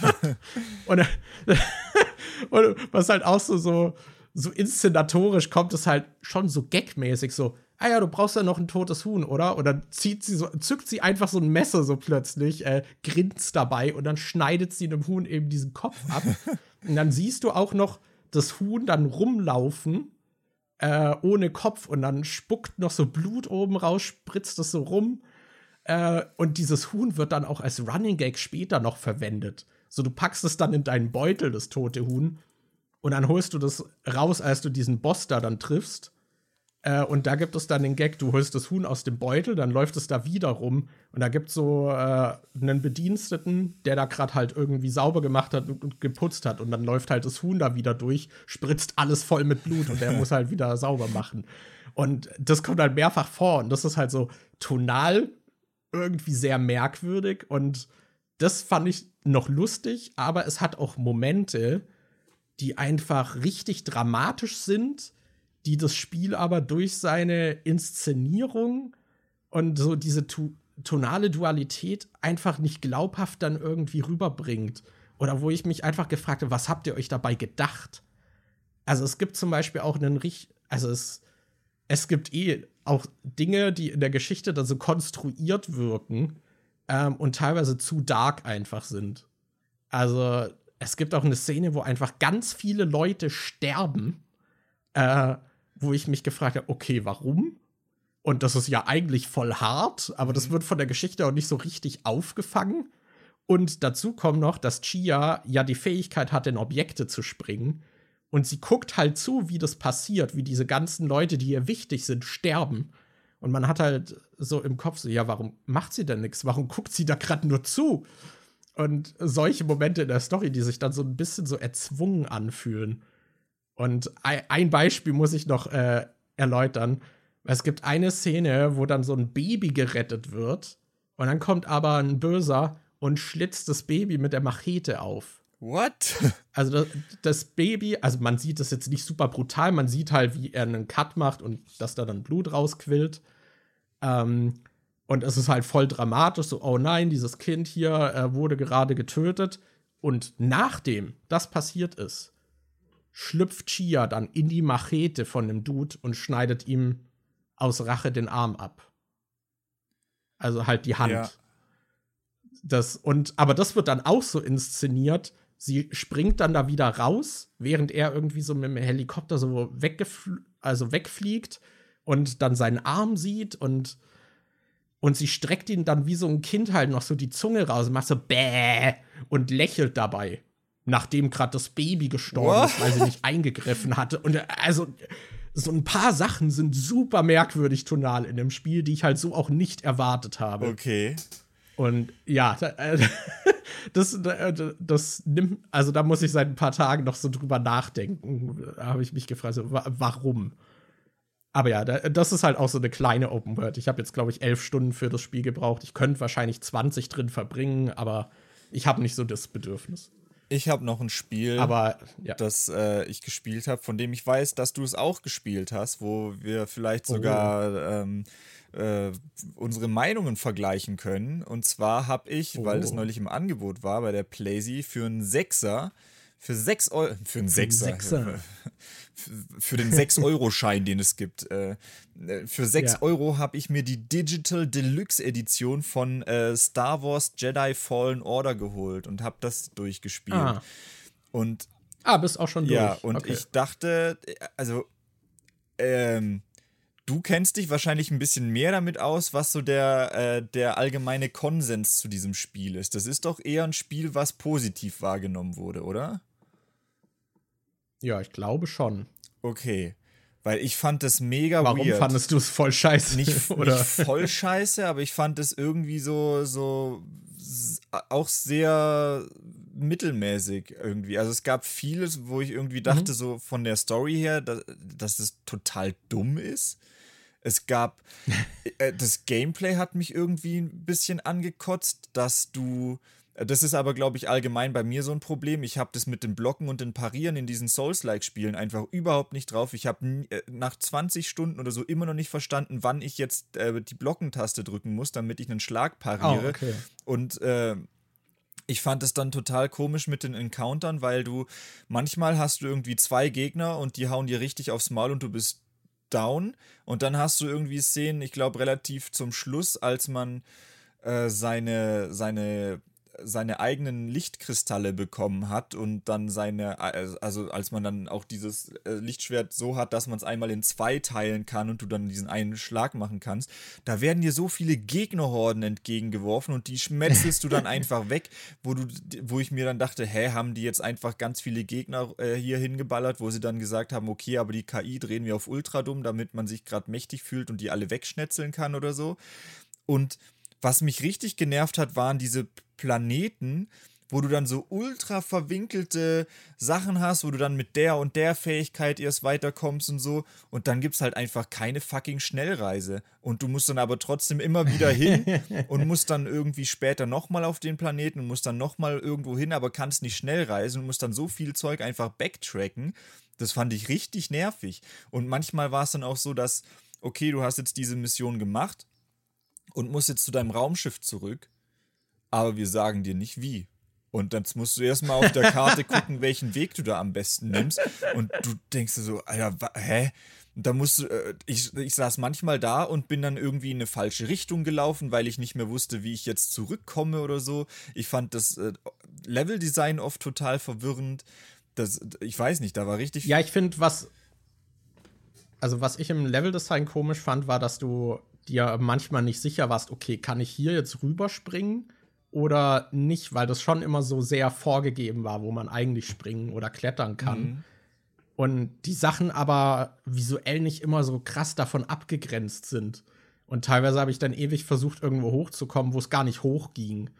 Speaker 2: und, und, was halt auch so, so, so inszenatorisch kommt, ist halt schon so gagmäßig so, ah ja, du brauchst ja noch ein totes Huhn, oder? Und dann zieht sie so, zückt sie einfach so ein Messer so plötzlich, äh, grinst dabei und dann schneidet sie einem Huhn eben diesen Kopf ab. und dann siehst du auch noch das Huhn dann rumlaufen äh, ohne Kopf und dann spuckt noch so Blut oben raus, spritzt es so rum. Äh, und dieses Huhn wird dann auch als Running Gag später noch verwendet. So, du packst es dann in deinen Beutel, das tote Huhn, und dann holst du das raus, als du diesen Boss da dann triffst. Äh, und da gibt es dann den Gag, du holst das Huhn aus dem Beutel, dann läuft es da wieder rum. Und da gibt es so äh, einen Bediensteten, der da gerade halt irgendwie sauber gemacht hat und, und, geputzt hat. Und dann läuft halt das Huhn da wieder durch, spritzt alles voll mit Blut und der muss halt wieder sauber machen. Und das kommt halt mehrfach vor. Und das ist halt so tonal irgendwie sehr merkwürdig. Und das fand ich noch lustig, aber es hat auch Momente, die einfach richtig dramatisch sind die das Spiel aber durch seine Inszenierung und so diese tonale Dualität einfach nicht glaubhaft dann irgendwie rüberbringt. Oder wo ich mich einfach gefragt habe, was habt ihr euch dabei gedacht? Also es gibt zum Beispiel auch einen richtig, also es, es gibt eh auch Dinge, die in der Geschichte dann so konstruiert wirken ähm, und teilweise zu dark einfach sind. Also es gibt auch eine Szene, wo einfach ganz viele Leute sterben. Äh, wo ich mich gefragt habe, okay, warum? Und das ist ja eigentlich voll hart, aber das mhm. wird von der Geschichte auch nicht so richtig aufgefangen. Und dazu kommt noch, dass Chia ja die Fähigkeit hat, in Objekte zu springen. Und sie guckt halt zu, wie das passiert, wie diese ganzen Leute, die ihr wichtig sind, sterben. Und man hat halt so im Kopf so, ja, warum macht sie denn nichts? Warum guckt sie da gerade nur zu? Und solche Momente in der Story, die sich dann so ein bisschen so erzwungen anfühlen. Und ein Beispiel muss ich noch äh, erläutern. Es gibt eine Szene, wo dann so ein Baby gerettet wird. Und dann kommt aber ein Böser und schlitzt das Baby mit der Machete auf.
Speaker 1: What?
Speaker 2: Also das, das, Baby, also man sieht das jetzt nicht super brutal, man sieht halt, wie er einen Cut macht und dass da dann Blut rausquillt. Ähm, und es ist halt voll dramatisch, so, oh nein, dieses Kind hier äh, wurde gerade getötet. Und nachdem das passiert ist, schlüpft Chia dann in die Machete von dem Dude und schneidet ihm aus Rache den Arm ab. Also halt die Hand. Ja. Das, und, aber das wird dann auch so inszeniert. Sie springt dann da wieder raus, während er irgendwie so mit dem Helikopter so also wegfliegt und dann seinen Arm sieht und, und sie streckt ihn dann wie so ein Kind halt noch so die Zunge raus und macht so bäh und lächelt dabei nachdem gerade das Baby gestorben ist, weil sie nicht eingegriffen hatte. Und äh, also so ein paar Sachen sind super merkwürdig tonal in dem Spiel, die ich halt so auch nicht erwartet habe.
Speaker 1: Okay.
Speaker 2: Und ja, äh, das, äh, das nimmt, also da muss ich seit ein paar Tagen noch so drüber nachdenken. Da habe ich mich gefragt, so, warum? Aber ja, das ist halt auch so eine kleine Open World. Ich habe jetzt, glaube ich, elf Stunden für das Spiel gebraucht. Ich könnte wahrscheinlich 20 drin verbringen, aber ich habe nicht so das Bedürfnis.
Speaker 1: Ich habe noch ein Spiel,
Speaker 2: Aber, ja.
Speaker 1: das äh, ich gespielt habe, von dem ich weiß, dass du es auch gespielt hast, wo wir vielleicht oh. sogar ähm, äh, unsere Meinungen vergleichen können. Und zwar habe ich, oh. weil das neulich im Angebot war, bei der Playsee für einen Sechser für 6 Euro, für einen Sechser, Sechser. für den 6-Euro-Schein, den es gibt. Äh, äh, für 6 ja. Euro habe ich mir die Digital Deluxe Edition von äh, Star Wars Jedi Fallen Order geholt und habe das durchgespielt. Ah. Und
Speaker 2: Ah, bist auch schon durch.
Speaker 1: Ja, und okay. ich dachte, also, ähm, du kennst dich wahrscheinlich ein bisschen mehr damit aus, was so der, äh, der allgemeine Konsens zu diesem Spiel ist. Das ist doch eher ein Spiel, was positiv wahrgenommen wurde, oder?
Speaker 2: Ja, ich glaube schon.
Speaker 1: Okay. Weil ich fand das mega
Speaker 2: Warum
Speaker 1: weird.
Speaker 2: Warum fandest du es voll scheiße?
Speaker 1: Nicht, oder? nicht voll scheiße, aber ich fand es irgendwie so, so auch sehr mittelmäßig irgendwie. Also es gab vieles, wo ich irgendwie dachte, mhm. so von der Story her, dass, dass es total dumm ist. Es gab, äh, das Gameplay hat mich irgendwie ein bisschen angekotzt, dass du, das ist aber, glaube ich, allgemein bei mir so ein Problem. Ich habe das mit den Blocken und den Parieren in diesen Souls-like-Spielen einfach überhaupt nicht drauf. Ich habe äh, nach 20 Stunden oder so immer noch nicht verstanden, wann ich jetzt äh, die Blockentaste drücken muss, damit ich einen Schlag pariere. Oh, okay. Und äh, ich fand es dann total komisch mit den Encountern, weil du manchmal hast du irgendwie zwei Gegner und die hauen dir richtig aufs Maul und du bist down. Und dann hast du irgendwie Szenen, ich glaube, relativ zum Schluss, als man äh, seine, seine seine eigenen Lichtkristalle bekommen hat und dann seine, also als man dann auch dieses äh, Lichtschwert so hat, dass man es einmal in zwei teilen kann und du dann diesen einen Schlag machen kannst, da werden dir so viele Gegnerhorden entgegengeworfen und die schmetzelst du dann einfach weg, wo du, wo ich mir dann dachte, hä, haben die jetzt einfach ganz viele Gegner äh, hier hingeballert, wo sie dann gesagt haben, okay, aber die KI drehen wir auf Ultra dumm, damit man sich gerade mächtig fühlt und die alle wegschnetzeln kann oder so. Und was mich richtig genervt hat, waren diese Planeten, wo du dann so ultra verwinkelte Sachen hast, wo du dann mit der und der Fähigkeit erst weiterkommst und so. Und dann gibt es halt einfach keine fucking Schnellreise. Und du musst dann aber trotzdem immer wieder hin und musst dann irgendwie später nochmal auf den Planeten und musst dann nochmal irgendwo hin, aber kannst nicht schnell reisen und musst dann so viel Zeug einfach backtracken. Das fand ich richtig nervig. Und manchmal war es dann auch so, dass, okay, du hast jetzt diese Mission gemacht und musst jetzt zu deinem Raumschiff zurück aber wir sagen dir nicht wie. Und dann musst du erstmal auf der Karte gucken, welchen Weg du da am besten nimmst. Und du denkst dir so, Alter, hä? Da musst du, äh, ich, ich saß manchmal da und bin dann irgendwie in eine falsche Richtung gelaufen, weil ich nicht mehr wusste, wie ich jetzt zurückkomme oder so. Ich fand das äh, Leveldesign oft total verwirrend. Das, ich weiß nicht, da war richtig.
Speaker 2: Ja, ich finde, was. Also, was ich im Leveldesign komisch fand, war, dass du dir manchmal nicht sicher warst, okay, kann ich hier jetzt rüberspringen? Oder nicht, weil das schon immer so sehr vorgegeben war, wo man eigentlich springen oder klettern kann. Mhm. Und die Sachen aber visuell nicht immer so krass davon abgegrenzt sind. Und teilweise habe ich dann ewig versucht, irgendwo hochzukommen, wo es gar nicht hoch ging.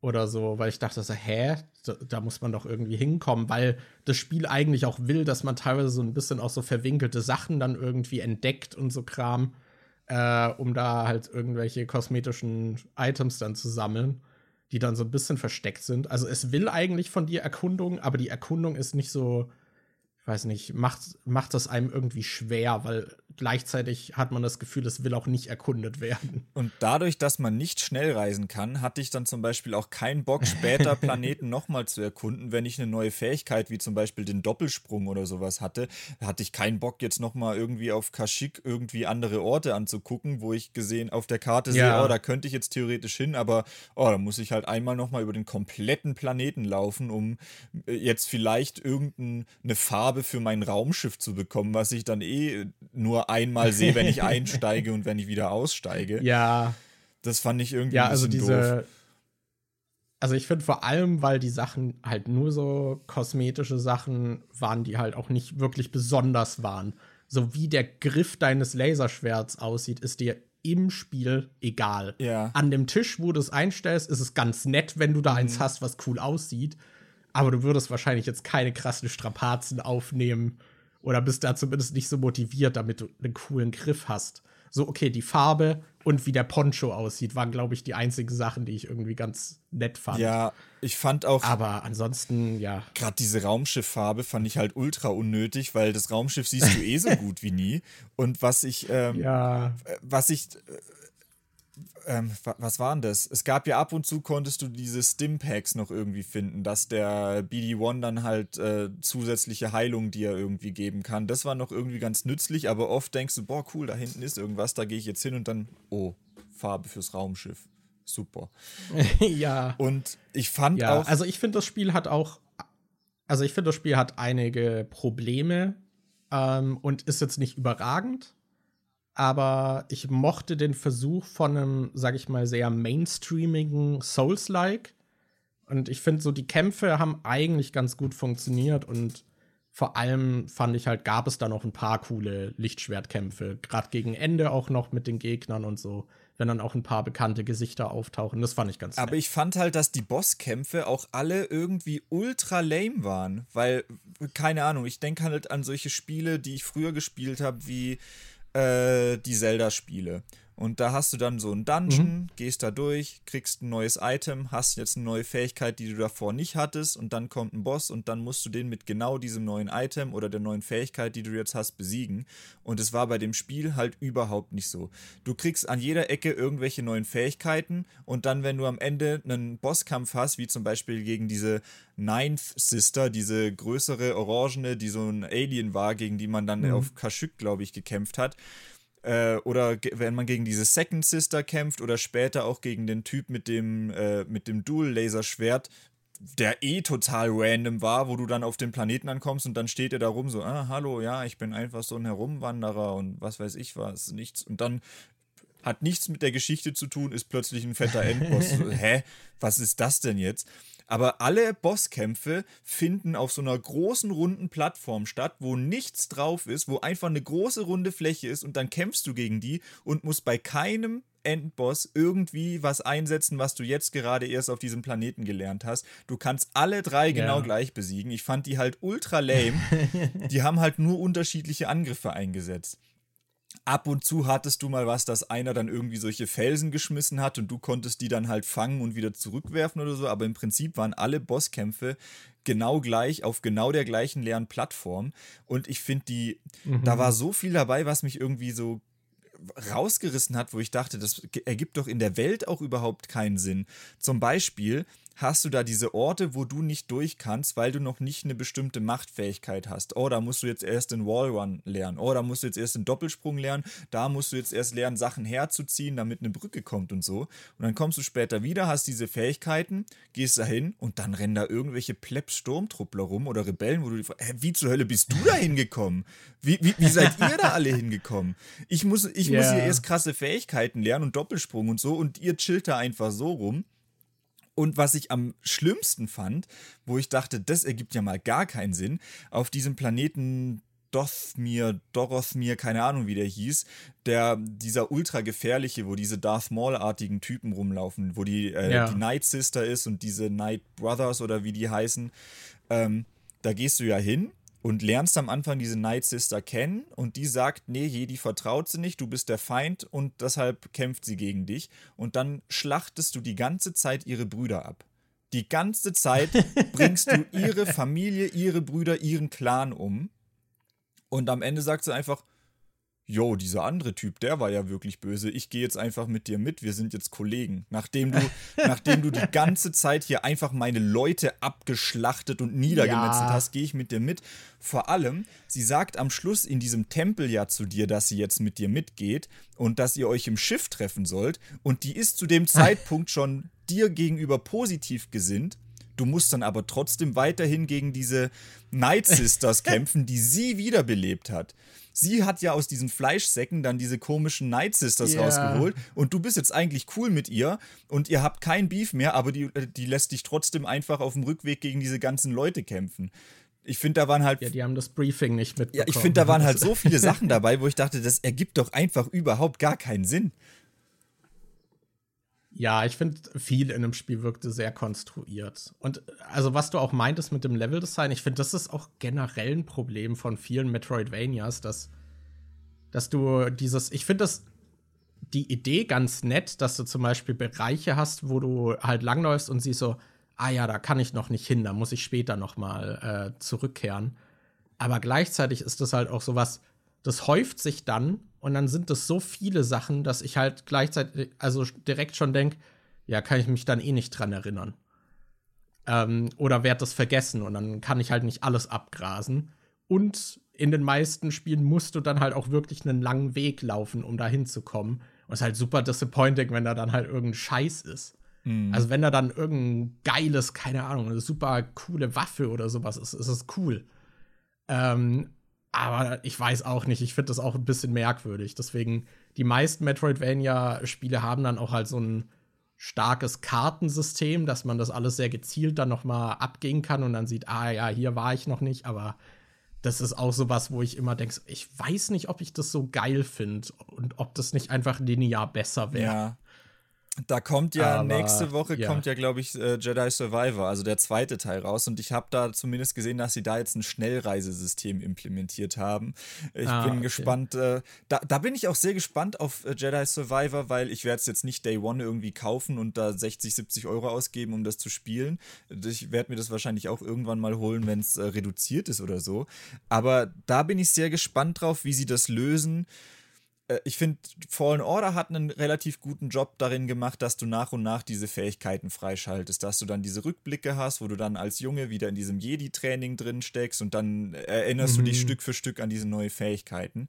Speaker 2: Oder so, weil ich dachte so, hä, da, da, muss man doch irgendwie hinkommen, weil das Spiel eigentlich auch will, dass man teilweise so ein bisschen auch so verwinkelte Sachen dann irgendwie entdeckt und so Kram, äh, um da halt irgendwelche kosmetischen Items dann zu sammeln die dann so ein bisschen versteckt sind. Also es will eigentlich von dir Erkundung, aber die Erkundung ist nicht so, ich weiß nicht, macht, macht das einem irgendwie schwer, weil gleichzeitig hat man das Gefühl, es will auch nicht erkundet werden.
Speaker 1: Und dadurch, dass man nicht schnell reisen kann, hatte ich dann zum Beispiel auch keinen Bock, später Planeten nochmal zu erkunden, wenn ich eine neue Fähigkeit, wie zum Beispiel den Doppelsprung oder sowas hatte. hatte ich keinen Bock, jetzt nochmal irgendwie auf Kashyyyk irgendwie andere Orte anzugucken, wo ich gesehen auf der Karte ja. sehe, oh, da könnte ich jetzt theoretisch hin, aber oh, da muss ich halt einmal nochmal über den kompletten Planeten laufen, um äh, jetzt vielleicht irgendeine Farbe für mein Raumschiff zu bekommen, was ich dann eh nur einmal sehe, wenn ich einsteige und wenn ich wieder aussteige.
Speaker 2: Ja.
Speaker 1: Das fand ich irgendwie
Speaker 2: ja, ein also bisschen also diese, doof. Also ich finde vor allem, weil die Sachen halt nur so kosmetische Sachen waren, die halt auch nicht wirklich besonders waren. So wie der Griff deines Laserschwerts aussieht, ist dir im Spiel egal.
Speaker 1: Ja.
Speaker 2: An dem Tisch, wo du es einstellst, ist es ganz nett, wenn du da mhm. eins hast, was cool aussieht. Aber du würdest wahrscheinlich jetzt keine krassen Strapazen aufnehmen, oder bist da zumindest nicht so motiviert, damit du einen coolen Griff hast. So, okay, die Farbe und wie der Poncho aussieht, waren, glaube ich, die einzigen Sachen, die ich irgendwie ganz nett fand.
Speaker 1: Ja, ich fand auch.
Speaker 2: Aber ansonsten, ja.
Speaker 1: Gerade diese Raumschifffarbe fand ich halt ultra unnötig, weil das Raumschiff siehst du eh so gut wie nie. Und was ich, ähm,
Speaker 2: ja.
Speaker 1: Äh, was ich äh, ähm, was waren das? Es gab ja ab und zu konntest du diese Stimpacks noch irgendwie finden, dass der BD-1 dann halt äh, zusätzliche Heilung dir irgendwie geben kann. Das war noch irgendwie ganz nützlich, aber oft denkst du, boah, cool, da hinten ist irgendwas, da gehe ich jetzt hin und dann, oh, Farbe fürs Raumschiff. Super.
Speaker 2: ja.
Speaker 1: Und ich ffand
Speaker 2: ja,
Speaker 1: auch.
Speaker 2: Also ich finde, das Spiel hat auch also ich finde, das Spiel hat einige Probleme ähm, und ist jetzt nicht überragend. Aber ich mochte den Versuch von einem, sag ich mal, sehr mainstreamigen Souls-like. Und ich finde, so die Kämpfe haben eigentlich ganz gut funktioniert und vor allem fand ich halt, gab es da noch ein paar coole Lichtschwertkämpfe. Gerade gegen Ende auch noch mit den Gegnern und so wenn dann auch ein paar bekannte Gesichter auftauchen. Das fand ich ganz
Speaker 1: Aber ich fand halt, dass die Bosskämpfe auch alle irgendwie ultra lame waren. Weil, keine Ahnung, ich denke halt an solche Spiele, die ich früher gespielt habe, wie äh, die Zelda-Spiele. Und da hast du dann so einen Dungeon, mhm. gehst da durch, kriegst ein neues Item, hast jetzt eine neue Fähigkeit, die du davor nicht hattest, und dann kommt ein Boss und dann musst du den mit genau diesem neuen Item oder der neuen Fähigkeit, die du jetzt hast, besiegen. Und es war bei dem Spiel halt überhaupt nicht so. Du kriegst an jeder Ecke irgendwelche neuen Fähigkeiten und dann, wenn du am Ende einen Bosskampf hast, wie zum Beispiel gegen diese Ninth Sister, diese größere Orangene, die so ein Alien war, gegen die man dann mhm. auf Kashyyyk, glaube ich, gekämpft hat, äh, oder wenn man gegen diese Second Sister kämpft oder später auch gegen den Typ mit dem, äh, mit dem Dual-Laserschwert, der eh total random war, wo du dann auf den Planeten ankommst und dann steht er da rum so, ah, hallo, ja, ich bin einfach so ein Herumwanderer und was weiß ich was, nichts. Und dann hat nichts mit der Geschichte zu tun, ist plötzlich ein fetter Endboss. so, hä, was ist das denn jetzt? Aber alle Bosskämpfe finden auf so einer großen runden Plattform statt, wo nichts drauf ist, wo einfach eine große runde Fläche ist und dann kämpfst du gegen die und musst bei keinem Endboss irgendwie was einsetzen, was du jetzt gerade erst auf diesem Planeten gelernt hast. Du kannst alle drei genau ja. gleich besiegen. Ich fand die halt ultra lame. die haben halt nur unterschiedliche Angriffe eingesetzt ab und zu hattest du mal was, dass einer dann irgendwie solche Felsen geschmissen hat und du konntest die dann halt fangen und wieder zurückwerfen oder so, aber im Prinzip waren alle Bosskämpfe genau gleich auf genau der gleichen leeren Plattform und ich finde die, mhm. da war so viel dabei, was mich irgendwie so rausgerissen hat, wo ich dachte, das ergibt doch in der Welt auch überhaupt keinen Sinn. Zum Beispiel hast du da diese Orte, wo du nicht durch kannst, weil du noch nicht eine bestimmte Machtfähigkeit hast. Oh, da musst du jetzt erst den Wallrun lernen. Oh, da musst du jetzt erst den Doppelsprung lernen. Da musst du jetzt erst lernen, Sachen herzuziehen, damit eine Brücke kommt und so. Und dann kommst du später wieder, hast diese Fähigkeiten, gehst dahin und dann rennen da irgendwelche Plebs-Sturmtruppler rum oder Rebellen, wo du dir hä, wie zur Hölle bist du da hingekommen? Wie, wie, wie seid ihr da alle hingekommen? Ich muss, ich yeah. muss hier erst krasse Fähigkeiten lernen und Doppelsprung und so und ihr chillt da einfach so rum. Und was ich am schlimmsten fand, wo ich dachte, das ergibt ja mal gar keinen Sinn, auf diesem Planeten Dothmir, Dorothmir, keine Ahnung wie der hieß, der, dieser ultra gefährliche, wo diese Darth Maul-artigen Typen rumlaufen, wo die, äh, ja. die Night Sister ist und diese Night Brothers oder wie die heißen. Ähm, da gehst du ja hin und lernst am Anfang diese Night Sister kennen und die sagt, nee, Jedi vertraut sie nicht, du bist der Feind und deshalb kämpft sie gegen dich und dann schlachtest du die ganze Zeit ihre Brüder ab. Die ganze Zeit bringst du ihre Familie, ihre Brüder, ihren Clan um und am Ende sagt sie einfach, Jo, dieser andere Typ, der war ja wirklich böse. Ich gehe jetzt einfach mit dir mit. Wir sind jetzt Kollegen. Nachdem du, nachdem du die ganze Zeit hier einfach meine Leute abgeschlachtet und niedergemetzelt ja. hast, gehe ich mit dir mit. Vor allem, sie sagt am Schluss in diesem Tempel ja zu dir, dass sie jetzt mit dir mitgeht und dass ihr euch im Schiff treffen sollt. Und die ist zu dem Zeitpunkt schon dir gegenüber positiv gesinnt. Du musst dann aber trotzdem weiterhin gegen diese Night Sisters kämpfen, die sie wiederbelebt hat sie hat ja aus diesen Fleischsäcken dann diese komischen Night Sisters yeah. rausgeholt und du bist jetzt eigentlich cool mit ihr und ihr habt kein Beef mehr, aber die, äh, die lässt dich trotzdem einfach auf dem Rückweg gegen diese ganzen Leute kämpfen. Ich finde, da waren halt.
Speaker 2: Ja, die haben das Briefing nicht mitbekommen.
Speaker 1: Ja, ich finde, da waren halt so viele Sachen dabei, wo ich dachte, das ergibt doch einfach überhaupt gar keinen Sinn.
Speaker 2: Ja, ich finde, viel in dem Spiel wirkte sehr konstruiert. Und also, was du auch meintest mit dem Leveldesign, ich finde, das ist auch generell ein Problem von vielen Metroidvanias, dass, dass du dieses, ich finde das die Idee ganz nett, dass du zum Beispiel Bereiche hast, wo du halt langläufst und siehst so, ah ja, da kann ich noch nicht hin, da muss ich später noch mal äh, zurückkehren. Aber gleichzeitig ist das halt auch so was, das häuft sich dann und dann sind das so viele Sachen, dass ich halt gleichzeitig, also direkt schon denke, ja, kann ich mich dann eh nicht dran erinnern. Ähm, oder werde das vergessen und dann kann ich halt nicht alles abgrasen. Und in den meisten Spielen musst du dann halt auch wirklich einen langen Weg laufen, um da hinzukommen. Und es ist halt super disappointing, wenn da dann halt irgendein Scheiß ist. Mhm. Also wenn da dann irgendein geiles, keine Ahnung, eine super coole Waffe oder sowas ist, ist es cool. Ähm, aber ich weiß auch nicht, ich finde das auch ein bisschen merkwürdig. Deswegen, die meisten Metroidvania-Spiele haben dann auch halt so ein starkes Kartensystem, dass man das alles sehr gezielt dann noch mal abgehen kann und dann sieht, ah ja, hier war ich noch nicht, aber das ist auch so was, wo ich immer denke, ich weiß nicht, ob ich das so geil finde und ob das nicht einfach linear besser wäre. Ja.
Speaker 1: Da kommt ja Aber, nächste Woche ja. kommt ja glaube ich äh, Jedi Survivor, also der zweite Teil raus und ich habe da zumindest gesehen, dass sie da jetzt ein Schnellreisesystem implementiert haben. Ich ah, bin okay. gespannt. Äh, da, da bin ich auch sehr gespannt auf äh, Jedi Survivor, weil ich werde es jetzt nicht Day One irgendwie kaufen und da 60, 70 Euro ausgeben, um das zu spielen. Ich werde mir das wahrscheinlich auch irgendwann mal holen, wenn es äh, reduziert ist oder so. Aber da bin ich sehr gespannt drauf, wie sie das lösen. Äh, ich finde, Fallen Order hat einen relativ guten Job darin gemacht, dass du nach und nach diese Fähigkeiten freischaltest, dass du dann diese Rückblicke hast, wo du dann als Junge wieder in diesem Jedi-Training drin steckst und dann erinnerst mhm. du dich mhm. Stück für Stück an diese neuen Fähigkeiten.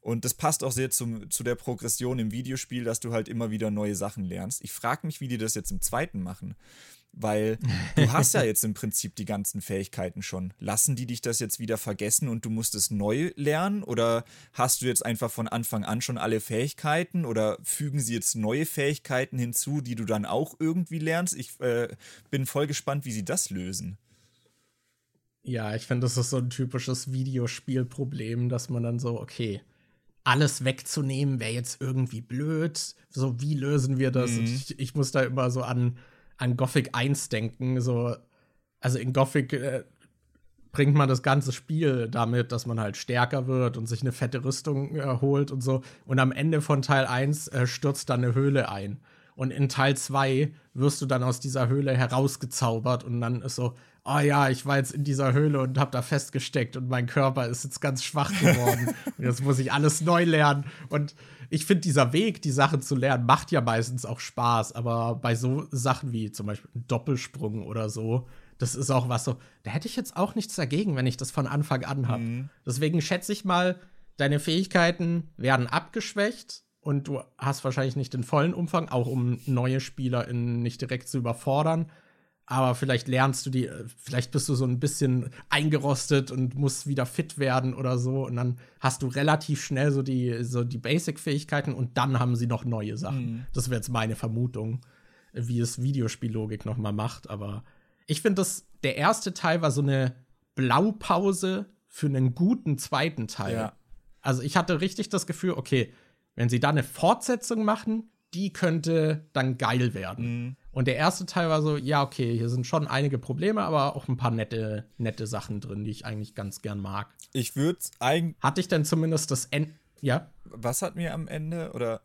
Speaker 1: Und das passt auch sehr zum, zu der Progression im Videospiel, dass du halt immer wieder neue Sachen lernst. Ich frage mich, wie die das jetzt im zweiten machen. Weil du hast ja jetzt im Prinzip die ganzen Fähigkeiten schon. Lassen die dich das jetzt wieder vergessen und du musst es neu lernen? Oder hast du jetzt einfach von Anfang an schon alle Fähigkeiten? Oder fügen sie jetzt neue Fähigkeiten hinzu, die du dann auch irgendwie lernst? Ich äh, bin voll gespannt, wie sie das lösen.
Speaker 2: Ja, ich finde, das ist so ein typisches Videospielproblem, dass man dann so, okay, alles wegzunehmen wäre jetzt irgendwie blöd. So, wie lösen wir das? Mhm. Ich, ich muss da immer so an an Gothic 1 denken. So, also in Gothic äh, bringt man das ganze Spiel damit, dass man halt stärker wird und sich eine fette Rüstung äh, holt und so. Und am Ende von Teil 1 äh, stürzt dann eine Höhle ein. Und in Teil 2 wirst du dann aus dieser Höhle herausgezaubert und dann ist so, oh ja, ich war jetzt in dieser Höhle und hab da festgesteckt und mein Körper ist jetzt ganz schwach geworden. und jetzt muss ich alles neu lernen. Und ich finde, dieser Weg, die Sachen zu lernen, macht ja meistens auch Spaß. Aber bei so Sachen wie zum Beispiel ein Doppelsprung oder so, das ist auch was so, da hätte ich jetzt auch nichts dagegen, wenn ich das von Anfang an habe. Mhm. Deswegen schätze ich mal, deine Fähigkeiten werden abgeschwächt und du hast wahrscheinlich nicht den vollen Umfang, auch um neue SpielerInnen nicht direkt zu überfordern aber vielleicht lernst du die, vielleicht bist du so ein bisschen eingerostet und musst wieder fit werden oder so und dann hast du relativ schnell so die, so die Basic-Fähigkeiten und dann haben sie noch neue Sachen. Mhm. Das wäre jetzt meine Vermutung, wie es Videospiellogik noch mal macht, aber ich finde, dass der erste Teil war so eine Blaupause für einen guten zweiten Teil. Ja. Also ich hatte richtig das Gefühl, okay, wenn sie da eine Fortsetzung machen, die könnte dann geil werden. Mhm. Und der erste Teil war so, ja, okay, hier sind schon einige Probleme, aber auch ein paar nette, nette Sachen drin, die ich eigentlich ganz gern mag.
Speaker 1: Ich würde eigentlich.
Speaker 2: Hatte ich denn zumindest das Ende. Ja?
Speaker 1: Was hat mir am Ende oder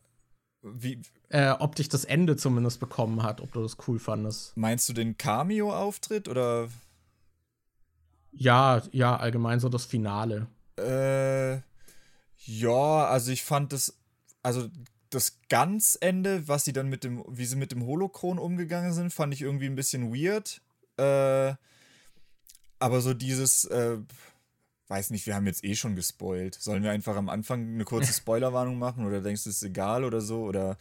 Speaker 1: wie?
Speaker 2: Äh, ob dich das Ende zumindest bekommen hat, ob du das cool fandest.
Speaker 1: Meinst du den Cameo-Auftritt oder?
Speaker 2: Ja, ja, allgemein so das Finale.
Speaker 1: Äh, ja, also ich fand das, also das ganz Ende, was sie dann mit dem, wie sie mit dem Holokron umgegangen sind, fand ich irgendwie ein bisschen weird. Äh, aber so dieses, äh, weiß nicht, wir haben jetzt eh schon gespoilt. Sollen wir einfach am Anfang eine kurze Spoilerwarnung machen oder denkst du, es ist egal oder so? Oder.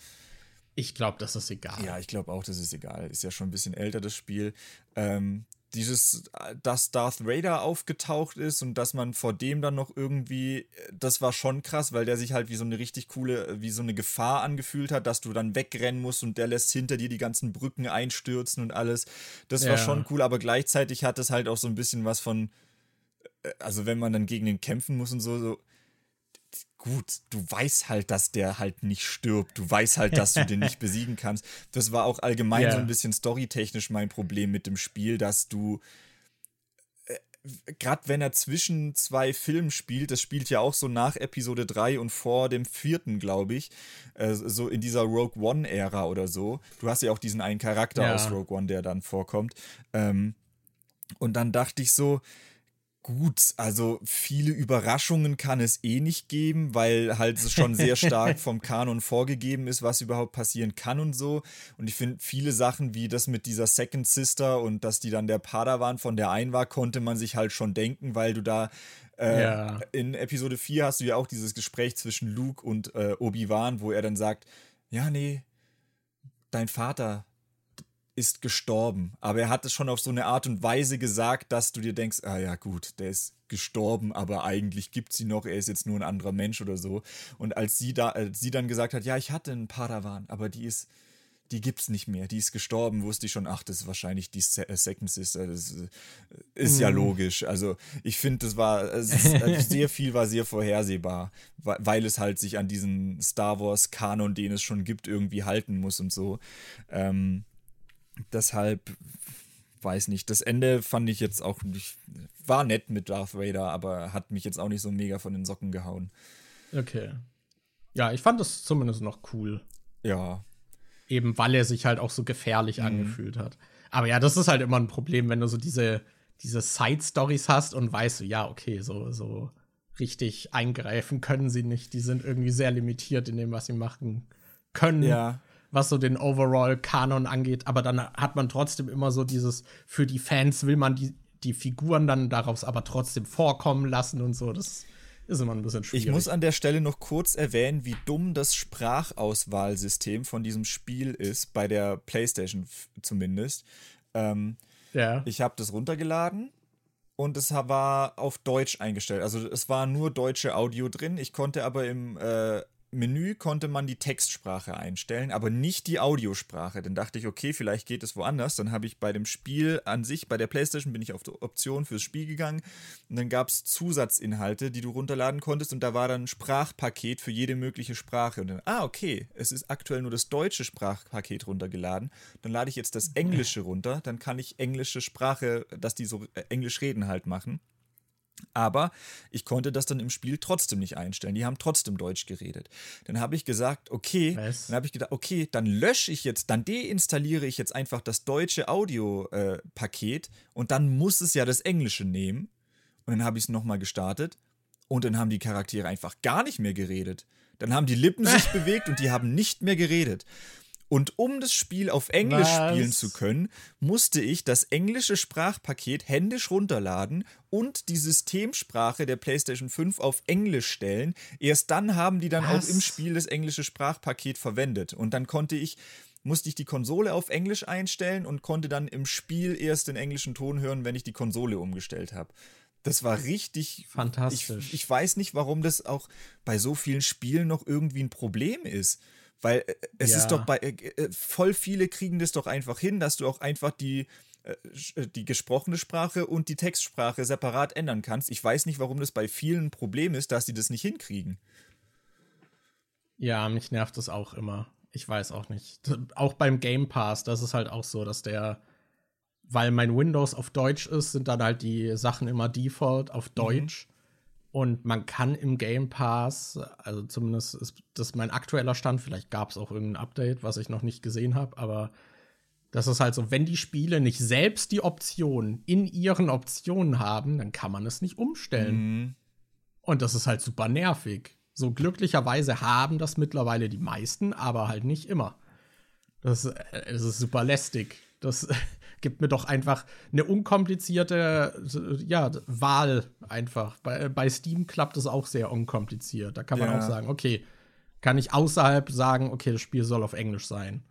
Speaker 2: Ich glaube, das ist egal.
Speaker 1: Ja, ich glaube auch, das ist egal. Ist ja schon ein bisschen älter, das Spiel. Ähm, dieses, dass Darth Vader aufgetaucht ist und dass man vor dem dann noch irgendwie, das war schon krass, weil der sich halt wie so eine richtig coole, wie so eine Gefahr angefühlt hat, dass du dann wegrennen musst und der lässt hinter dir die ganzen Brücken einstürzen und alles. Das ja. war schon cool, aber gleichzeitig hat es halt auch so ein bisschen was von, äh, also wenn man dann gegen den kämpfen muss und so, so gut, du weißt halt, dass der halt nicht stirbt. Du weißt halt, dass du den nicht besiegen kannst. Das war auch allgemein yeah. so ein bisschen storytechnisch mein Problem mit dem Spiel, dass du äh, gerade wenn er zwischen zwei Filmen spielt, das spielt ja auch so nach Episode 3 und vor dem vierten, glaube ich, äh, so in dieser Rogue One-Ära oder so. Du hast ja auch diesen einen Charakter ja. aus Rogue One, der dann vorkommt. Ähm, und dann dachte ich so, Gut, also viele Überraschungen kann es eh nicht geben, weil halt es schon sehr stark vom Kanon vorgegeben ist, was überhaupt passieren kann und so. Und ich finde, viele Sachen wie das mit dieser Second Sister und dass die dann der Padawan von der einen war, konnte man sich halt schon denken, weil du da äh, ja. in Episode 4 hast du ja auch dieses Gespräch zwischen Luke und äh, Obi-Wan, wo er dann sagt, ja, nee, dein Vater, ist gestorben. Aber er hat es schon auf so eine Art und Weise gesagt, dass du dir denkst, ah ja gut, der ist gestorben, aber eigentlich gibt sie noch, er ist jetzt nur ein anderer Mensch oder so. Und als sie da, als sie dann gesagt hat, ja, ich hatte einen Padawan, aber die ist, die gibt's nicht mehr, die ist gestorben, wusste ich schon, ach, das ist wahrscheinlich die Se äh, Second Sister, das ist, ist mm. ja mhm. logisch. Also ich finde, das war, ist, also sehr viel war sehr vorhersehbar, weil es halt sich an diesen Star Wars Kanon, den es schon gibt, irgendwie halten muss und so. Ähm, deshalb weiß nicht. Das Ende fand ich jetzt auch nicht. War nett mit Darth Vader, aber hat mich jetzt auch nicht so mega von den Socken gehauen.
Speaker 2: Okay. Ja, ich fand das zumindest noch cool.
Speaker 1: Ja.
Speaker 2: Eben weil er sich halt auch so gefährlich mhm. angefühlt hat. Aber ja, das ist halt immer ein Problem, wenn du so diese, diese Side-Stories hast und weißt du, ja, okay, so, so richtig eingreifen können sie nicht. Die sind irgendwie sehr limitiert in dem, was sie machen können.
Speaker 1: Ja
Speaker 2: was so den Overall-Kanon angeht. Aber dann hat man trotzdem immer so dieses, für die Fans will man die, die Figuren dann daraus aber trotzdem vorkommen lassen und so. Das ist immer ein bisschen schwierig.
Speaker 1: Ich muss an der Stelle noch kurz erwähnen, wie dumm das Sprachauswahlsystem von diesem Spiel ist, bei der PlayStation zumindest. Ähm,
Speaker 2: ja.
Speaker 1: Ich habe das runtergeladen und es war auf Deutsch eingestellt. Also es war nur deutsche Audio drin. Ich konnte aber im äh, Menü konnte man die Textsprache einstellen, aber nicht die Audiosprache. Dann dachte ich, okay, vielleicht geht es woanders. Dann habe ich bei dem Spiel an sich, bei der PlayStation, bin ich auf die Option fürs Spiel gegangen und dann gab es Zusatzinhalte, die du runterladen konntest und da war dann ein Sprachpaket für jede mögliche Sprache. Und dann, ah, okay, es ist aktuell nur das deutsche Sprachpaket runtergeladen. Dann lade ich jetzt das Englische runter, dann kann ich englische Sprache, dass die so äh, Englisch reden halt machen. Aber ich konnte das dann im Spiel trotzdem nicht einstellen. Die haben trotzdem Deutsch geredet. Dann habe ich gesagt, okay, Was? dann habe ich gedacht, okay, dann lösche ich jetzt, dann deinstalliere ich jetzt einfach das deutsche Audio-Paket äh, und dann muss es ja das Englische nehmen. Und dann habe ich es nochmal gestartet und dann haben die Charaktere einfach gar nicht mehr geredet. Dann haben die Lippen sich bewegt und die haben nicht mehr geredet. Und um das Spiel auf Englisch Was? spielen zu können, musste ich das englische Sprachpaket händisch runterladen und die Systemsprache der PlayStation 5 auf Englisch stellen. Erst dann haben die dann Was? auch im Spiel das englische Sprachpaket verwendet. Und dann konnte ich musste ich die Konsole auf Englisch einstellen und konnte dann im Spiel erst den englischen Ton hören, wenn ich die Konsole umgestellt habe. Das war richtig
Speaker 2: fantastisch.
Speaker 1: Ich, ich, weiß nicht, warum das auch bei so vielen Spielen noch irgendwie ein Problem ist. Weil äh, es ja. ist doch bei äh, äh, voll viele kriegen das doch einfach hin, dass du auch einfach die die gesprochene Sprache und die Textsprache separat ändern kannst. Ich weiß nicht, warum das bei vielen ein Problem ist, dass sie das nicht hinkriegen.
Speaker 2: Ja, mich nervt das auch immer. Ich weiß auch nicht. Auch beim Game Pass, das ist halt auch so, dass der, weil mein Windows auf Deutsch ist, sind dann halt die Sachen immer default auf mhm. Deutsch. Mhm. Und man kann im Game Pass, also zumindest ist das mein aktueller Stand, vielleicht gab es auch irgendein Update, was ich noch nicht gesehen habe, aber das ist halt so, wenn die Spiele nicht selbst die Option in ihren Optionen haben, dann kann man es nicht umstellen. Mhm. Und das ist halt super nervig. So glücklicherweise haben das mittlerweile die meisten, aber halt nicht immer. Das, das äh, ist super lästig. Das gibt mir doch einfach eine unkomplizierte ja, Wahl einfach. Bei, bei Steam klappt es auch sehr unkompliziert. Da kann man ja. auch sagen, okay, kann ich außerhalb sagen, okay, das Spiel soll auf Englisch sein.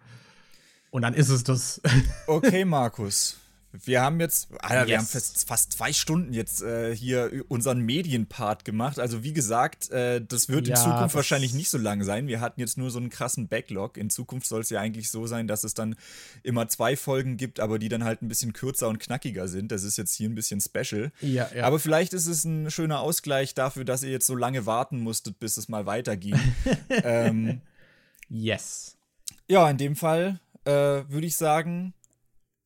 Speaker 2: Und dann ist es das.
Speaker 1: Okay, Markus. Wir haben jetzt, Alter, yes. wir haben fast, fast, zwei Stunden jetzt äh, hier unseren Medienpart gemacht. Also wie gesagt, äh, das wird ja, in Zukunft wahrscheinlich nicht so lang sein. Wir hatten jetzt nur so einen krassen Backlog. In Zukunft soll es ja eigentlich so sein, dass es dann immer zwei Folgen gibt, aber die dann halt ein bisschen kürzer und knackiger sind. Das ist jetzt hier ein bisschen special.
Speaker 2: Ja, ja.
Speaker 1: Aber vielleicht ist es ein schöner Ausgleich dafür, dass ihr jetzt so lange warten musstet, bis es mal weiterging. ähm,
Speaker 2: yes.
Speaker 1: Ja, in dem Fall äh, würde ich sagen,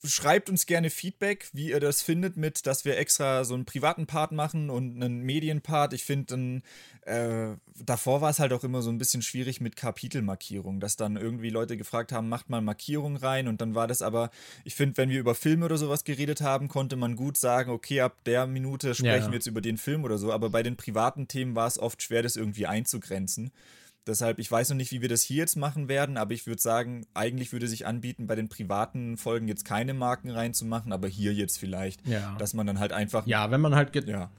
Speaker 1: schreibt uns gerne Feedback, wie ihr das findet, mit, dass wir extra so einen privaten Part machen und einen Medienpart. Ich finde, äh, davor war es halt auch immer so ein bisschen schwierig mit Kapitelmarkierung, dass dann irgendwie Leute gefragt haben, macht mal Markierung rein und dann war das aber, ich finde, wenn wir über Filme oder sowas geredet haben, konnte man gut sagen, okay, ab der Minute sprechen ja, ja. wir jetzt über den Film oder so, aber bei den privaten Themen war es oft schwer, das irgendwie einzugrenzen. Deshalb, ich weiß noch nicht, wie wir das hier jetzt machen werden, aber ich würde sagen, eigentlich würde sich anbieten, bei den privaten Folgen jetzt keine Marken reinzumachen, aber hier jetzt vielleicht,
Speaker 2: ja.
Speaker 1: dass man dann halt einfach.
Speaker 2: Ja, wenn man halt. Ja.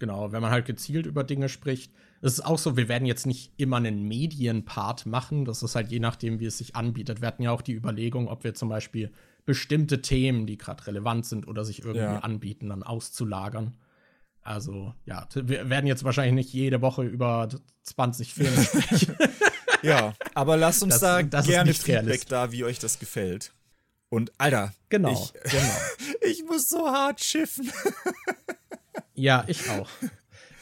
Speaker 2: Genau, wenn man halt gezielt über Dinge spricht. Es ist auch so, wir werden jetzt nicht immer einen Medienpart machen. Das ist halt je nachdem, wie es sich anbietet. Wir hatten ja auch die Überlegung, ob wir zum Beispiel bestimmte Themen, die gerade relevant sind oder sich irgendwie ja. anbieten, dann auszulagern. Also, ja, wir werden jetzt wahrscheinlich nicht jede Woche über 20 Filme sprechen.
Speaker 1: ja, aber lasst uns das, da das gerne Feedback da, wie euch das gefällt. Und Alter,
Speaker 2: genau,
Speaker 1: ich,
Speaker 2: genau.
Speaker 1: ich muss so hart schiffen.
Speaker 2: ja, ich auch.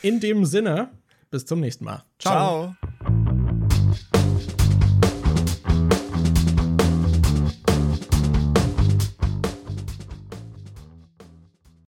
Speaker 2: In dem Sinne, bis zum nächsten Mal. Ciao. Ciao.